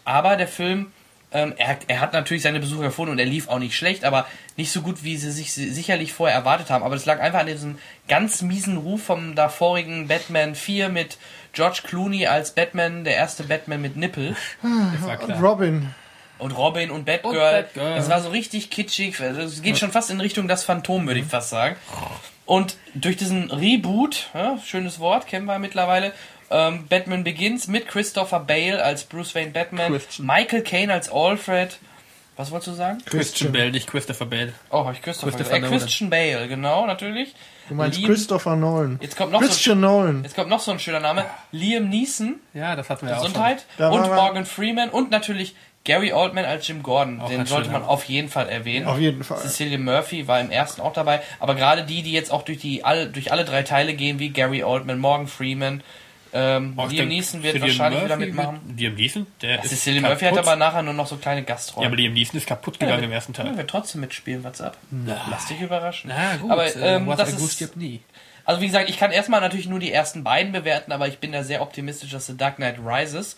Aber der Film, ähm, er, er hat natürlich seine Besucher gefunden und er lief auch nicht schlecht, aber nicht so gut, wie sie sich si- sicherlich vorher erwartet haben. Aber das lag einfach an diesem ganz miesen Ruf vom davorigen Batman 4 mit George Clooney als Batman, der erste Batman mit Nippel. War Und. Robin. Und Robin und Batgirl. Und Batgirl. Das war so richtig kitschig. Es geht schon fast in Richtung das Phantom, würde ich fast sagen. Und durch diesen Reboot, ja, schönes Wort, kennen wir mittlerweile, ähm, Batman Begins mit Christopher Bale als Bruce Wayne Batman, Christian. Michael Caine als Alfred. Was wolltest du sagen? Christian Bale, nicht Christopher Bale. Oh, habe ich Christopher, Christopher gesagt. äh, Christian Bale, genau, natürlich. Du meinst Liam- Christopher Nolan. Jetzt kommt noch so, Christian Nolan. jetzt kommt noch so ein schöner Name. Liam Neeson, Ja, das hatten wir auch Gesundheit. Und Morgan Freeman und natürlich Gary Oldman als Jim Gordon. Auch Den sollte man auf jeden Fall erwähnen. Auf jeden Fall. Cecilia Murphy war im ersten auch dabei. Aber gerade die, die jetzt auch durch, die, alle, durch alle drei Teile gehen, wie Gary Oldman, Morgan Freeman, ähm, schon. Liam Neeson wird Cillian wahrscheinlich wieder Murphy mitmachen. Wird, Liam Neeson? Der ist Cecilia Murphy hat aber nachher nur noch so kleine Ja, Gastrollen. aber Liam Neeson ist kaputt Ja, gegangen wird- im ersten Teil. Ja, wird trotzdem mitspielen, what's up? Lass dich überraschen. Na gut, aber, äh, ähm, was das ist, nie. also wie gesagt, ich kann erstmal natürlich nur die ersten beiden bewerten, aber ich bin da sehr optimistisch, dass The Dark Knight Rises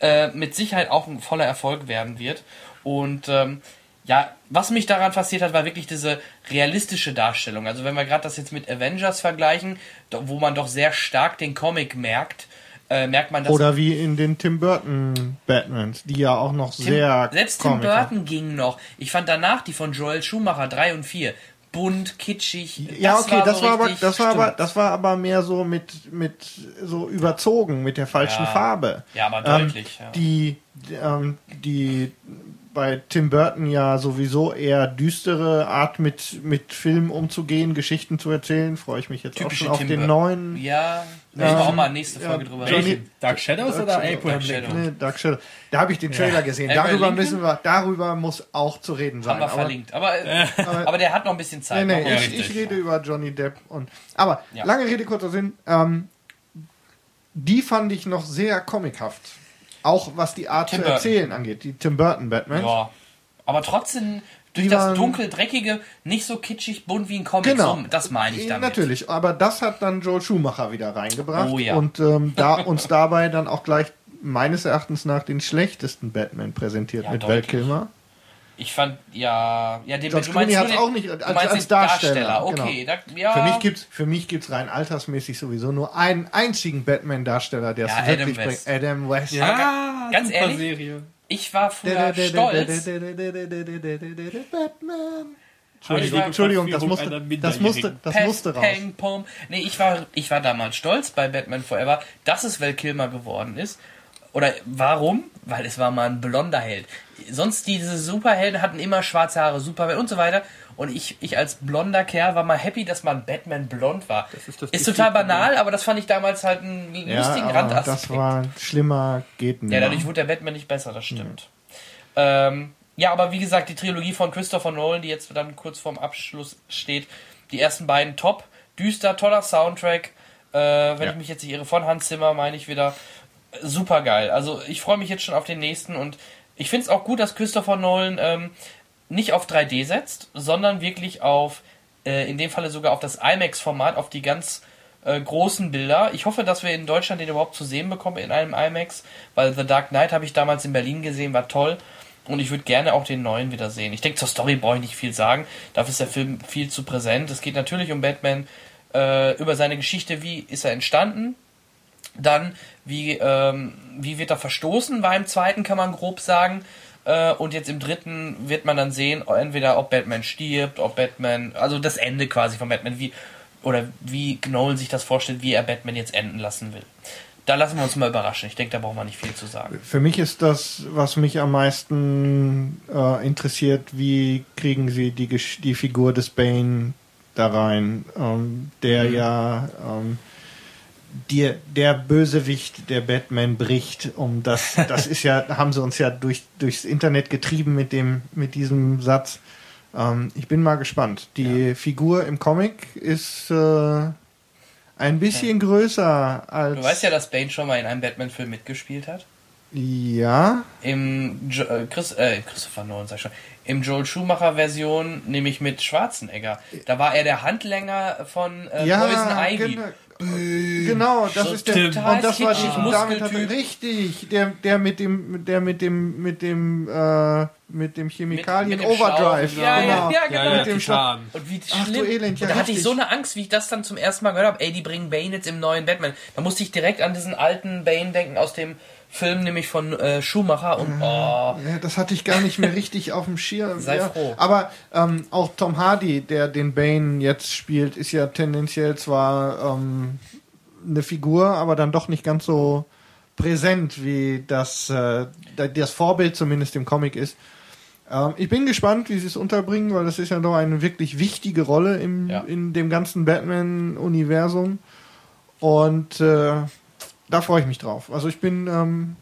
äh, mit Sicherheit auch ein voller Erfolg werden wird. Und ähm, ja, was mich daran fasziniert hat, war wirklich diese realistische Darstellung. Also wenn wir gerade das jetzt mit Avengers vergleichen, wo man doch sehr stark den Comic merkt, äh, merkt man, dass Oder wie in den Tim Burton Batmans, die ja auch noch sehr selbst Tim. Burton ging noch. Ich fand danach die von Joel Schumacher 3 und 4 bunt, kitschig. Ja, okay, das so war aber das war aber das war aber mehr so mit mit so überzogen mit der falschen Ja. Farbe. Ja, aber Ähm, deutlich. ja. Die ähm, die bei Tim Burton ja sowieso eher düstere Art mit mit Film umzugehen, Geschichten zu erzählen, freue ich mich jetzt Typische auch schon auf Tim den Burton. neuen Ja, müssen wir auch mal nächste ja, Folge drüber Johnny- reden. Dark Shadows oder Dark Abraham Shadow. Lincoln? Nee, Dark Shadow. Da habe ich den Trailer gesehen. Abraham Darüber Lincoln? müssen wir, darüber muss auch zu reden sein. Haben wir Aber- verlinkt. Aber, äh, aber der hat noch ein bisschen Nee, Zeit. nee, wir ich, ich rede über Johnny Depp und. Aber Ja. lange Rede, kurzer Sinn. Ähm, die fand ich noch sehr comichaft. Auch was die Art Tim zu Burton. erzählen angeht. Die Tim Burton Batman. Ja. Aber trotzdem durch das waren- dunkel dreckige nicht so kitschig bunt wie ein Comic. Genau. So, das meine ich Äh, damit. Natürlich, aber das hat dann Joel Schumacher wieder reingebracht Oh ja. und ähm, da uns dabei dann auch gleich meines Erachtens nach den schlechtesten Batman präsentiert Ja, mit deutlich. Val Kilmer. Ich fand, ja, ja, den, George du Clooney den, auch nicht als- als den Darsteller, Okay, da, ja. Für mich gibt's für mich gibt's rein altersmäßig sowieso nur einen einzigen Batman Darsteller, der es Ja, Adam wirklich West. bringt. Adam West. Ja, ganz super ehrlich? Serie. ich war früher stolz. Batman. Entschuldigung, war- Entschuldigung, das musste, das musste, das Peng, musste raus. Peng, pom. Nee, ich war, ich war damals stolz bei Batman Forever, dass es Val Kilmer geworden ist. Oder warum? Weil es war mal ein blonder Held. Sonst diese Superhelden hatten immer schwarze Haare, Superman und so weiter. Und ich, ich als blonder Kerl war mal happy, dass man Batman blond war. Das ist das total DC-Problem. banal, aber das fand ich damals halt einen Ja, lustigen Randaspekt. das war schlimmer geht nicht. Ja, dadurch wurde der Batman nicht besser, das stimmt. Ähm, ja, aber wie gesagt, die Trilogie von Christopher Nolan, die jetzt dann kurz vorm Abschluss steht, die ersten beiden top, düster, toller Soundtrack, äh, wenn Ja. ich mich jetzt nicht irre, von Hans Zimmer meine ich wieder, super geil. Also ich freue mich jetzt schon auf den nächsten und ich finde es auch gut, dass Christopher Nolan ähm, nicht auf 3D setzt, sondern wirklich auf, äh, in dem Falle sogar auf das IMAX-Format, auf die ganz äh, großen Bilder. Ich hoffe, dass wir in Deutschland den überhaupt zu sehen bekommen in einem IMAX, weil The Dark Knight habe ich damals in Berlin gesehen, war toll. Und ich würde gerne auch den neuen wieder sehen. Ich denke, zur Story brauche ich nicht viel sagen. Dafür ist der Film viel zu präsent. Es geht natürlich um Batman, äh, über seine Geschichte, wie ist er entstanden. Dann, wie, ähm, wie wird er verstoßen, war im zweiten, kann man grob sagen. Äh, und jetzt im dritten wird man dann sehen, entweder ob Batman stirbt, ob Batman, also das Ende quasi von Batman, wie, oder wie Nolan sich das vorstellt, wie er Batman jetzt enden lassen will da lassen wir uns mal überraschen. Ich denke, da brauchen wir nicht viel zu sagen. Für mich ist das, was mich am meisten äh, interessiert, wie kriegen sie die, die Figur des Bane da rein, ähm, der mhm. ja ähm, der, der Bösewicht, der Batman bricht, um das, das ist ja, haben sie uns ja durch, durchs Internet getrieben mit dem, mit diesem Satz. Ähm, ich bin mal gespannt. Die ja. Figur im Comic ist äh, ein bisschen ja. größer als. Du weißt ja, dass Bane schon mal in einem Batman-Film mitgespielt hat. Ja. Im jo äh, Chris, äh, Christopher Nolan, sag ich schon. Im Joel Schumacher-Version, nämlich mit Schwarzenegger. Da war er der Handlänger von äh, ja, Poison Ivy. Genau. Genau, das so ist der und das war die damit hatte, richtig, der der mit dem der mit dem mit dem äh, mit dem Chemikalien mit, mit dem Overdrive, ja, genau. Ja, genau. Ja, mit dem Titan. Und wie Ach, schlimm. Elend, ja, und da hatte ich so eine Angst, wie ich das dann zum ersten Mal gehört habe, ey, die bringen Bane jetzt im neuen Batman. Da musste ich direkt an diesen alten Bane denken aus dem Film nämlich von äh, Schumacher und oh. Ja, das hatte ich gar nicht mehr richtig auf dem Schirm. Sei ja. froh. Aber ähm, auch Tom Hardy, der den Bane jetzt spielt, ist ja tendenziell zwar ähm, eine Figur, aber dann doch nicht ganz so präsent, wie das, äh, das Vorbild zumindest im Comic ist. Ähm, ich bin gespannt, wie sie es unterbringen, weil das ist ja doch eine wirklich wichtige Rolle im, ja. in dem ganzen Batman-Universum. Und äh, da freue ich mich drauf. Also ich bin ähm,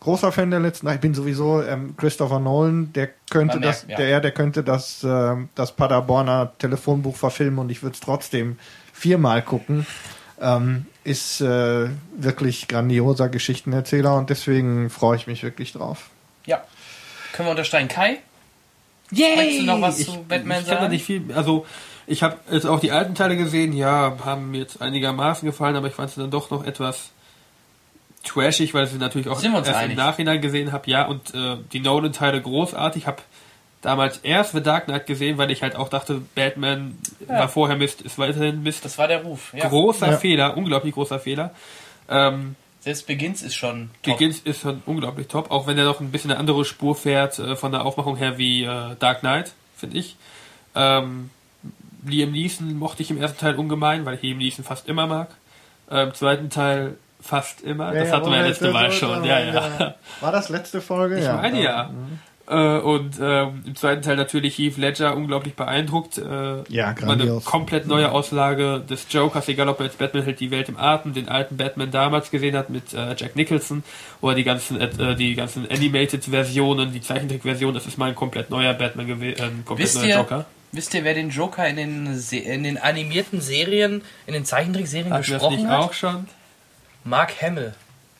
großer Fan der letzten. Ich bin sowieso ähm, Christopher Nolan. Der könnte merkt, das, ja. der, der könnte das, äh, das Paderborner Telefonbuch verfilmen und ich würde es trotzdem viermal gucken. Ähm, ist äh, wirklich grandioser Geschichtenerzähler und deswegen freue ich mich wirklich drauf. Ja. Können wir untersteigen? Kai? Yay! Möchtest du noch was ich, zu Batman ich sagen? Ich nicht viel. Also ich habe jetzt auch die alten Teile gesehen. Ja, haben mir jetzt einigermaßen gefallen, aber ich fand sie dann doch noch etwas trashig, weil ich sie natürlich auch erst einig? im Nachhinein gesehen habe. Ja, und äh, die Nolan-Teile großartig. Ich habe damals erst The Dark Knight gesehen, weil ich halt auch dachte, Batman ja. war vorher Mist, ist weiterhin Mist. Das war der Ruf. Ja. Großer ja. Fehler, unglaublich großer Fehler. Ähm, Selbst Begins ist schon top. Begins ist schon unglaublich top, auch wenn er noch ein bisschen eine andere Spur fährt äh, von der Aufmachung her wie äh, Dark Knight, finde ich. Ähm, Liam Neeson mochte ich im ersten Teil ungemein, weil ich Liam Neeson fast immer mag. Äh, Im zweiten Teil fast immer. Ja, das hatten wir ja letzte Mal schon. Ja, ja. War das letzte Folge? Ich ja. meine ja. Mhm. Äh, und ähm, im zweiten Teil natürlich Heath Ledger unglaublich beeindruckt. Äh, ja, grandios. Eine komplett neue Auslage des Jokers, egal ob er jetzt Batman hält die Welt im Atem, den alten Batman damals gesehen hat mit äh, Jack Nicholson oder die ganzen äh, die ganzen Animated-Versionen, die Zeichentrick-Version, das ist mal ein komplett neuer Batman gewesen, äh, komplett wisst neuer ihr, Joker. Wisst ihr, wer den Joker in den, in den animierten Serien, in den Zeichentrickserien gesprochen das nicht hat? auch schon? Mark Hamill.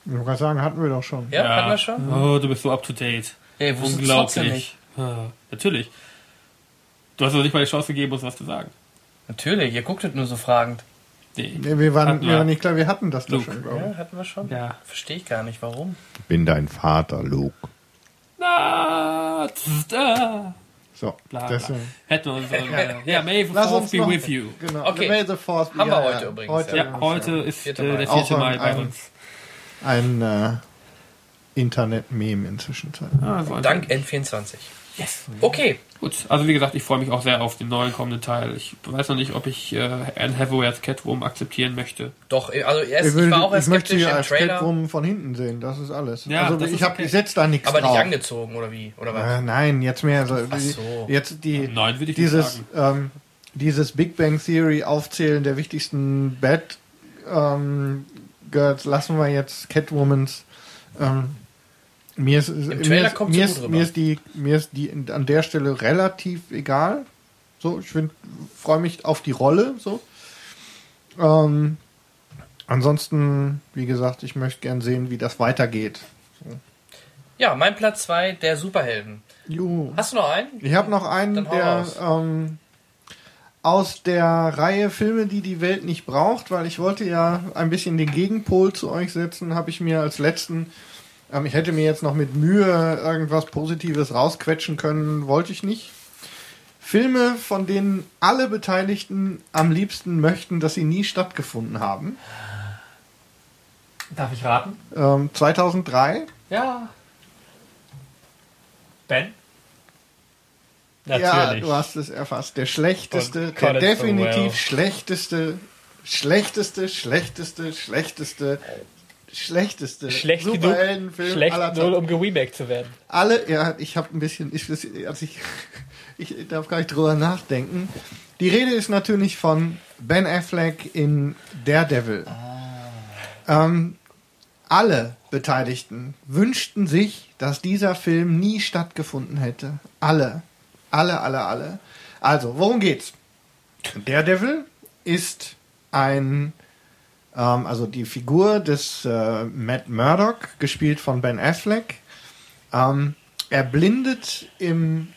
Ich wollte sagen, hatten wir doch schon. Ja, ja, hatten wir schon? Oh, du bist so up to date. Ey, Unglaublich. Ja, natürlich. Du hast uns nicht mal die Chance gegeben, uns was zu sagen. Natürlich, ihr gucktet nur so fragend. Nee, nee wir, waren, wir waren nicht klar, wir hatten das Luke. doch schon, glaube ich. Ja, hatten wir schon? Ja. Verstehe ich gar nicht, warum. Bin dein Vater, Luke. Na, da. So, bla, bla. Hätten wir uns ja, ja, may the force be with you. Genau. Okay. May the force be Haben wir heute übrigens. Heute, ja, heute ist äh, der 4. Mai bei uns. Ein äh, Internet-Meme inzwischen. Ah, Dank N24. Yes. Okay. Gut, also wie gesagt, ich freue mich auch sehr auf den neuen kommenden Teil. Ich weiß noch nicht, ob ich äh, Anne Hathaway als Catwoman akzeptieren möchte. Doch, also erst, ich, will, ich war auch erst ich möchte sie als Trailer. Catwoman von hinten sehen, das ist alles. Ja, also ich, okay. ich setze da nichts Aber drauf. nicht angezogen, oder wie? Oder was? Äh, nein, jetzt mehr so. Ach so. Jetzt die, nein, würde ich dieses, nicht sagen. Ähm, dieses Big Bang Theory Aufzählen der wichtigsten Bad ähm, Girls lassen wir jetzt Catwomans ähm, mir ist, Im Trailer mir, kommt mir, ist, mir ist die mir ist die an der Stelle relativ egal. So, ich freue mich auf die Rolle. So. Ähm, ansonsten, wie gesagt, ich möchte gern sehen, wie das weitergeht. So. Ja, mein Platz 2, der Superhelden. Juhu. Hast du noch einen? Ich habe noch einen, der ähm, aus der Reihe Filme, die die Welt nicht braucht, weil ich wollte ja ein bisschen den Gegenpol zu euch setzen, habe ich mir als letzten Ähm, ich hätte mir jetzt noch mit Mühe irgendwas Positives rausquetschen können, wollte ich nicht. Filme, von denen alle Beteiligten am liebsten möchten, dass sie nie stattgefunden haben. Darf ich raten? Ähm, 2003. Ja. Ben? Ja, du hast es erfasst. Der schlechteste, der definitiv Farrell. schlechteste, schlechteste, schlechteste, schlechteste, schlechteste Schlecht Superheldenfilm schlecht aller Zeiten. um geremaked zu werden. Alle, ja, ich habe ein bisschen, ich, also ich, ich darf gar nicht drüber nachdenken. Die Rede ist natürlich von Ben Affleck in Daredevil. Ähm, alle Beteiligten wünschten sich, dass dieser Film nie stattgefunden hätte. Alle. Alle, alle, alle. Also, worum geht's? Daredevil ist ein, ähm, also die Figur des äh, Matt Murdock, gespielt von Ben Affleck, ähm, er blindet im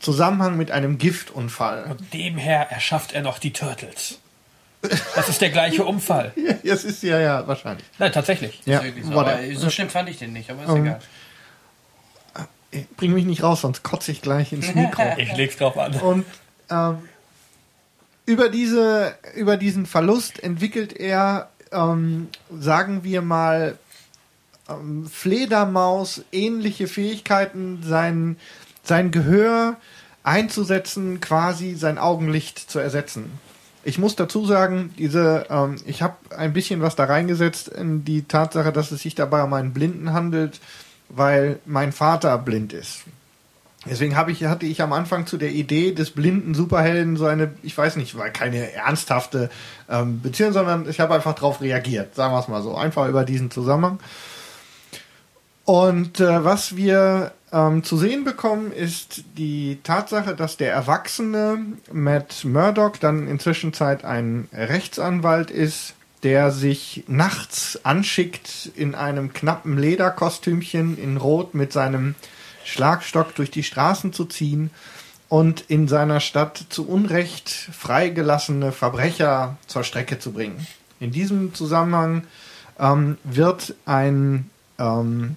Zusammenhang mit einem Giftunfall. Und demher erschafft er noch die Turtles. Das ist der gleiche Unfall. Ja, es ist ja, ja, wahrscheinlich. Nein, tatsächlich. Ja, so. Aber so schlimm fand ich den nicht, aber ist Ähm, egal. Bring mich nicht raus, sonst kotze ich gleich ins Mikro. Ich leg's drauf an. Und ähm, über, diese, über diesen Verlust entwickelt er, ähm, sagen wir mal, ähm, Fledermaus ähnliche Fähigkeiten, sein, sein Gehör einzusetzen, quasi sein Augenlicht zu ersetzen. Ich muss dazu sagen, diese, ähm, ich habe ein bisschen was da reingesetzt in die Tatsache, dass es sich dabei um einen Blinden handelt, weil mein Vater blind ist. Deswegen habe ich, hatte ich am Anfang zu der Idee des blinden Superhelden so eine, ich weiß nicht, war keine ernsthafte ähm, Beziehung, sondern ich habe einfach darauf reagiert, sagen wir es mal so, einfach über diesen Zusammenhang. Und äh, was wir ähm, zu sehen bekommen, ist die Tatsache, dass der erwachsene Matt Murdock dann inzwischen Zeit ein Rechtsanwalt ist, der sich nachts anschickt in einem knappen Lederkostümchen in Rot mit seinem Schlagstock durch die Straßen zu ziehen und in seiner Stadt zu Unrecht freigelassene Verbrecher zur Strecke zu bringen. In diesem Zusammenhang ähm, wird ein ähm,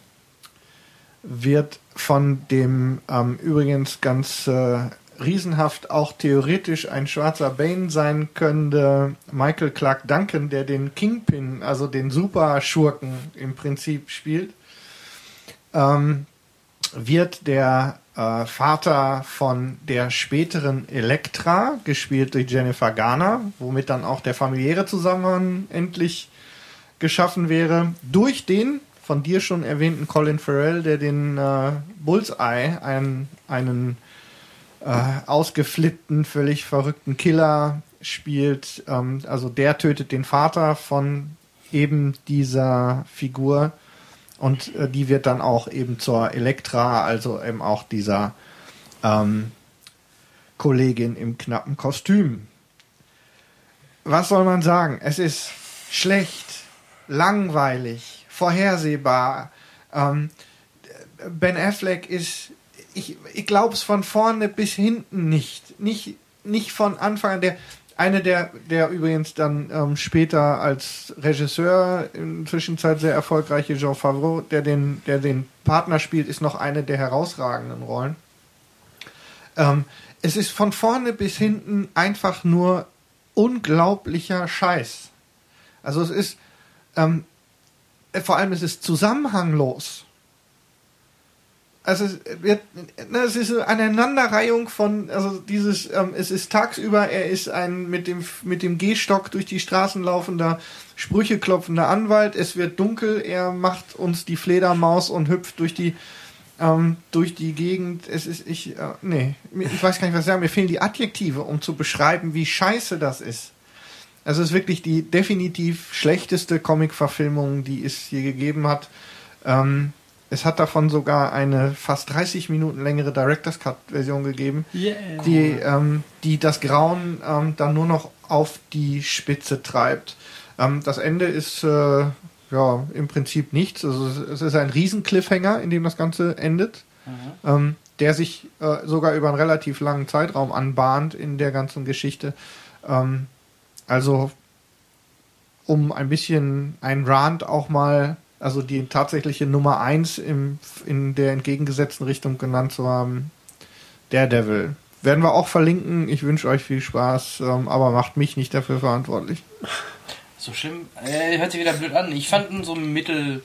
wird von dem ähm, übrigens ganz äh, riesenhaft auch theoretisch ein schwarzer Bane sein könnte, Michael Clark Duncan, der den Kingpin, also den Superschurken im Prinzip spielt, ähm, wird der äh, Vater von der späteren Elektra, gespielt durch Jennifer Garner, womit dann auch der familiäre Zusammenhang endlich geschaffen wäre, durch den von dir schon erwähnten Colin Farrell, der den äh, Bullseye, einen, einen äh, ausgeflippten, völlig verrückten Killer spielt. Ähm, also der tötet den Vater von eben dieser Figur und äh, die wird dann auch eben zur Elektra, also eben auch dieser ähm, Kollegin im knappen Kostüm. Was soll man sagen? Es ist schlecht, langweilig, vorhersehbar. Ähm, ben Affleck ist, ich, ich glaube es von vorne bis hinten nicht. Nicht, nicht von Anfang an. Der, eine der, der übrigens dann ähm, später als Regisseur in der Zwischenzeit sehr erfolgreiche Jean Favreau, der den, der den Partner spielt, ist noch eine der herausragenden Rollen. Ähm, es ist von vorne bis hinten einfach nur unglaublicher Scheiß. Also es ist, ähm, vor allem es ist zusammenhanglos. Also es wird, ne, es ist eine Aneinanderreihung von, also dieses, ähm, es ist tagsüber, er ist ein mit dem mit dem Gehstock durch die Straßen laufender, Sprüche klopfender Anwalt. Es wird dunkel, er macht uns die Fledermaus und hüpft durch die ähm, durch die Gegend. Es ist ich, äh, nee, ich weiß gar nicht was ich sagen. Mir fehlen die Adjektive, um zu beschreiben, wie scheiße das ist. Also es ist wirklich die definitiv schlechteste Comic-Verfilmung, die es je gegeben hat. Ähm, es hat davon sogar eine fast 30 Minuten längere Director's Cut-Version gegeben, Yeah. die, ähm, die das Grauen ähm, dann nur noch auf die Spitze treibt. Ähm, das Ende ist äh, ja im Prinzip nichts. Also es- ist ein Riesen-Cliffhanger, in dem das Ganze endet, ähm, der sich äh, sogar über einen relativ langen Zeitraum anbahnt in der ganzen Geschichte. Ähm, also um ein bisschen ein Rant auch mal also die tatsächliche Nummer 1 im, in der entgegengesetzten Richtung genannt zu haben. Daredevil. Werden wir auch verlinken. Ich wünsche euch viel Spaß, ähm, aber macht mich nicht dafür verantwortlich. So schlimm. Äh, hört sich wieder blöd an. Ich fand ihn so mittel.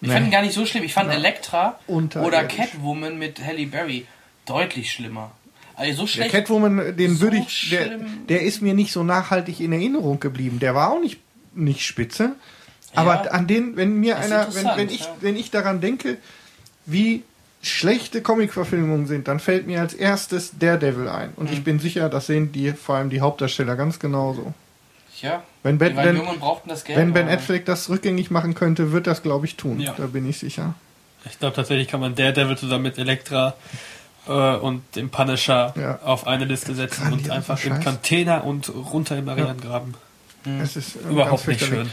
Ich Nee. fand ihn gar nicht so schlimm. Ich fand Elektra Unterirdisch. oder Catwoman mit Halle Berry deutlich schlimmer. Also so Der schlecht. Catwoman, den So würde ich, der, der ist mir nicht so nachhaltig in Erinnerung geblieben. Der war auch nicht, nicht spitze. Aber Ja. an den, wenn mir einer, wenn, wenn ich, ja. wenn ich daran denke, wie schlechte Comic-Verfilmungen sind, dann fällt mir als erstes Daredevil ein. Und Mhm. ich bin sicher, das sehen die, vor allem die Hauptdarsteller ganz genauso. ja. Wenn Die Ben, das Geld. wenn Ben Affleck das rückgängig machen könnte, wird das, glaube ich, tun. Ja. Da bin ich sicher. Ich glaube tatsächlich kann man Daredevil zusammen mit Elektra äh, und dem Punisher Ja. auf eine Liste setzen und einfach im. Container und runter im Marianengraben. Es ist äh, Überhaupt nicht schön.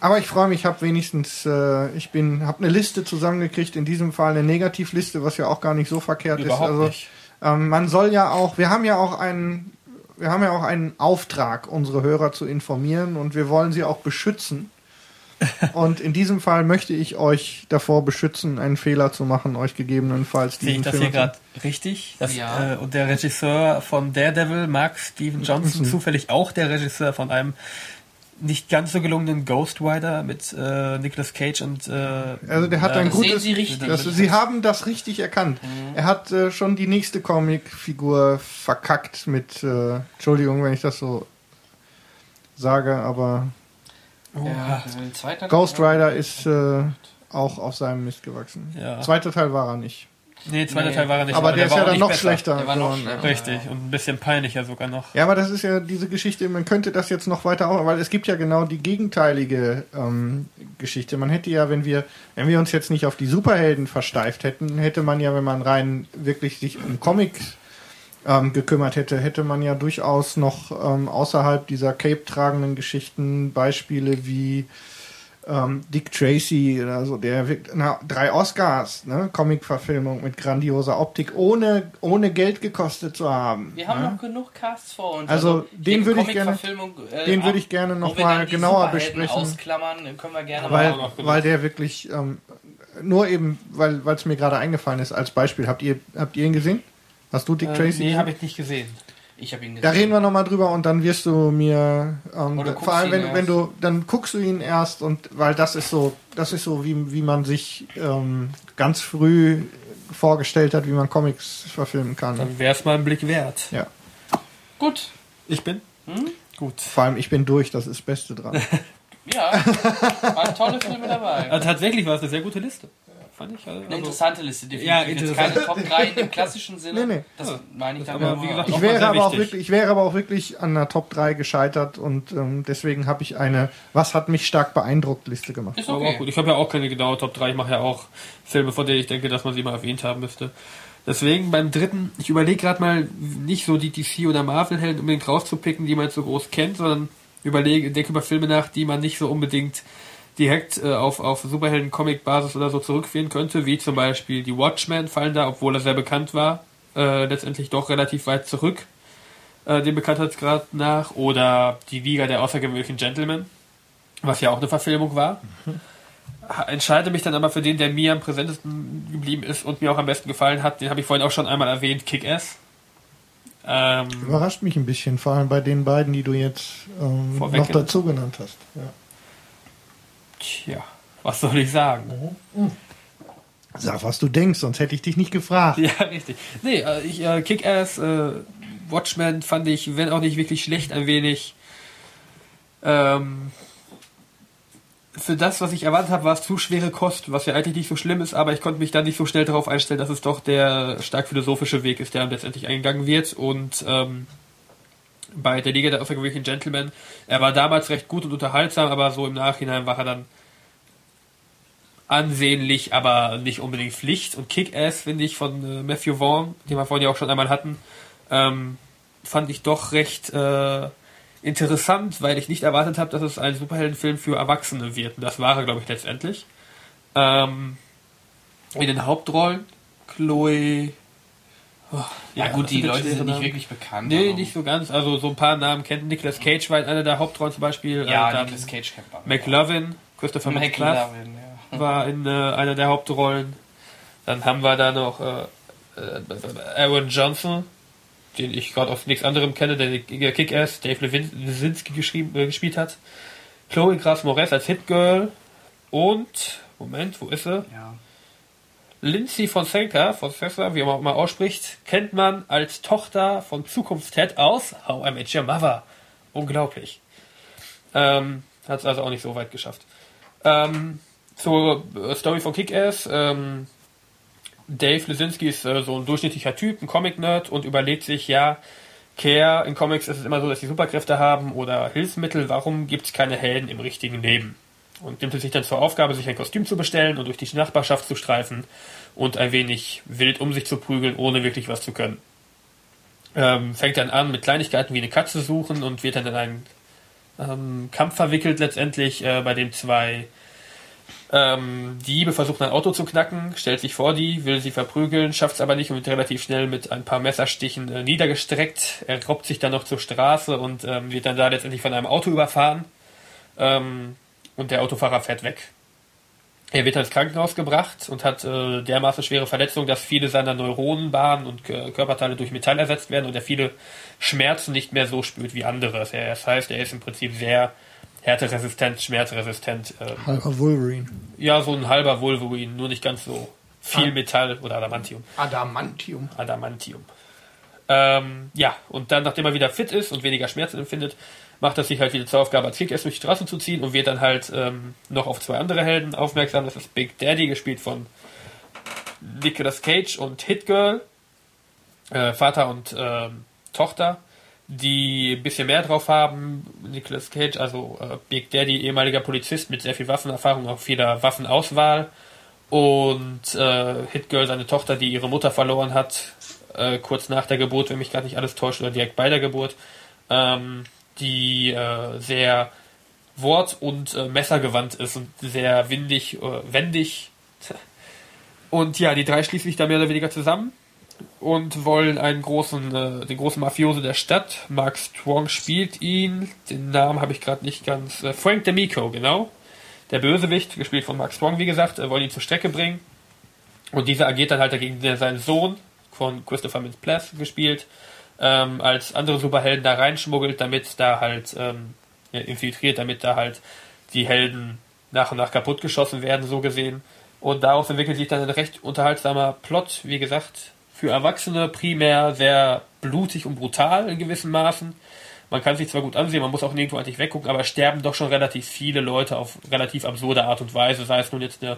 Aber ich freue mich, ich habe wenigstens, äh, ich bin, habe eine Liste zusammengekriegt, in diesem Fall eine Negativliste, was ja auch gar nicht so verkehrt Überhaupt ist. Also nicht. ähm, man soll ja auch, wir haben ja auch einen, wir haben ja auch einen Auftrag, unsere Hörer zu informieren und wir wollen sie auch beschützen. Und in diesem Fall möchte ich euch davor beschützen, einen Fehler zu machen, euch gegebenenfalls Sehe ich das Film hier gerade richtig? Das, Ja. äh, und der Regisseur von Daredevil, Mark Steven Johnson, zufällig auch der Regisseur von einem nicht ganz so gelungenen Ghost Rider mit äh, Nicolas Cage und äh, Also der hat ja, ein das sehen gutes. Sie richtig. Das, Sie haben das richtig erkannt. Er hat äh, schon die nächste Comicfigur verkackt mit. Äh, Entschuldigung, wenn ich das so sage, aber Ja, äh, zweiter Ghost Rider ist äh, auch auf seinem Mist gewachsen. Ja. Zweiter Teil war er nicht. Nee, zweiter Nee. Teil war er nicht. aber der ist war ja auch dann noch besser. schlechter. Der war noch geworden. schlechter. Richtig, und ein bisschen peinlicher sogar noch. Ja, aber das ist ja diese Geschichte, man könnte das jetzt noch weiter auf, weil es gibt ja genau die gegenteilige ähm, Geschichte. Man hätte ja, wenn wir, wenn wir uns jetzt nicht auf die Superhelden versteift hätten, hätte man ja, wenn man rein wirklich sich um Comics ähm, gekümmert hätte, hätte man ja durchaus noch ähm, außerhalb dieser Cape-tragenden Geschichten Beispiele wie ähm, Dick Tracy oder so, der wirkt, na, drei Oscars, ne, Comic-Verfilmung mit grandioser Optik, ohne, ohne Geld gekostet zu haben. Wir haben ne? noch genug Casts vor uns. Also, den die würde ich gerne- äh, den würde ich gerne noch wo wir mal dann die genauer besprechen. Ausklammern, können wir gerne weil, genug. weil der wirklich ähm, nur eben, weil es mir gerade eingefallen ist als Beispiel. Habt ihr habt ihr ihn gesehen? Hast du Dick Äh, Tracy? nee, habe ich nicht gesehen. Ich habe ihn da gesehen. reden wir noch mal drüber und dann wirst du mir ähm, Oder guckst vor allem ihn wenn, erst. wenn du dann guckst du ihn erst und weil das ist so das ist so wie, wie man sich ähm, ganz früh vorgestellt hat, wie man Comics verfilmen kann. Dann wäre es mal ein Blick wert. Ja, Gut. Ich bin? Hm? Gut. vor allem ich bin durch, das ist das Beste dran. Ja, waren tolle Filme dabei. Also tatsächlich war es eine sehr gute Liste. Fand ich. Also, Eine interessante Liste, definitiv. Ja, Jetzt keine Top 3 im klassischen Sinne. Nee, nee. Das Ja. meine ich damit. aber, wie gesagt, Ich wäre, aber auch wichtig. wirklich, ich wäre aber auch wirklich an der Top 3 gescheitert und ähm, deswegen habe ich eine Was hat mich stark beeindruckt Liste gemacht. ist Aber auch okay. gut. Ich habe ja auch keine genaue Top 3. Ich mache ja auch Filme, von denen ich denke, dass man sie mal erwähnt haben müsste. Deswegen beim dritten, ich überlege gerade mal, nicht so die DC oder Marvel-Helden unbedingt rauszupicken, die man jetzt so groß kennt, sondern überlege, denke über Filme nach, die man nicht so unbedingt direkt äh, auf, auf Superhelden-Comic-Basis oder so zurückführen könnte, wie zum Beispiel die Watchmen fallen da, obwohl er sehr bekannt war, äh, letztendlich doch relativ weit zurück, äh, dem Bekanntheitsgrad nach, oder die Liga der außergewöhnlichen Gentlemen, was ja auch eine Verfilmung war. Entscheide mich dann aber für den, der mir am präsentesten geblieben ist und mir auch am besten gefallen hat. Den habe ich vorhin auch schon einmal erwähnt, Kick-Ass. Ähm, Überrascht mich ein bisschen, vor allem bei den beiden, die du jetzt ähm, noch dazu genannt hast. Ja. Tja, was soll ich sagen? Sag, was du denkst, sonst hätte ich dich nicht gefragt. Ja, richtig. Nee, äh, ich, äh, Kick-Ass, äh, Watchmen fand ich, wenn auch nicht wirklich schlecht, ein wenig ähm, für das, was ich erwartet habe, war es zu schwere Kost, was ja eigentlich nicht so schlimm ist, aber ich konnte mich dann nicht so schnell darauf einstellen, dass es doch der stark philosophische Weg ist, der letztendlich eingegangen wird. Und ähm, bei der Liga der außergewöhnlichen Gentlemen, er war damals recht gut und unterhaltsam, aber so im Nachhinein war er dann ansehnlich, aber nicht unbedingt Pflicht. Und Kick-Ass, finde ich, von äh, Matthew Vaughn, den wir vorhin ja auch schon einmal hatten, ähm, fand ich doch recht äh, interessant, weil ich nicht erwartet habe, dass es ein Superheldenfilm für Erwachsene wird. Und das war er, glaube ich, letztendlich. Ähm, in den Hauptrollen Chloe, Ja, gut, die Leute sind nicht wirklich bekannt. Nee, aber- nicht so ganz. Also so ein paar Namen kennt Nicolas Cage war in einer der Hauptrollen zum Beispiel. Ja, äh, Nicolas Cage kennt man. McLovin, Christopher McLovin ja. war in äh, einer der Hauptrollen. Dann haben wir da noch äh, äh, Aaron Johnson, den ich gerade aus nichts anderem kenne, der Kick-Ass Dave geschrieben, äh, gespielt hat. Chloe Grace Moretz als Hit-Girl. Und, Moment, wo ist sie? ja. Lindsay Fonseca, Fonseca, wie man auch mal ausspricht, kennt man als Tochter von Zukunft-Ted aus How I Met Your Mother. Unglaublich. Ähm, Hat es also auch nicht so weit geschafft. Ähm, zur äh, Story von Kick-Ass. Ähm, Dave Lesinski ist äh, so ein durchschnittlicher Typ, ein Comic-Nerd und überlegt sich, ja, Care, in Comics ist es immer so, dass sie Superkräfte haben oder Hilfsmittel, warum gibt es keine Helden im richtigen Leben? Und nimmt es sich dann zur Aufgabe, sich ein Kostüm zu bestellen und durch die Nachbarschaft zu streifen und ein wenig wild um sich zu prügeln, ohne wirklich was zu können. Ähm, fängt dann an mit Kleinigkeiten wie eine Katze suchen und wird dann in einen ähm, Kampf verwickelt letztendlich, äh, bei dem zwei ähm, Diebe versuchen ein Auto zu knacken, stellt sich vor die, will sie verprügeln, schafft es aber nicht und wird relativ schnell mit ein paar Messerstichen äh, niedergestreckt. Er robbt sich dann noch zur Straße und ähm, wird dann da letztendlich von einem Auto überfahren. Ähm, und der Autofahrer fährt weg. Er wird ins Krankenhaus gebracht und hat äh, dermaßen schwere Verletzungen, dass viele seiner Neuronenbahnen und äh, Körperteile durch Metall ersetzt werden und er viele Schmerzen nicht mehr so spürt wie andere. Das heißt, er ist im Prinzip sehr härteresistent, schmerzresistent. ähm, Halber Wolverine. ja, so ein halber Wolverine, nur nicht ganz so viel Metall oder Adamantium. Adamantium. Adamantium. Ähm, ja, und dann, nachdem er wieder fit ist und weniger Schmerzen empfindet, macht er sich halt wieder zur Aufgabe, als Kick-Ass durch die Straße zu ziehen und wird dann halt ähm, noch auf zwei andere Helden aufmerksam. Das ist Big Daddy, gespielt von Nicolas Cage und Hit Girl, äh, Vater und ähm, Tochter, die ein bisschen mehr drauf haben. Nicolas Cage, also äh, Big Daddy, ehemaliger Polizist mit sehr viel Waffenerfahrung, auch vieler Waffenauswahl. Und äh, Hit Girl, seine Tochter, die ihre Mutter verloren hat, äh, kurz nach der Geburt, wenn mich gerade nicht alles täuscht, oder direkt bei der Geburt, ähm, die äh, sehr wort- und äh, messergewandt ist und sehr windig, äh, wendig. Und ja, die drei schließen sich da mehr oder weniger zusammen und wollen einen großen, äh, den großen Mafioso der Stadt. Mark Strong spielt ihn. Den Namen habe ich gerade nicht ganz. Äh, Frank D'Amico, genau. Der Bösewicht, gespielt von Mark Strong, wie gesagt, äh, wollen ihn zur Strecke bringen. Und dieser agiert dann halt dagegen, der seinen Sohn von Christopher Mintz-Plasse gespielt, ähm, als andere Superhelden da reinschmuggelt, damit da halt ähm, ja, infiltriert, damit da halt die Helden nach und nach kaputtgeschossen werden, so gesehen. Und daraus entwickelt sich dann ein recht unterhaltsamer Plot, wie gesagt, für Erwachsene primär sehr blutig und brutal in gewissen Maßen. Man kann sich zwar gut ansehen, man muss auch nirgendwo eigentlich weggucken, aber sterben doch schon relativ viele Leute auf relativ absurde Art und Weise, sei es nun jetzt eine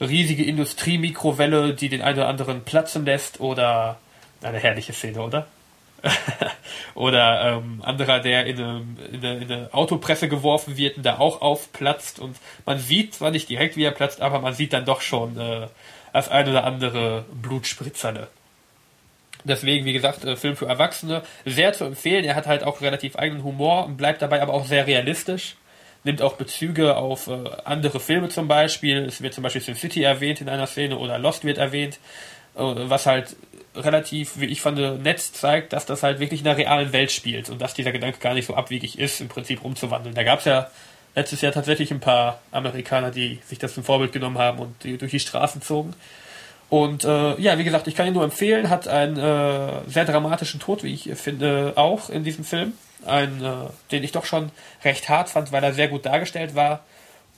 riesige Industriemikrowelle, die den einen oder anderen platzen lässt, oder eine herrliche Szene, oder? oder ähm, anderer, der in eine, in, eine, in eine Autopresse geworfen wird und da auch aufplatzt und man sieht zwar nicht direkt, wie er platzt, aber man sieht dann doch schon äh, das ein oder andere Blutspritzerle. Deswegen, wie gesagt, äh, Film für Erwachsene, sehr zu empfehlen. Er hat halt auch relativ eigenen Humor und bleibt dabei aber auch sehr realistisch. Nimmt auch Bezüge auf äh, andere Filme zum Beispiel. Es wird zum Beispiel Sin City erwähnt in einer Szene oder Lost wird erwähnt, äh, was halt relativ, wie ich fand, nett zeigt, dass das halt wirklich in der realen Welt spielt und dass dieser Gedanke gar nicht so abwegig ist, im Prinzip umzuwandeln. Da gab es ja letztes Jahr tatsächlich ein paar Amerikaner, die sich das zum Vorbild genommen haben und die durch die Straßen zogen. Und äh, ja, wie gesagt, ich kann ihn nur empfehlen, hat einen äh, sehr dramatischen Tod, wie ich finde, auch in diesem Film. Ein, äh, den ich doch schon recht hart fand, weil er sehr gut dargestellt war.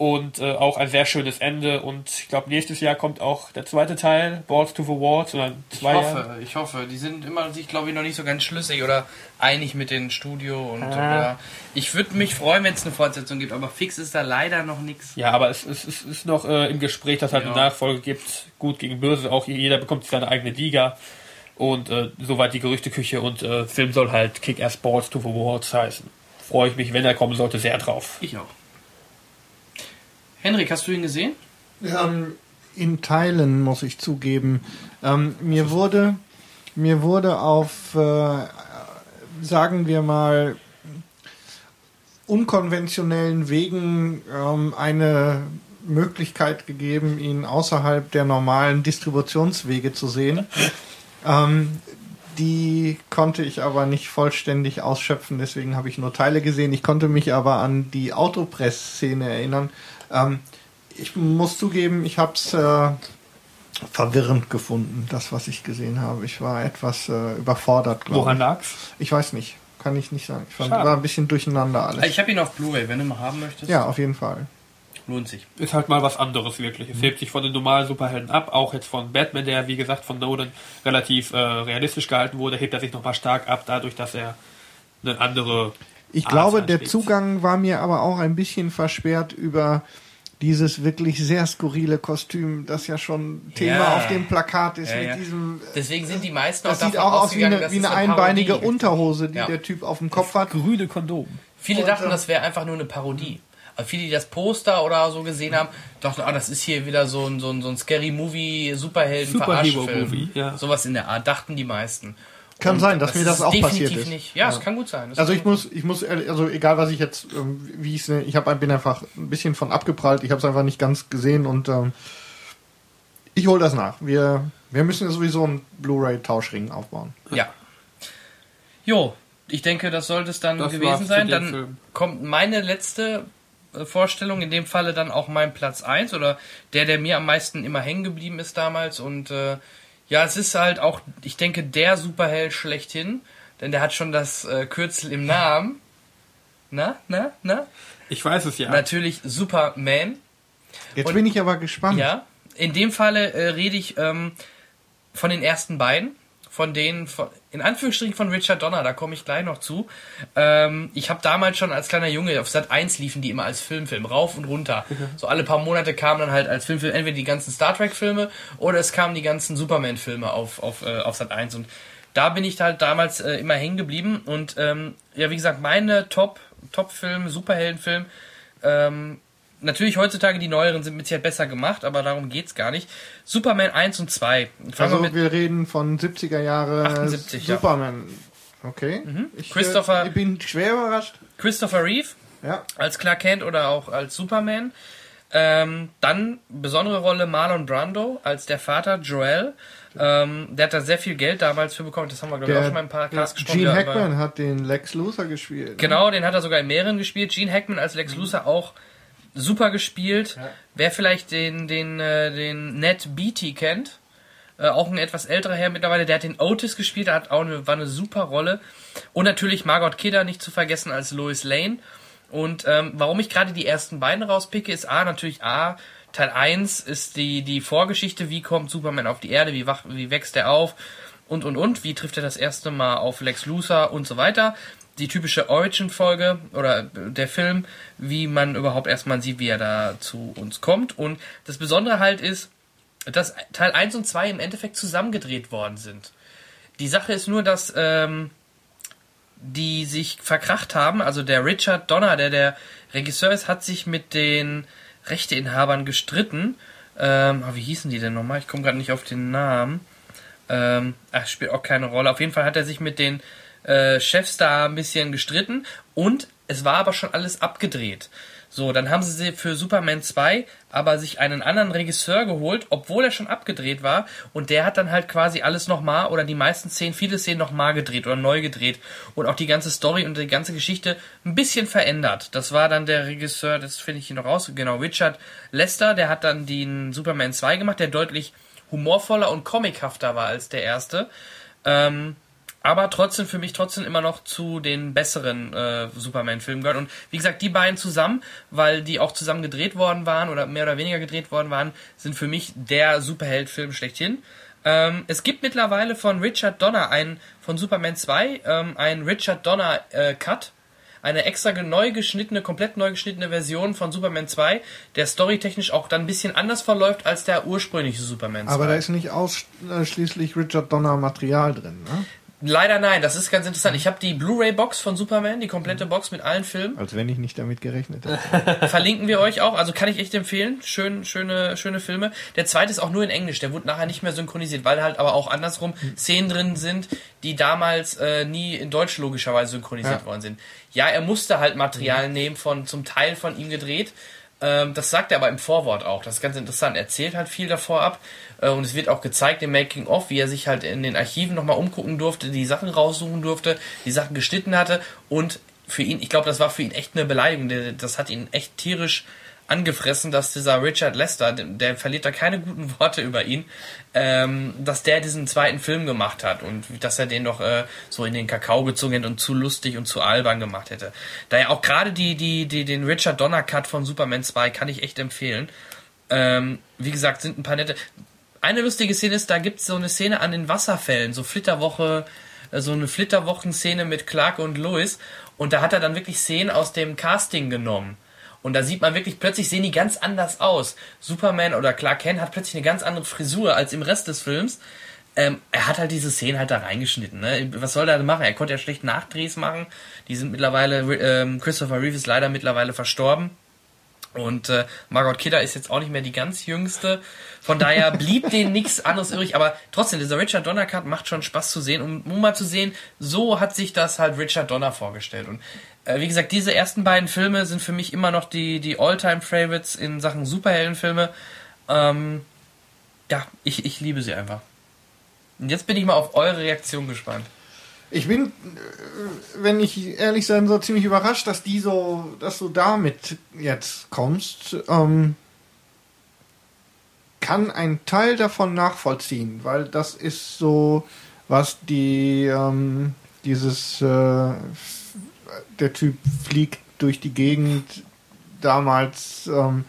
Und äh, auch ein sehr schönes Ende. Und ich glaube, nächstes Jahr kommt auch der zweite Teil, Balls to the Walls, oder Ich zwei Jahren. hoffe, ich hoffe. Die sind immer sich, glaube ich, noch nicht so ganz schlüssig oder einig mit dem Studio. Und Ah. ich würde mich freuen, wenn es eine Fortsetzung gibt, aber fix ist da leider noch nichts. Ja, aber es, es, es ist noch äh, im Gespräch, dass halt Ja. eine Nachfolge gibt. Gut gegen Böse, auch jeder bekommt seine eigene Liga. Und äh, soweit die Gerüchteküche und äh, Film soll halt Kick-Ass Balls to the Walls heißen. Freue ich mich, wenn er kommen sollte, sehr drauf. Ich auch. Henrik, hast du ihn gesehen? Ähm, in Teilen muss ich zugeben. Ähm, mir wurde mir wurde auf äh, sagen wir mal unkonventionellen Wegen ähm, eine Möglichkeit gegeben, ihn außerhalb der normalen Distributionswege zu sehen. Ähm, Die konnte ich aber nicht vollständig ausschöpfen, deswegen habe ich nur Teile gesehen. Ich konnte mich aber an die Autopress-Szene erinnern. Ähm, ich muss zugeben, ich habe es äh, verwirrend gefunden, das, was ich gesehen habe. Ich war etwas äh, überfordert, glaube Woran ich. lag's? Ich weiß nicht, kann ich nicht sagen. Ich fand, Schade. war ein bisschen durcheinander alles. Ich habe ihn auf Blu-ray, wenn du mal haben möchtest. Ja, auf jeden Fall. Lohnt sich. Ist halt mal was anderes wirklich. Es hebt sich von den normalen Superhelden ab, auch jetzt von Batman, der wie gesagt von Nolan relativ äh, realistisch gehalten wurde, hebt er sich nochmal stark ab, dadurch, dass er eine andere. Ich Art glaube, der. Zugang war mir aber auch ein bisschen versperrt über dieses wirklich sehr skurrile Kostüm, das ja schon Thema Ja. auf dem Plakat ist Ja, mit ja. diesem. Deswegen sind die meisten Das auch sieht davon auch aus wie eine, wie eine eine einbeinige Parodie. Unterhose, die Ja. der Typ auf dem Kopf hat. Grüne Kondom. Viele Und, dachten, ähm, das wäre einfach nur eine Parodie. Also viele, die das Poster oder so gesehen haben, dachten, ah, das ist hier wieder so ein, so ein, so ein Scary Movie, Superhelden, Superhero-Movie, Verarschfilm. ja. Sowas in der Art, dachten die meisten. Kann Und sein, dass mir das ist auch passiert ist. Nicht. Ja, es Ja. kann gut sein. Das Also ich muss, ich muss, ehrlich- also egal was ich jetzt, ähm, wie ich es, ich habe, bin einfach ein bisschen von abgeprallt. Ich habe es einfach nicht ganz gesehen und ähm, ich hole das nach. Wir, wir müssen ja sowieso einen Blu-ray-Tauschring aufbauen. Ja. Jo, ich denke, das sollte es dann Das gewesen sein. Dann Film. kommt meine letzte äh, Vorstellung, in dem Falle dann auch mein Platz 1 oder der, der mir am meisten immer hängen geblieben ist damals. Und äh, ja, es ist halt auch, ich denke, der Superheld schlechthin, denn der hat schon das äh, Kürzel im Namen. Na, na, na? Ich weiß es ja. Natürlich Superman. Jetzt Und- bin ich aber gespannt. Ja, in dem Falle äh, rede ich ähm, von den ersten beiden, von denen, von, in Anführungsstrichen von Richard Donner, da komme ich gleich noch zu. Ähm, ich habe damals schon als kleiner Junge, auf Sat 1 liefen die immer als Filmfilm, rauf und runter. So alle paar Monate kamen dann halt als Filmfilm entweder die ganzen Star Trek-Filme oder es kamen die ganzen Superman-Filme auf, auf, äh, auf Sat 1 und da bin ich halt damals äh, immer hängen geblieben und ähm, ja, wie gesagt, meine Top, Top-Film, Superheldenfilm, ähm, Natürlich heutzutage die neueren sind mit Sicherheit besser gemacht, aber darum geht's gar nicht. Superman 1 und 2. Fangen Also wir wir reden von 70er Jahre 78, ja. Mhm. Superman. Okay. Ich, Christopher- Äh, ich bin schwer überrascht. Christopher Reeve Ja. als Clark Kent oder auch als Superman. Ähm, dann besondere Rolle Marlon Brando als der Vater Joel. Ähm, der hat da sehr viel Geld damals für bekommen. Das haben wir glaube ich auch schon mal im Podcast gesprochen. Gene ja, Hackman hat den Lex Luthor gespielt. ne? Genau, den hat er sogar in mehreren gespielt. Gene Hackman als Lex Luthor auch super gespielt. Wer vielleicht den, den, äh, den Ned Beatty kennt, äh, auch ein etwas älterer Herr mittlerweile, der hat den Otis gespielt, der hat auch eine, war eine super Rolle. Und natürlich Margot Kidder nicht zu vergessen als Lois Lane. Und ähm, warum ich gerade die ersten beiden rauspicke, ist A, natürlich A, Teil 1 ist die, die Vorgeschichte, wie kommt Superman auf die Erde, wie, wach, wie wächst er auf und und und, wie trifft er das erste Mal auf Lex Luthor und so weiter. Die typische Origin-Folge oder der Film, wie man überhaupt erstmal sieht, wie er da zu uns kommt. Und das Besondere halt ist, dass Teil 1 und 2 im Endeffekt zusammengedreht worden sind. Die Sache ist nur, dass ähm, die sich verkracht haben. Also der Richard Donner, der der Regisseur ist, hat sich mit den Rechteinhabern gestritten. Ähm, ah, wie hießen die denn nochmal? Ich komme gerade nicht auf den Namen. Ähm, ach, spielt auch keine Rolle. Auf jeden Fall hat er sich mit den äh, Chefs da ein bisschen gestritten und es war aber schon alles abgedreht. So, dann haben sie für Superman 2 aber sich einen anderen Regisseur geholt, obwohl er schon abgedreht war und der hat dann halt quasi alles nochmal oder die meisten Szenen, viele Szenen nochmal gedreht oder neu gedreht und auch die ganze Story und die ganze Geschichte ein bisschen verändert. Das war dann der Regisseur, das finde ich hier noch raus, genau, Richard Lester, der hat dann den Superman 2 gemacht, der deutlich humorvoller und comichafter war als der erste. Ähm, aber trotzdem für mich trotzdem immer noch zu den besseren äh, Superman-Filmen gehört. Und wie gesagt, die beiden zusammen, weil die auch zusammen gedreht worden waren oder mehr oder weniger gedreht worden waren, sind für mich der Superheld-Film schlechthin. Ähm, es gibt mittlerweile von Richard Donner einen, von Superman 2, ähm, einen Richard Donner äh, Cut. Eine extra neu geschnittene, komplett neu geschnittene Version von Superman 2, der storytechnisch auch dann ein bisschen anders verläuft als der ursprüngliche Superman 2. Aber da ist nicht ausschließlich Richard Donner Material drin, ne? Leider nein, das ist ganz interessant. Ich habe die Blu-ray-Box von Superman, die komplette Box mit allen Filmen. Als wenn ich nicht damit gerechnet hätte. Verlinken wir euch auch. Also kann ich echt empfehlen. Schön, schöne, schöne Filme. Der zweite ist auch nur in Englisch. Der wurde nachher nicht mehr synchronisiert, weil halt aber auch andersrum Szenen drin sind, die damals äh, nie in Deutsch logischerweise synchronisiert Ja. worden sind. Ja, er musste halt Material nehmen von zum Teil von ihm gedreht. Ähm, das sagt er aber im Vorwort auch. Das ist ganz interessant. Er erzählt halt viel davor ab. Äh, und es wird auch gezeigt im Making of, wie er sich halt in den Archiven nochmal umgucken durfte, die Sachen raussuchen durfte, die Sachen geschnitten hatte. Und für ihn, ich glaube, das war für ihn echt eine Beleidigung. Das hat ihn echt tierisch angefressen, dass dieser Richard Lester, der, verliert da keine guten Worte über ihn, ähm, dass der diesen zweiten Film gemacht hat und dass er den doch äh, so in den Kakao gezogen hätte und zu lustig und zu albern gemacht hätte. Daher auch gerade die, die, die, den Richard Donner Cut von Superman 2 kann ich echt empfehlen. Ähm, wie gesagt, sind ein paar nette. Eine lustige Szene ist, da gibt es so eine Szene an den Wasserfällen, so Flitterwoche, äh, so eine Flitterwochen-Szene mit Clark und Lois. Und da hat er dann wirklich Szenen aus dem Casting genommen. Und da sieht man wirklich, plötzlich sehen die ganz anders aus. Superman oder Clark Kent hat plötzlich eine ganz andere Frisur als im Rest des Films. Ähm, er hat halt diese Szenen halt da reingeschnitten. Ne? Was soll er denn machen? Er konnte ja schlecht Nachdrehs machen. Die sind mittlerweile, ähm, Christopher Reeve ist leider mittlerweile verstorben. Und äh, Margot Kidder ist jetzt auch nicht mehr die ganz jüngste. Von daher blieb denen nichts anderes übrig. Aber trotzdem, dieser Richard Donner Cut macht schon Spaß zu sehen, um, um mal zu sehen, so hat sich das halt Richard Donner vorgestellt. Und äh, wie gesagt, diese ersten beiden Filme sind für mich immer noch die, die All-Time-Favorites in Sachen Superheldenfilme. Ähm, ja, ich, ich liebe sie einfach. Und jetzt bin ich mal auf eure Reaktion gespannt. Ich bin, äh, wenn ich ehrlich sein soll, ziemlich überrascht, dass die so, dass du damit jetzt kommst. Ähm, kann ein Teil davon nachvollziehen, weil das ist so, was die ähm, dieses äh, der Typ fliegt durch die Gegend. Damals ähm,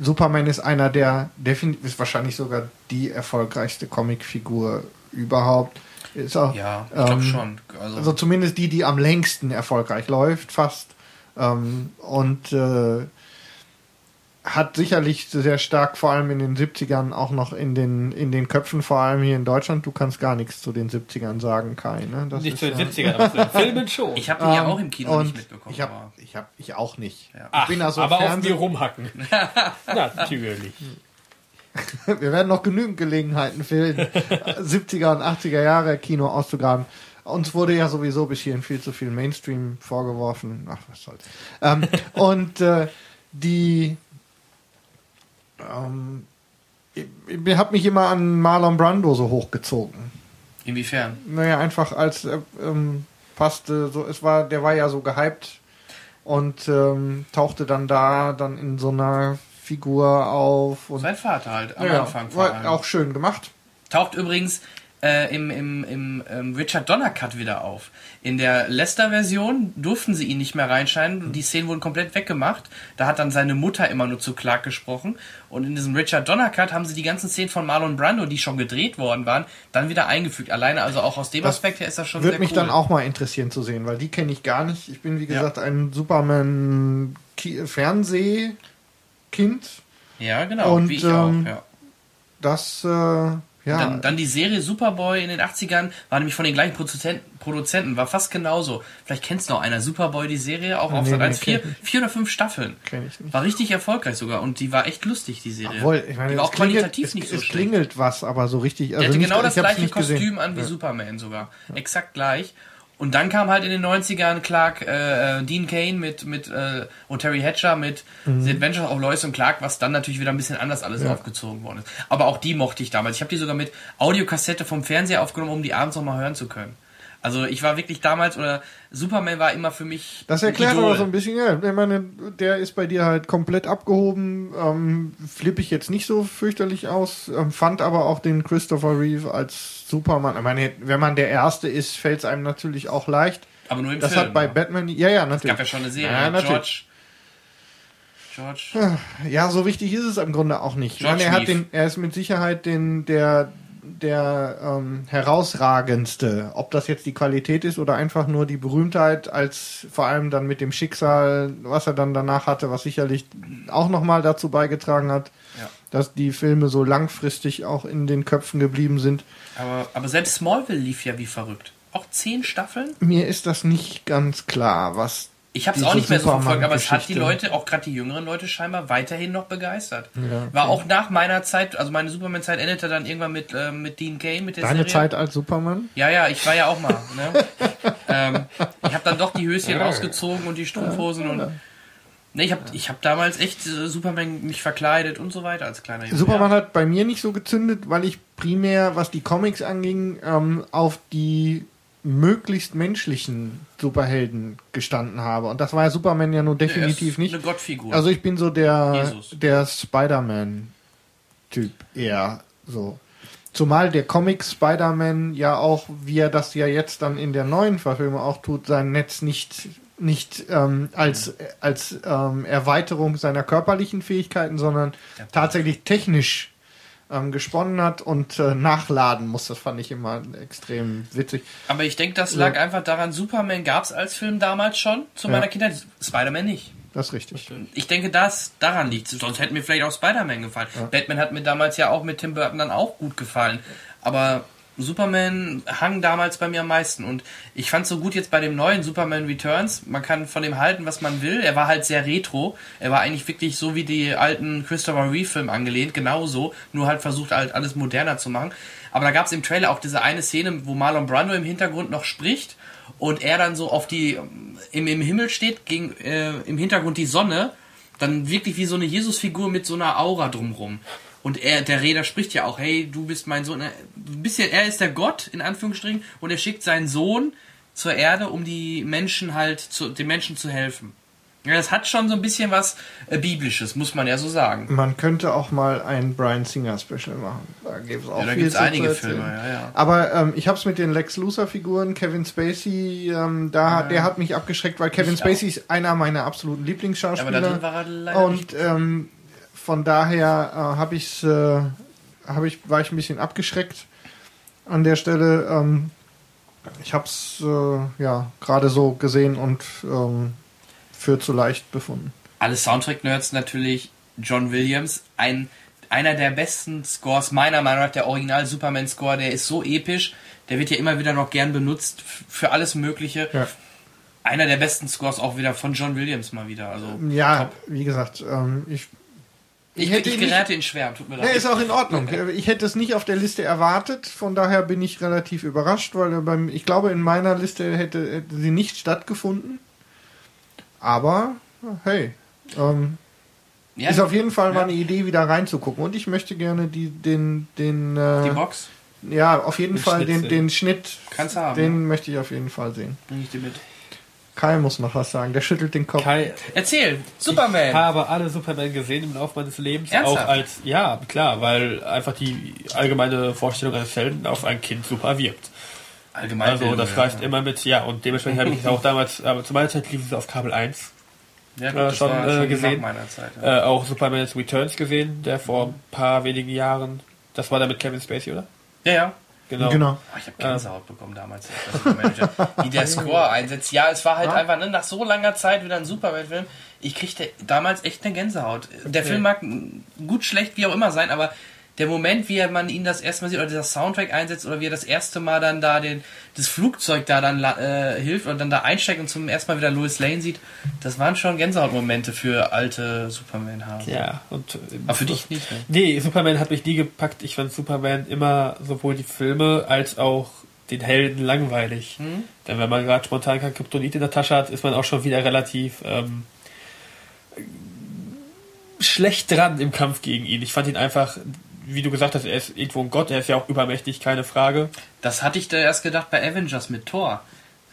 Superman ist einer der definitiv ist wahrscheinlich sogar die erfolgreichste Comicfigur überhaupt. Ist auch, ja, ich glaube ähm, schon. Also, also, zumindest die, die am längsten erfolgreich läuft, fast. Ähm, und äh, hat sicherlich sehr stark, vor allem in den 70ern, auch noch in den, in den Köpfen, vor allem hier in Deutschland. Du kannst gar nichts zu den 70ern sagen, Kai. Ne? Das nicht zu den 70ern, aber zu den Filmen schon. Ich habe die ja auch im Kino nicht mitbekommen. Ich habe ich hab, ich auch nicht. Ja. Ach, ich bin also aber Fernseh auf mir rumhacken. Natürlich. Wir werden noch genügend Gelegenheiten finden, 70er und 80er Jahre Kino auszugraben. Uns wurde ja sowieso bis hierhin viel zu viel Mainstream vorgeworfen. Ach, was soll's. Ähm, und äh, die ähm, ich, ich habe mich immer an Marlon Brando so hochgezogen. Inwiefern? Naja, einfach als äh, ähm, passte so, es war, der war ja so gehypt und ähm, tauchte dann da dann in so einer Figur auf. Und, Sein Vater halt am ja, Anfang. Vor war auch schön gemacht. Taucht übrigens äh, im, im, im ähm, Richard Donner Cut wieder auf. In der Lester-Version durften sie ihn nicht mehr reinscheinen. Die Szenen wurden komplett weggemacht. Da hat dann seine Mutter immer nur zu Clark gesprochen. Und in diesem Richard Donner Cut haben sie die ganzen Szenen von Marlon Brando, die schon gedreht worden waren, dann wieder eingefügt. Alleine also auch aus dem das Aspekt her ist das schon Würde mich cool. dann auch mal interessieren zu sehen, weil die kenne ich gar nicht. Ich bin wie gesagt ja. ein Superman-Fernsehkind. Ja, genau. Und, wie ich ähm, auch, ja. Das äh, ja. Dann, dann, die Serie Superboy in den 80ern war nämlich von den gleichen Produzenten, war fast genauso. Vielleicht kennst du noch einer Superboy, die Serie, auch auf nee, Sat 1, vier, vier oder fünf Staffeln. Kenn ich nicht. War richtig erfolgreich sogar und die war echt lustig, die Serie. Obwohl, ich meine, die war auch klingelt, qualitativ es, nicht so es klingelt was, aber so richtig. Also die hatte nicht, genau das gleiche Kostüm gesehen. an wie ja. Superman sogar. Ja. Exakt gleich. Und dann kam halt in den 90ern Clark, äh, äh, Dean Kane mit, mit äh, und Terry Hatcher mit mhm. The Adventures of Lois und Clark, was dann natürlich wieder ein bisschen anders alles ja. aufgezogen worden ist. Aber auch die mochte ich damals. Ich habe die sogar mit Audiokassette vom Fernseher aufgenommen, um die abends noch mal hören zu können. Also ich war wirklich damals, oder Superman war immer für mich. Das erklärt aber so ein bisschen, ja. Ich meine, der ist bei dir halt komplett abgehoben. Ähm, flippe ich jetzt nicht so fürchterlich aus. Ähm, fand aber auch den Christopher Reeve als Superman. Ich meine, wenn man der Erste ist, fällt es einem natürlich auch leicht. Aber nur im das Film. Das hat bei ja. Batman, ja, ja, natürlich. Es gab ja schon eine Serie, ja, natürlich. George. George. Ja, so wichtig ist es im Grunde auch nicht. George meine, er, hat den, er ist mit Sicherheit den, der, der ähm, herausragendste. Ob das jetzt die Qualität ist oder einfach nur die Berühmtheit, als vor allem dann mit dem Schicksal, was er dann danach hatte, was sicherlich auch nochmal dazu beigetragen hat, ja. Dass die Filme so langfristig auch in den Köpfen geblieben sind. Aber, aber selbst Smallville lief ja wie verrückt. Auch zehn Staffeln? Mir ist das nicht ganz klar, was ich habe es auch nicht mehr so verfolgt, aber es hat die Leute, auch gerade die jüngeren Leute scheinbar weiterhin noch begeistert. Ja, War auch nach meiner Zeit, also meine Superman-Zeit endete dann irgendwann mit, äh, mit Dean Kane, mit der Deine Serie. Zeit als Superman? Ja, ja, ich war ja auch mal. Ne? ähm, ich habe dann doch die Höschen ja, ausgezogen und die Strumpfhosen und Ne, ich habe ich hab damals echt äh, Superman mich verkleidet und so weiter als kleiner Junge. Superman ja. hat bei mir nicht so gezündet, weil ich primär, was die Comics anging, ähm, auf die möglichst menschlichen Superhelden gestanden habe. Und das war ja Superman ja nun definitiv ist nicht. Eine Gottfigur. Also ich bin so der, Jesus. der Spider-Man-Typ eher so. Zumal der Comic Spider-Man ja auch, wie er das ja jetzt dann in der neuen Verfilmung auch tut, sein Netz nicht nicht ähm, als als ähm, Erweiterung seiner körperlichen Fähigkeiten, sondern Ja. tatsächlich technisch ähm, gesponnen hat und äh, nachladen muss. Das fand ich immer extrem witzig. Aber ich denke, das lag einfach daran, Superman gab es als Film damals schon, zu Ja. meiner Kindheit. Spider-Man nicht. Das ist richtig. Ich denke, das daran liegt. Sonst hätte mir vielleicht auch Spider-Man gefallen. Batman hat mir damals ja auch mit Tim Burton dann auch gut gefallen. Aber Superman hang damals bei mir am meisten. Und ich fand so gut jetzt bei dem neuen Superman Returns. Man kann von dem halten, was man will. Er war halt sehr retro. Er war eigentlich wirklich so wie die alten Christopher Reeve Filme angelehnt. Genauso. Nur halt versucht halt alles moderner zu machen. Aber da gab es im Trailer auch diese eine Szene, wo Marlon Brando im Hintergrund noch spricht und er dann so auf die im, im Himmel steht, gegen äh, im Hintergrund die Sonne, dann wirklich wie so eine Jesusfigur mit so einer Aura drumrum. Und er, der Räder spricht ja auch, hey, du bist mein Sohn. Ein bisschen, er ist der Gott, in Anführungsstrichen, und er schickt seinen Sohn zur Erde, um die Menschen halt, zu, den Menschen zu helfen. Ja, das hat schon so ein bisschen was äh, Biblisches, muss man ja so sagen. Man könnte auch mal ein Brian Singer Special machen. Da gibt es auch Ja, da gibt's einige. Filme, ja, ja. Aber ähm, ich habe es mit den Lex Luthor Figuren, Kevin Spacey, ähm, da hat der hat mich abgeschreckt, weil Kevin Spacey ist einer meiner absoluten Aber Lieblingsschauspieler. da drin war er leider nicht. und ähm, von daher äh, habe ich äh, habe ich war ich ein bisschen abgeschreckt an der Stelle. Ähm, ich habe es äh, ja gerade so gesehen und ähm, für zu leicht befunden. Alle Soundtrack-Nerds natürlich John Williams, ein, einer der besten Scores, meiner Meinung nach, der Original-Superman-Score, der ist so episch, der wird ja immer wieder noch gern benutzt für alles Mögliche. Ja. Einer der besten Scores auch wieder von John Williams mal wieder. Also Ja, wie gesagt, ähm, ich ich, hätte ich ihn nicht- gerate in Schwärm, tut mir Ja, leid. ist auch in Ordnung. Ich hätte es nicht auf der Liste erwartet, von daher bin ich relativ überrascht, weil beim, ich glaube, in meiner Liste hätte, hätte sie nicht stattgefunden. Aber, hey, ähm, ja, ist auf jeden Fall mal Ja. eine Idee, wieder reinzugucken. Und ich möchte gerne die, den, den, die äh, Box ja, auf jeden Den Fall Schnitt den, sehen. den Schnitt, kannst du haben. den möchte ich auf jeden Fall sehen. Bring ich dir mit. Kai muss noch was sagen, der schüttelt den Kopf. Kai, Erzähl, Ich Superman. habe alle Superman gesehen im Laufe meines Lebens. Ernsthaft? Auch als, ja, klar, weil einfach die allgemeine Vorstellung eines Helden auf ein Kind super wirkt. Allgemein. Also das reicht immer mit, ja, und dementsprechend habe ich es auch damals, aber zu meiner Zeit lief es auf Kabel 1. ja, gut, äh, das schon, äh, schon gesehen. Zeit. Ja. Äh, auch Superman's Returns gesehen, der vor ein paar wenigen Jahren, das war da mit Kevin Spacey, oder? ja, ja. Genau. Genau. Oh, ich habe Gänsehaut bekommen damals, wie der Score einsetzt. Ja, es war halt Ja. einfach ne, nach so langer Zeit wieder ein Superman-Film. Ich kriegte damals echt eine Gänsehaut. Der Film mag gut, schlecht, wie auch immer sein, aber der Moment, wie man ihn das erste Mal sieht, oder dieser Soundtrack einsetzt, oder wie er das erste Mal dann da den, das Flugzeug da dann äh, hilft und dann da einsteigt und zum ersten Mal wieder Lois Lane sieht, das waren schon Gänsehautmomente für alte Superman-Hasen. Ja, und. äh, Aber für dich nicht, ne? Nee, Superman hat mich nie gepackt. Ich fand Superman immer sowohl die Filme als auch den Helden langweilig. Hm? Denn wenn man gerade spontan kein Kryptonit in der Tasche hat, ist man auch schon wieder relativ ähm, schlecht dran im Kampf gegen ihn. Ich fand ihn einfach, wie du gesagt hast, er ist irgendwo ein Gott, er ist ja auch übermächtig, keine Frage. Das hatte ich da erst gedacht bei Avengers mit Thor.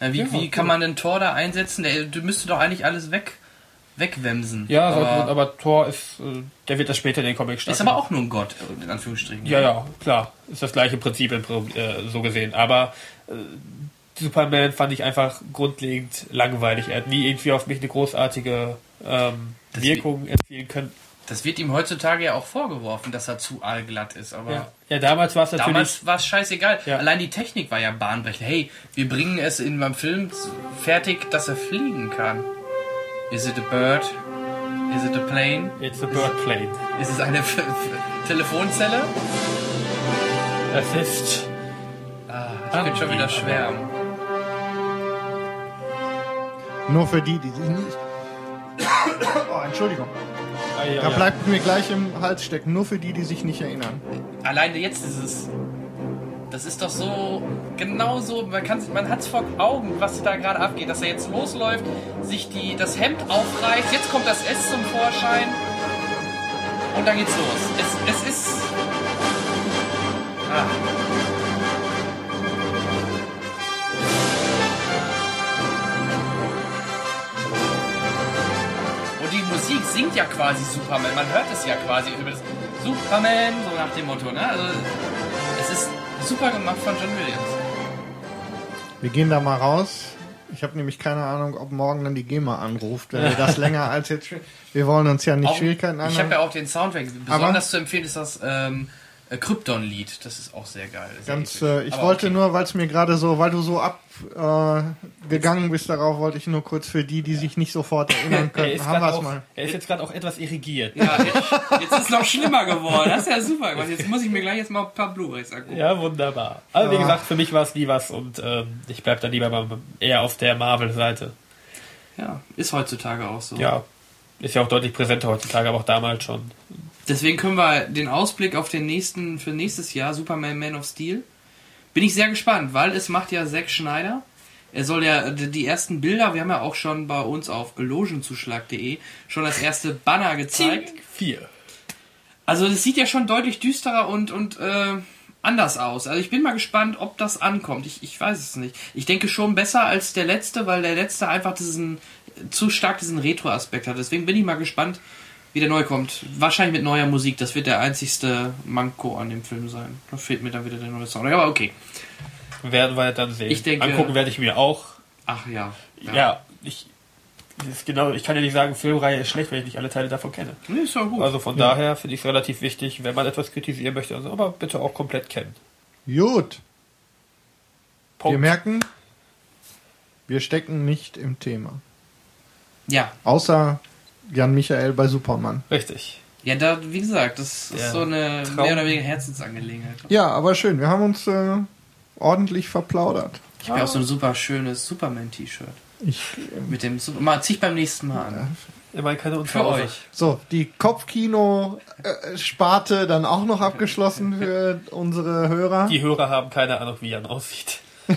Ja, Wie, Ja, wie kann man denn Thor da einsetzen? Der der müsste doch eigentlich alles weg, wegwemsen. Ja, aber, aber, aber Thor ist, äh, der wird das später in den Comics stark. ist aber auch nur ein Gott, in Anführungsstrichen. Ja, ja, klar. Ist das gleiche Prinzip äh, so gesehen. Aber äh, Superman fand ich einfach grundlegend langweilig. Er hat nie irgendwie auf mich eine großartige ähm, Wirkung erzielen können. Das wird ihm heutzutage ja auch vorgeworfen, dass er zu allglatt ist. Aber Ja. ja, damals war es natürlich. damals war es scheißegal. Ja. Allein die Technik war ja bahnbrechend. Hey, wir bringen es in meinem Film fertig, dass er fliegen kann. Is it a bird? Is it a plane? It's a bird plane. Ist es eine F F Telefonzelle? Es ist. Ah, ich bin schon wieder schwärmen. Nur für die, die sich nicht. Oh, Entschuldigung. Da bleibt mir gleich im Hals stecken. Nur für die, die sich nicht erinnern. Alleine jetzt ist es. Das ist doch so, genau so, man, man hat es vor Augen, was da gerade abgeht, dass er jetzt losläuft, sich die, das Hemd aufreißt, jetzt kommt das S zum Vorschein und dann geht's los. Es, es ist... Ah. Die Musik singt ja quasi Superman, man hört es ja quasi über das Superman, so nach dem Motto, ne? Also, es ist super gemacht von John Williams. Wir gehen da mal raus. Ich habe nämlich keine Ahnung, ob morgen dann die GEMA anruft, wenn wir das länger als jetzt. Wir wollen uns ja nicht Auch, Schwierigkeiten ich habe anhören. ja auch den Soundtrack. Besonders zu empfehlen ist das ähm, äh, Krypton-Lied. Das ist auch sehr geil. Sehr Ganz, äh, ich Aber wollte okay. nur, weil es mir gerade so, weil du so abgegangen äh, gegangen bist darauf, wollte ich nur kurz für die, die sich nicht sofort erinnern Er können, ist, haben wir es auch, mal. er ist jetzt gerade auch etwas irrigiert. Ja, jetzt, jetzt ist es noch schlimmer geworden. Das ist ja super gemacht. Jetzt muss ich mir gleich jetzt mal ein paar Blu-rays angucken. Ja, wunderbar. Also wie Ja. gesagt, für mich war es nie was und ähm, ich bleib dann lieber mal eher auf der Marvel-Seite. Ja, ist heutzutage auch so. Ja, ist ja auch deutlich präsenter heutzutage, aber auch damals schon. Deswegen können wir den Ausblick auf den nächsten, für nächstes Jahr, Superman Man of Steel, bin ich sehr gespannt, weil es macht ja Zack Schneider. Er soll ja die ersten Bilder, wir haben ja auch schon bei uns auf logenzuschlag.de schon das erste Banner gezeigt. Vier. Also es sieht ja schon deutlich düsterer und, und äh, anders aus. Also ich bin mal gespannt, ob das ankommt. Ich, ich weiß es nicht. Ich denke schon besser als der letzte, weil der letzte einfach diesen zu stark diesen Retro-Aspekt hat. Deswegen bin ich mal gespannt, wie der neu kommt. Wahrscheinlich mit neuer Musik. Das wird der einzigste Manko an dem Film sein. Da fehlt mir dann wieder der neue Song. Aber okay. Werden wir dann sehen. Ich denke- Angucken werde ich mir auch. Ach ja. Ja, ich, das ist genau, ich kann ja nicht sagen, Filmreihe ist schlecht, wenn ich nicht alle Teile davon kenne. Nee, ist gut. Also von daher finde ich es relativ wichtig, wenn man etwas kritisieren möchte, also aber bitte auch komplett kennen. Gut. Wir Punkt. merken, wir stecken nicht im Thema. ja. Außer Jan Michael bei Superman. Richtig. Ja, da, wie gesagt, das ist Der so eine Traum- mehr oder weniger Herzensangelegenheit. Ja, aber schön. Wir haben uns äh, ordentlich verplaudert. Ich habe ja auch so ein super schönes Superman-T-Shirt. Ich, Mit dem Super mal zieh ich beim nächsten Mal an. Immerhin keine Für Unfallursache. euch. so, die Kopfkino-Sparte dann auch noch abgeschlossen für unsere Hörer. Die Hörer haben keine Ahnung, wie Jan aussieht. Die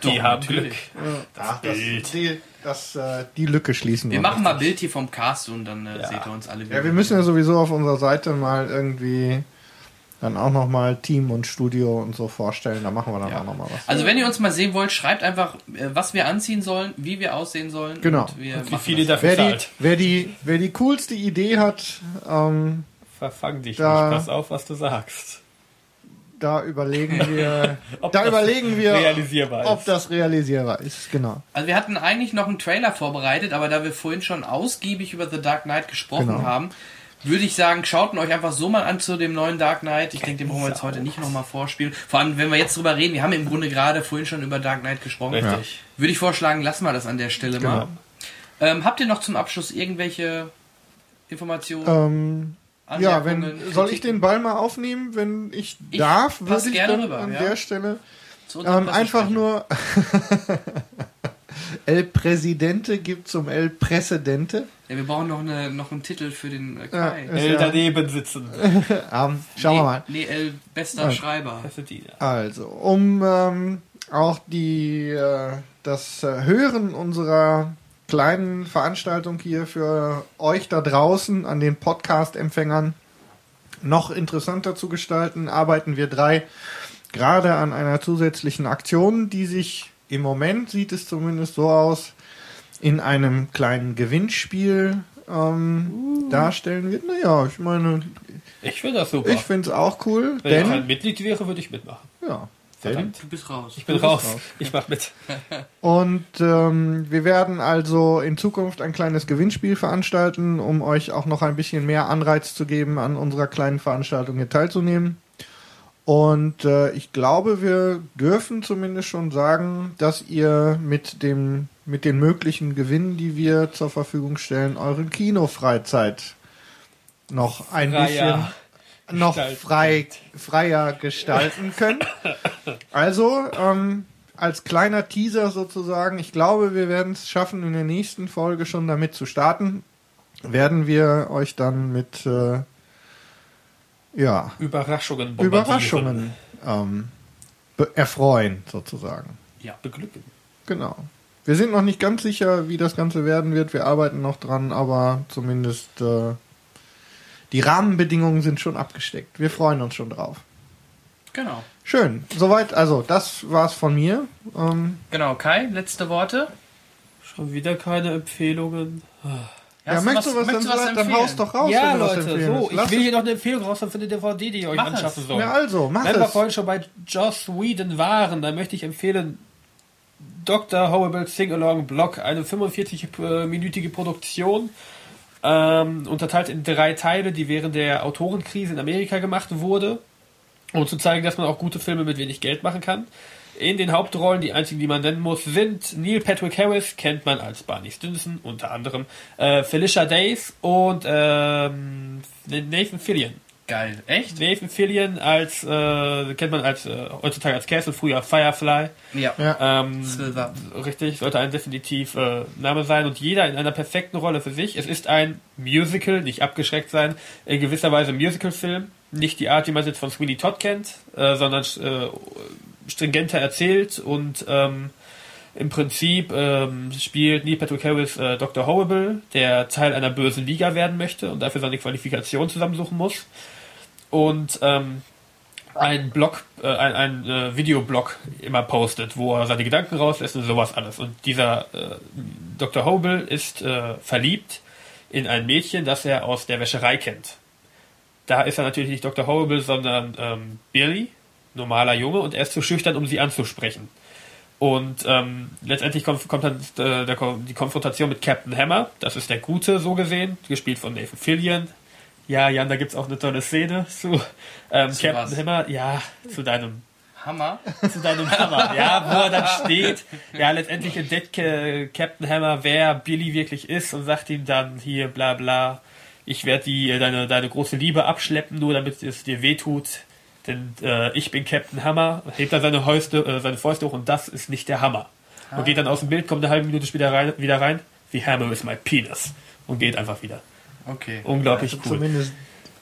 Doch, haben natürlich. Glück. Ach, Bild. Das, die, das, äh, die Lücke schließen Wir wir. machen mal Bild hier vom Cast und dann äh, Ja. seht ihr uns alle wieder. Ja, wir müssen ja sowieso auf unserer Seite mal irgendwie dann auch noch mal Team und Studio und so vorstellen. Da machen wir dann Ja. auch noch mal was. Also wenn ihr uns mal sehen wollt, schreibt einfach, äh, was wir anziehen sollen, wie wir aussehen sollen. Genau. Und wir Wie viele das. dafür Wer die, zahlt. wer, die, wer die coolste Idee hat, ähm, Verfang dich Da- nicht. Pass auf, was du sagst. Da überlegen wir, Ob da das überlegen wir, realisierbar ob ist. das realisierbar ist. Genau. Also wir hatten eigentlich noch einen Trailer vorbereitet, aber da wir vorhin schon ausgiebig über The Dark Knight gesprochen Genau. haben, würde ich sagen, schaut ihn euch einfach so mal an zu dem neuen Dark Knight. Ich denke, den brauchen wir jetzt heute nicht nochmal vorspielen. Vor allem, wenn wir jetzt drüber reden, wir haben im Grunde gerade vorhin schon über Dark Knight gesprochen. Richtig. Würde ich vorschlagen, lassen wir das an der Stelle mal. Genau. Ähm, habt ihr noch zum Abschluss irgendwelche Informationen? Ähm, ja, wenn, soll ich den Ball mal aufnehmen, wenn ich, Ich darf, pass würde ich gerne dann rüber, an ja. der Stelle ähm, einfach nur El Presidente gibt zum El Precedente. Ja, wir brauchen noch, eine, noch einen Titel für den äh, Ja, Kai. ist El ja- daneben sitzen. Ähm, schauen wir mal. Nee, El bester Ja. Schreiber. Ja. Also, um ähm, auch die, äh, das äh, Hören unserer kleinen Veranstaltung hier für euch da draußen an den Podcast-Empfängern noch interessanter zu gestalten, arbeiten wir drei gerade an einer zusätzlichen Aktion, die sich im Moment, sieht es zumindest so aus, in einem kleinen Gewinnspiel ähm, darstellen wird. Naja, ich meine, Ich finde das super. ich finde es auch cool, Wenn ich denn ein Mitglied wäre, würde ich mitmachen. ja, denn Verdammt. Du bist raus. Ich bin raus. raus. Ich mach mit. Und ähm, wir werden also in Zukunft ein kleines Gewinnspiel veranstalten, um euch auch noch ein bisschen mehr Anreiz zu geben, an unserer kleinen Veranstaltung hier teilzunehmen. Und äh, ich glaube, wir dürfen zumindest schon sagen, dass ihr mit dem mit den möglichen Gewinnen, die wir zur Verfügung stellen, eure Kinofreizeit noch ein Freier bisschen noch frei, freier gestalten könnt. Also, ähm, als kleiner Teaser sozusagen, ich glaube, wir werden es schaffen, in der nächsten Folge schon damit zu starten. Werden wir euch dann mit äh, ja, Überraschungen. Überraschungen ähm, erfreuen, sozusagen. Ja, beglücken. Genau. Wir sind noch nicht ganz sicher, wie das Ganze werden wird. Wir arbeiten noch dran, aber zumindest äh, die Rahmenbedingungen sind schon abgesteckt. Wir freuen uns schon drauf. Genau. Schön. Soweit, also das war's von mir. Ähm, Genau, Kai, letzte Worte. Schon wieder keine Empfehlungen. ja, du möchtest du was, dann, möchtest du was dann empfehlen? haust doch raus. ja, wenn du was Leute, so, ich Lass will hier noch eine Empfehlung raus für eine DVD, die ihr euch Mach anschaffen sollt. Ja, also, mach Wenn wir es. vorhin schon bei Joss Whedon waren, dann möchte ich empfehlen Dr. Horrible Sing-Along Block, eine 45-minütige Produktion, ähm, unterteilt in drei Teile, die während der Autorenkrise in Amerika gemacht wurde, um zu zeigen, dass man auch gute Filme mit wenig Geld machen kann. In den Hauptrollen, die einzigen, die man nennen muss, sind Neil Patrick Harris, kennt man als Barney Stinson, unter anderem, äh, Felicia Days und ähm, Nathan Fillion. Geil. Echt? Nathan Fillion als äh, kennt man als äh, heutzutage als Castle, früher Firefly. Ja. Ja. Ähm, Silver. richtig, sollte ein definitiv äh, Name sein und jeder in einer perfekten Rolle für sich. Es ist ein Musical, nicht abgeschreckt sein, in gewisser Weise Musical-Film. Nicht die Art, wie man es jetzt von Sweeney Todd kennt, äh, sondern äh, stringenter erzählt und ähm, im Prinzip ähm, spielt Neil Patrick Harris äh, Dr. Horrible, der Teil einer bösen Liga werden möchte und dafür seine Qualifikation zusammensuchen muss. Und ähm, ein Blog, äh, ein, ein äh, Videoblog immer postet, wo er seine Gedanken rauslässt und sowas alles. Und dieser äh, Dr. Horrible ist äh, verliebt in ein Mädchen, das er aus der Wäscherei kennt. Da ist er natürlich nicht Dr. Horrible, sondern ähm, Billy, normaler Junge, und er ist zu schüchtern, um sie anzusprechen. Und ähm, letztendlich kommt, kommt dann äh, der, die Konfrontation mit Captain Hammer. Das ist der Gute, so gesehen, gespielt von Nathan Fillion. Ja, Jan, da gibt's auch eine tolle Szene zu ähm, Zu Captain was? Hammer. Ja, zu deinem Hammer. zu deinem Hammer. Ja, wo er dann steht. Ja, letztendlich entdeckt äh, Captain Hammer, wer Billy wirklich ist und sagt ihm dann hier bla bla. Ich werde die äh, deine deine große Liebe abschleppen, nur damit es dir wehtut. Denn äh, ich bin Captain Hammer. Hebt dann seine Fäuste, äh, seine Fäuste hoch und das ist nicht der Hammer. Und geht dann aus dem Bild, kommt eine halbe Minute später rein, wieder rein. The hammer is my penis. Und geht einfach wieder. Okay. Unglaublich cool. Zumindest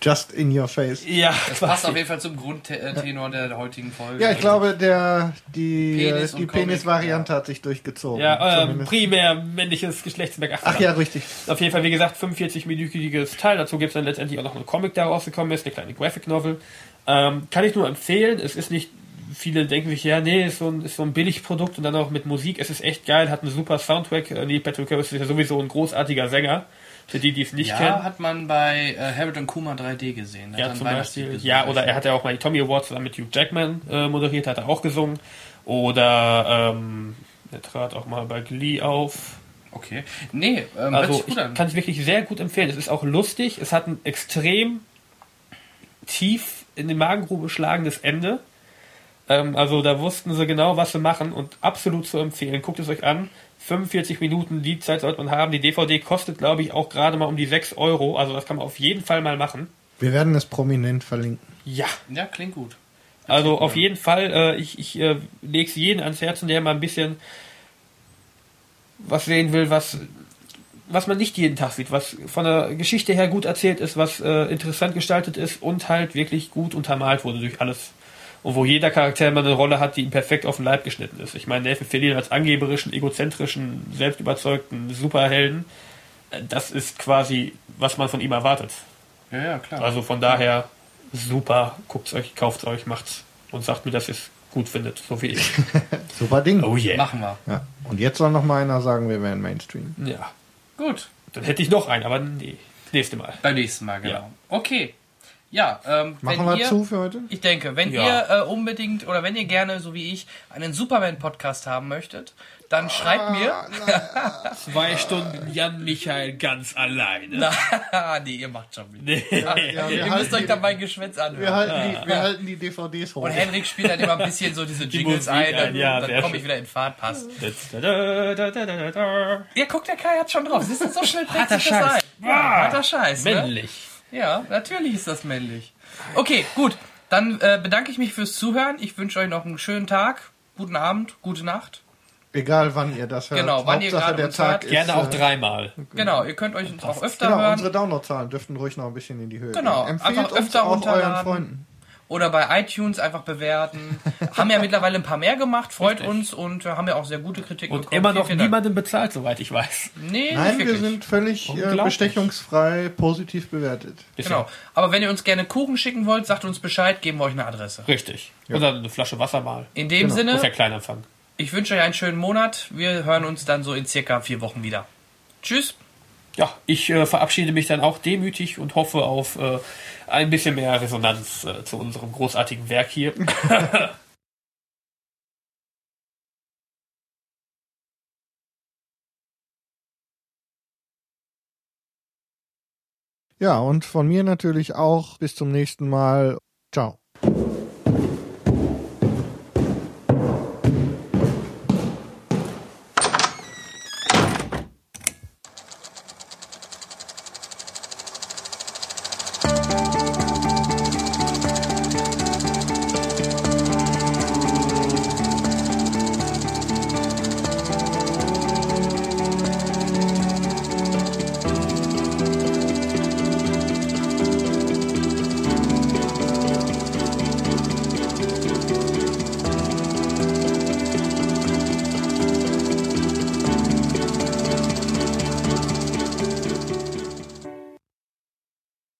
just in your face. Ja, Das passt auf jeden Fall zum Grundtenor der heutigen Folge. Ja, ich glaube, der, die, Penis äh, die und Comic, Penis-Variante hat sich durchgezogen. Ja, ähm, primär männliches Geschlechtsmerk. Ach ja, richtig. Auf jeden Fall, wie gesagt, 45-minütiges Teil. Dazu gibt es dann letztendlich auch noch einen Comic, der rausgekommen ist, eine kleine Graphic Novel. Ähm, kann ich nur empfehlen. Es ist nicht, viele denken sich, ja, nee, ist so ein, ist so ein Billigprodukt und dann auch mit Musik. Es ist echt geil, hat einen super Soundtrack. Äh, Neil Patrick Harris ist ja sowieso ein großartiger Sänger. Für die, die es nicht ja, kennen. hat man bei äh, Harold und Kuma 3D gesehen. Ja, zum Beispiel. Ja, oder er hat ja auch mal die Tommy Awards zusammen mit Hugh Jackman äh, moderiert, hat er auch gesungen. Oder ähm, er trat auch mal bei Glee auf. Okay. Nee, ähm, Also ich an. kann es wirklich sehr gut empfehlen. Es ist auch lustig. Es hat ein extrem tief in die Magengrube schlagendes Ende. Ähm, also da wussten sie genau, was sie machen und absolut zu empfehlen. Guckt es euch an. 45 Minuten, die Zeit sollte man haben. Die DVD kostet, glaube ich, auch gerade mal um die 6 Euro. Also das kann man auf jeden Fall mal machen. Wir werden es prominent verlinken. Ja, Ja, klingt gut. also auf jeden Fall, äh, ich, ich äh, lege es jedem ans Herzen, der mal ein bisschen was sehen will, was, was man nicht jeden Tag sieht, was von der Geschichte her gut erzählt ist, was äh, interessant gestaltet ist und halt wirklich gut untermalt wurde durch alles. Und wo jeder Charakter mal eine Rolle hat, die ihm perfekt auf den Leib geschnitten ist. Ich meine, Nathan Fillion als angeberischen, egozentrischen, selbstüberzeugten Superhelden, äh, das ist quasi, was man von ihm erwartet. Ja, ja, klar. Also von daher super, guckt's euch, kauft's euch, macht's und sagt mir, dass ihr es gut findet, so wie ich. Super Ding. Oh yeah. Machen wir. Ja. Und jetzt soll noch mal einer sagen, wir wären Mainstream. Ja. Gut. Dann hätte ich noch einen, aber nee, nächste Mal. Beim nächsten Mal, genau. Ja. Okay. Ja, ähm, Machen wenn wir ihr, zu für heute? Ich denke, wenn Ja. ihr äh, unbedingt oder wenn ihr gerne, so wie ich, einen Superman-Podcast haben möchtet, dann schreibt mir. Zwei Stunden Jan Michael ganz alleine. Na, nee, ihr macht schon wieder. Nee. Ja, wir, ihr müsst euch die, dann mein Geschwätz anhören. wir, halten die, wir halten die DVDs hoch. Und Henrik spielt dann immer ein bisschen so diese Jingles Musik ein, dann, ja, dann komme ich wieder in Fahrt, passt. Ja, guck, der Kai hat schon drauf. Siehst du, so schnell Harter sich das Scheiß. ein. Ja, harter Scheiß, ne? Männlich. Ja, natürlich ist das männlich. Okay, gut. Dann äh, bedanke ich mich fürs Zuhören. Ich wünsche euch noch einen schönen Tag, guten Abend, gute Nacht. Egal, wann ihr das hört. Genau, wann ihr Hauptsache, gerade der uns Tag hört. ist, Gerne auch äh, dreimal. Genau, ihr könnt euch auch öfter Genau, hören. unsere Downloadzahlen dürften ruhig noch ein bisschen in die Höhe Genau, gehen. Empfehlt einfach uns öfter auch euren runterladen. Freunden. Oder bei iTunes einfach bewerten. haben ja mittlerweile ein paar mehr gemacht, freut uns und äh, haben ja auch sehr gute Kritiken Und bekommen. immer noch vielen niemanden bezahlt, soweit ich weiß. Nee, Nein, nicht wir sind völlig äh, bestechungsfrei positiv bewertet. Genau. Aber wenn ihr uns gerne Kuchen schicken wollt, sagt uns Bescheid, geben wir euch eine Adresse. Richtig. Oder eine Flasche Wasser mal. In dem Genau. Das ist ja Sinne, Kleinanfang. ich wünsche euch einen schönen Monat. Wir hören uns dann so in circa vier Wochen wieder. Tschüss. Ja, ich äh, verabschiede mich dann auch demütig und hoffe auf äh, ein bisschen mehr Resonanz äh, zu unserem großartigen Werk hier. Ja, und von mir natürlich auch bis zum nächsten Mal. Ciao.